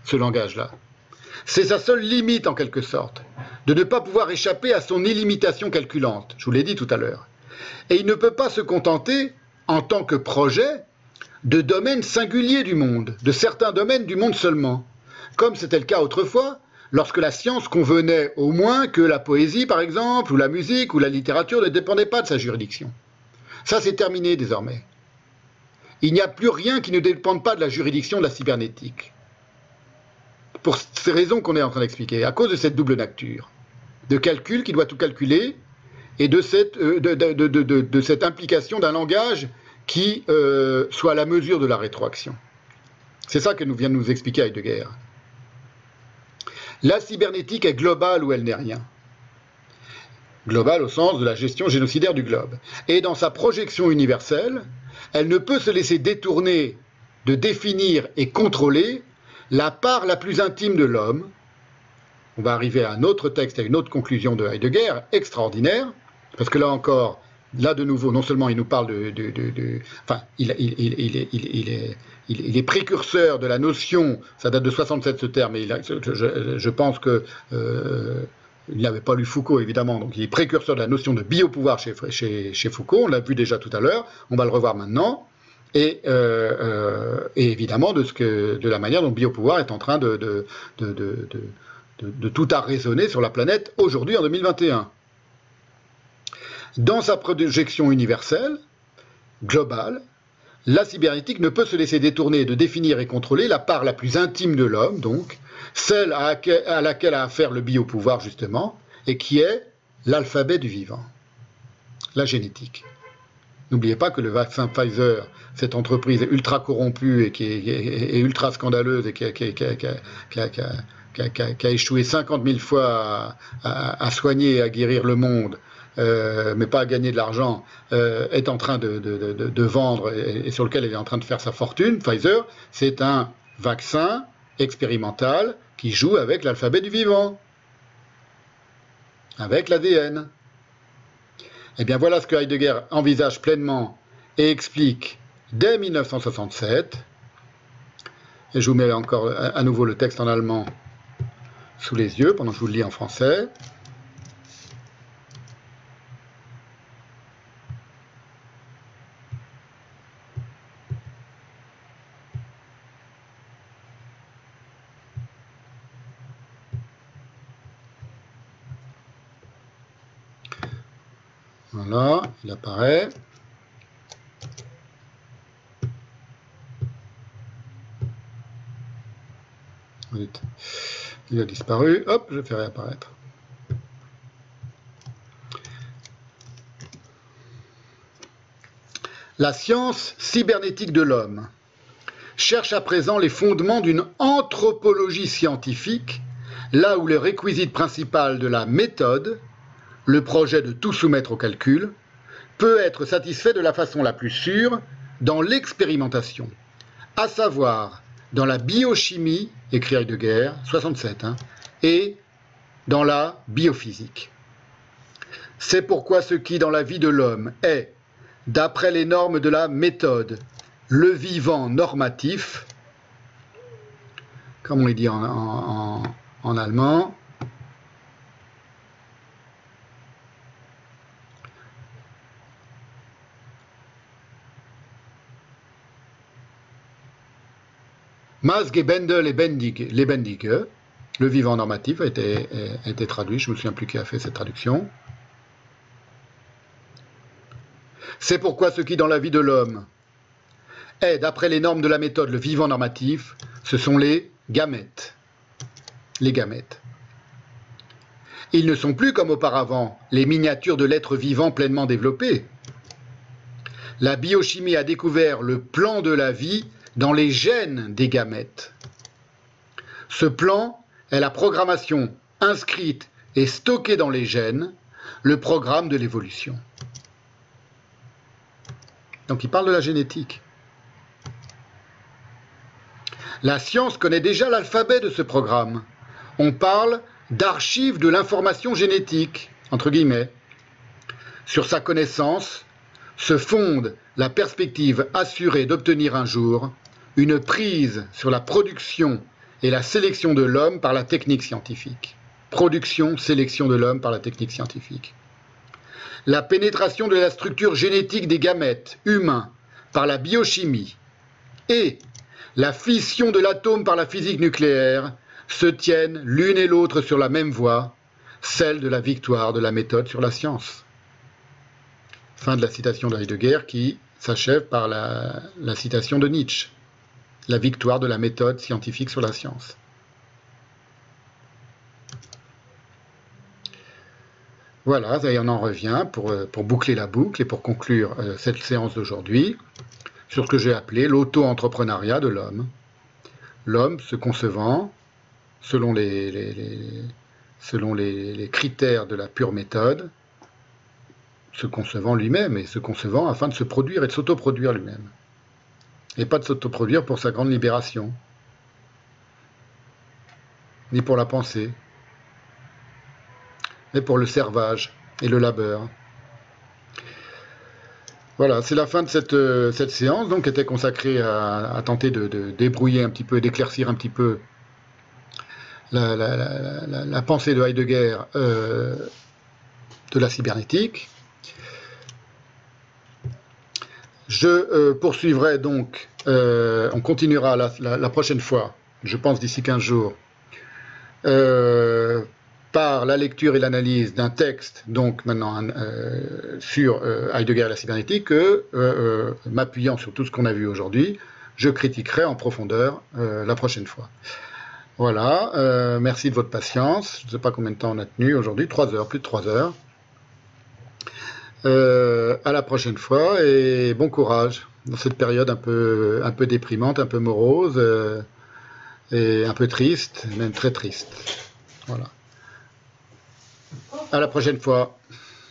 ce langage-là. C'est sa seule limite, en quelque sorte, de ne pas pouvoir échapper à son illimitation calculante. Je vous l'ai dit tout à l'heure. Et il ne peut pas se contenter, en tant que projet, de domaines singuliers du monde, de certains domaines du monde seulement, comme c'était le cas autrefois, lorsque la science convenait au moins que la poésie, par exemple, ou la musique, ou la littérature ne dépendaient pas de sa juridiction. Ça, c'est terminé désormais. Il n'y a plus rien qui ne dépende pas de la juridiction de la cybernétique. Pour ces raisons qu'on est en train d'expliquer, à cause de cette double nature, de calcul qui doit tout calculer, et de cette, euh, implication d'un langage qui euh, soit à la mesure de la rétroaction. C'est ça que nous vient de nous expliquer Heidegger. La cybernétique est globale ou elle n'est rien. Globale au sens de la gestion génocidaire du globe. Et dans sa projection universelle, elle ne peut se laisser détourner de définir et contrôler la part la plus intime de l'homme. On va arriver à un autre texte, à une autre conclusion de Heidegger, extraordinaire, parce que là encore, là de nouveau, non seulement il nous parle de... enfin, il, est, précurseur de la notion, ça date de 67 ce terme, mais je, pense que... Euh, il n'avait pas lu Foucault, évidemment, donc il est précurseur de la notion de biopouvoir chez, chez, Foucault, on l'a vu déjà tout à l'heure, on va le revoir maintenant, et, euh, euh, évidemment de, la manière dont le biopouvoir est en train de, de, de tout arraisonner sur la planète aujourd'hui en 2021. Dans sa projection universelle, globale, la cybernétique ne peut se laisser détourner de définir et contrôler la part la plus intime de l'homme, donc, celle à laquelle a affaire le biopouvoir, justement, et qui est l'alphabet du vivant, la génétique. N'oubliez pas que le vaccin Pfizer, cette entreprise ultra corrompue et qui est, ultra scandaleuse et qui a, échoué 50 000 fois à, soigner et à guérir le monde, euh, mais pas à gagner de l'argent, euh, est en train de, vendre et, sur lequel elle est en train de faire sa fortune, Pfizer, c'est un vaccin expérimental qui joue avec l'alphabet du vivant, avec l'ADN. Eh bien voilà ce que Heidegger envisage pleinement et explique dès 1967. Et je vous mets encore à nouveau le texte en allemand sous les yeux pendant que je vous le lis en français. Voilà, il Il a disparu. Hop, je fais réapparaître. La science cybernétique de l'homme cherche à présent les fondements d'une anthropologie scientifique, là où le réquisite principal de la méthode, le projet de tout soumettre au calcul, peut être satisfait de la façon la plus sûre dans l'expérimentation, à savoir dans la biochimie, écrit Heidegger, 67, hein, et dans la biophysique. C'est pourquoi ce qui dans la vie de l'homme est, d'après les normes de la méthode, le vivant normatif, comme on le dit en, en allemand, Bendel et Lebendige, le vivant normatif, a été, a été traduit. Je me souviens plus qui a fait cette traduction. C'est pourquoi ce qui dans la vie de l'homme est, d'après les normes de la méthode, le vivant normatif, ce sont les gamètes. Les gamètes. Ils ne sont plus comme auparavant les miniatures de l'être vivant pleinement développé. La biochimie a découvert le plan de la vie dans les gènes des gamètes. Ce plan est la programmation inscrite et stockée dans les gènes, le programme de l'évolution. Donc il parle de la génétique. La science connaît déjà l'alphabet de ce programme. On parle d'archives de l'information génétique, entre guillemets. Sur sa connaissance se fonde la perspective assurée d'obtenir un jour une prise sur la production et la sélection de l'homme par la technique scientifique. Production, sélection de l'homme par la technique scientifique. La pénétration de la structure génétique des gamètes humains par la biochimie et la fission de l'atome par la physique nucléaire se tiennent l'une et l'autre sur la même voie, celle de la victoire de la méthode sur la science. Fin de la citation de Heidegger qui s'achève par la, citation de Nietzsche la victoire de la méthode scientifique sur la science. Voilà, y en revient pour, euh, pour, boucler la boucle et pour conclure euh, cette séance d'aujourd'hui sur ce que j'ai appelé l'auto-entrepreneuriat de l'homme. L'homme se concevant selon les, critères de la pure méthode, se concevant lui-même et se concevant afin de se produire et de s'autoproduire lui-même et pas de s'autoproduire pour sa grande libération, ni pour la pensée, mais pour le servage et le labeur. Voilà, c'est la fin de cette, euh, séance, donc, qui était consacrée à, tenter de, débrouiller un petit peu, d'éclaircir un petit peu la, pensée de Heidegger euh, de la cybernétique. Je euh, poursuivrai donc, euh, on continuera la, prochaine fois, je pense d'ici 15 jours, euh, par la lecture et l'analyse d'un texte, donc maintenant sur Heidegger et la cybernétique, que, m'appuyant sur tout ce qu'on a vu aujourd'hui, je critiquerai en profondeur la prochaine fois. Voilà, merci de votre patience. Je ne sais pas combien de temps on a tenu aujourd'hui, 3 heures, plus de 3 heures. Euh, à la prochaine fois et bon courage dans cette période un peu, un peu déprimante, un peu morose euh, et un peu triste, même très triste. Voilà. À la prochaine fois.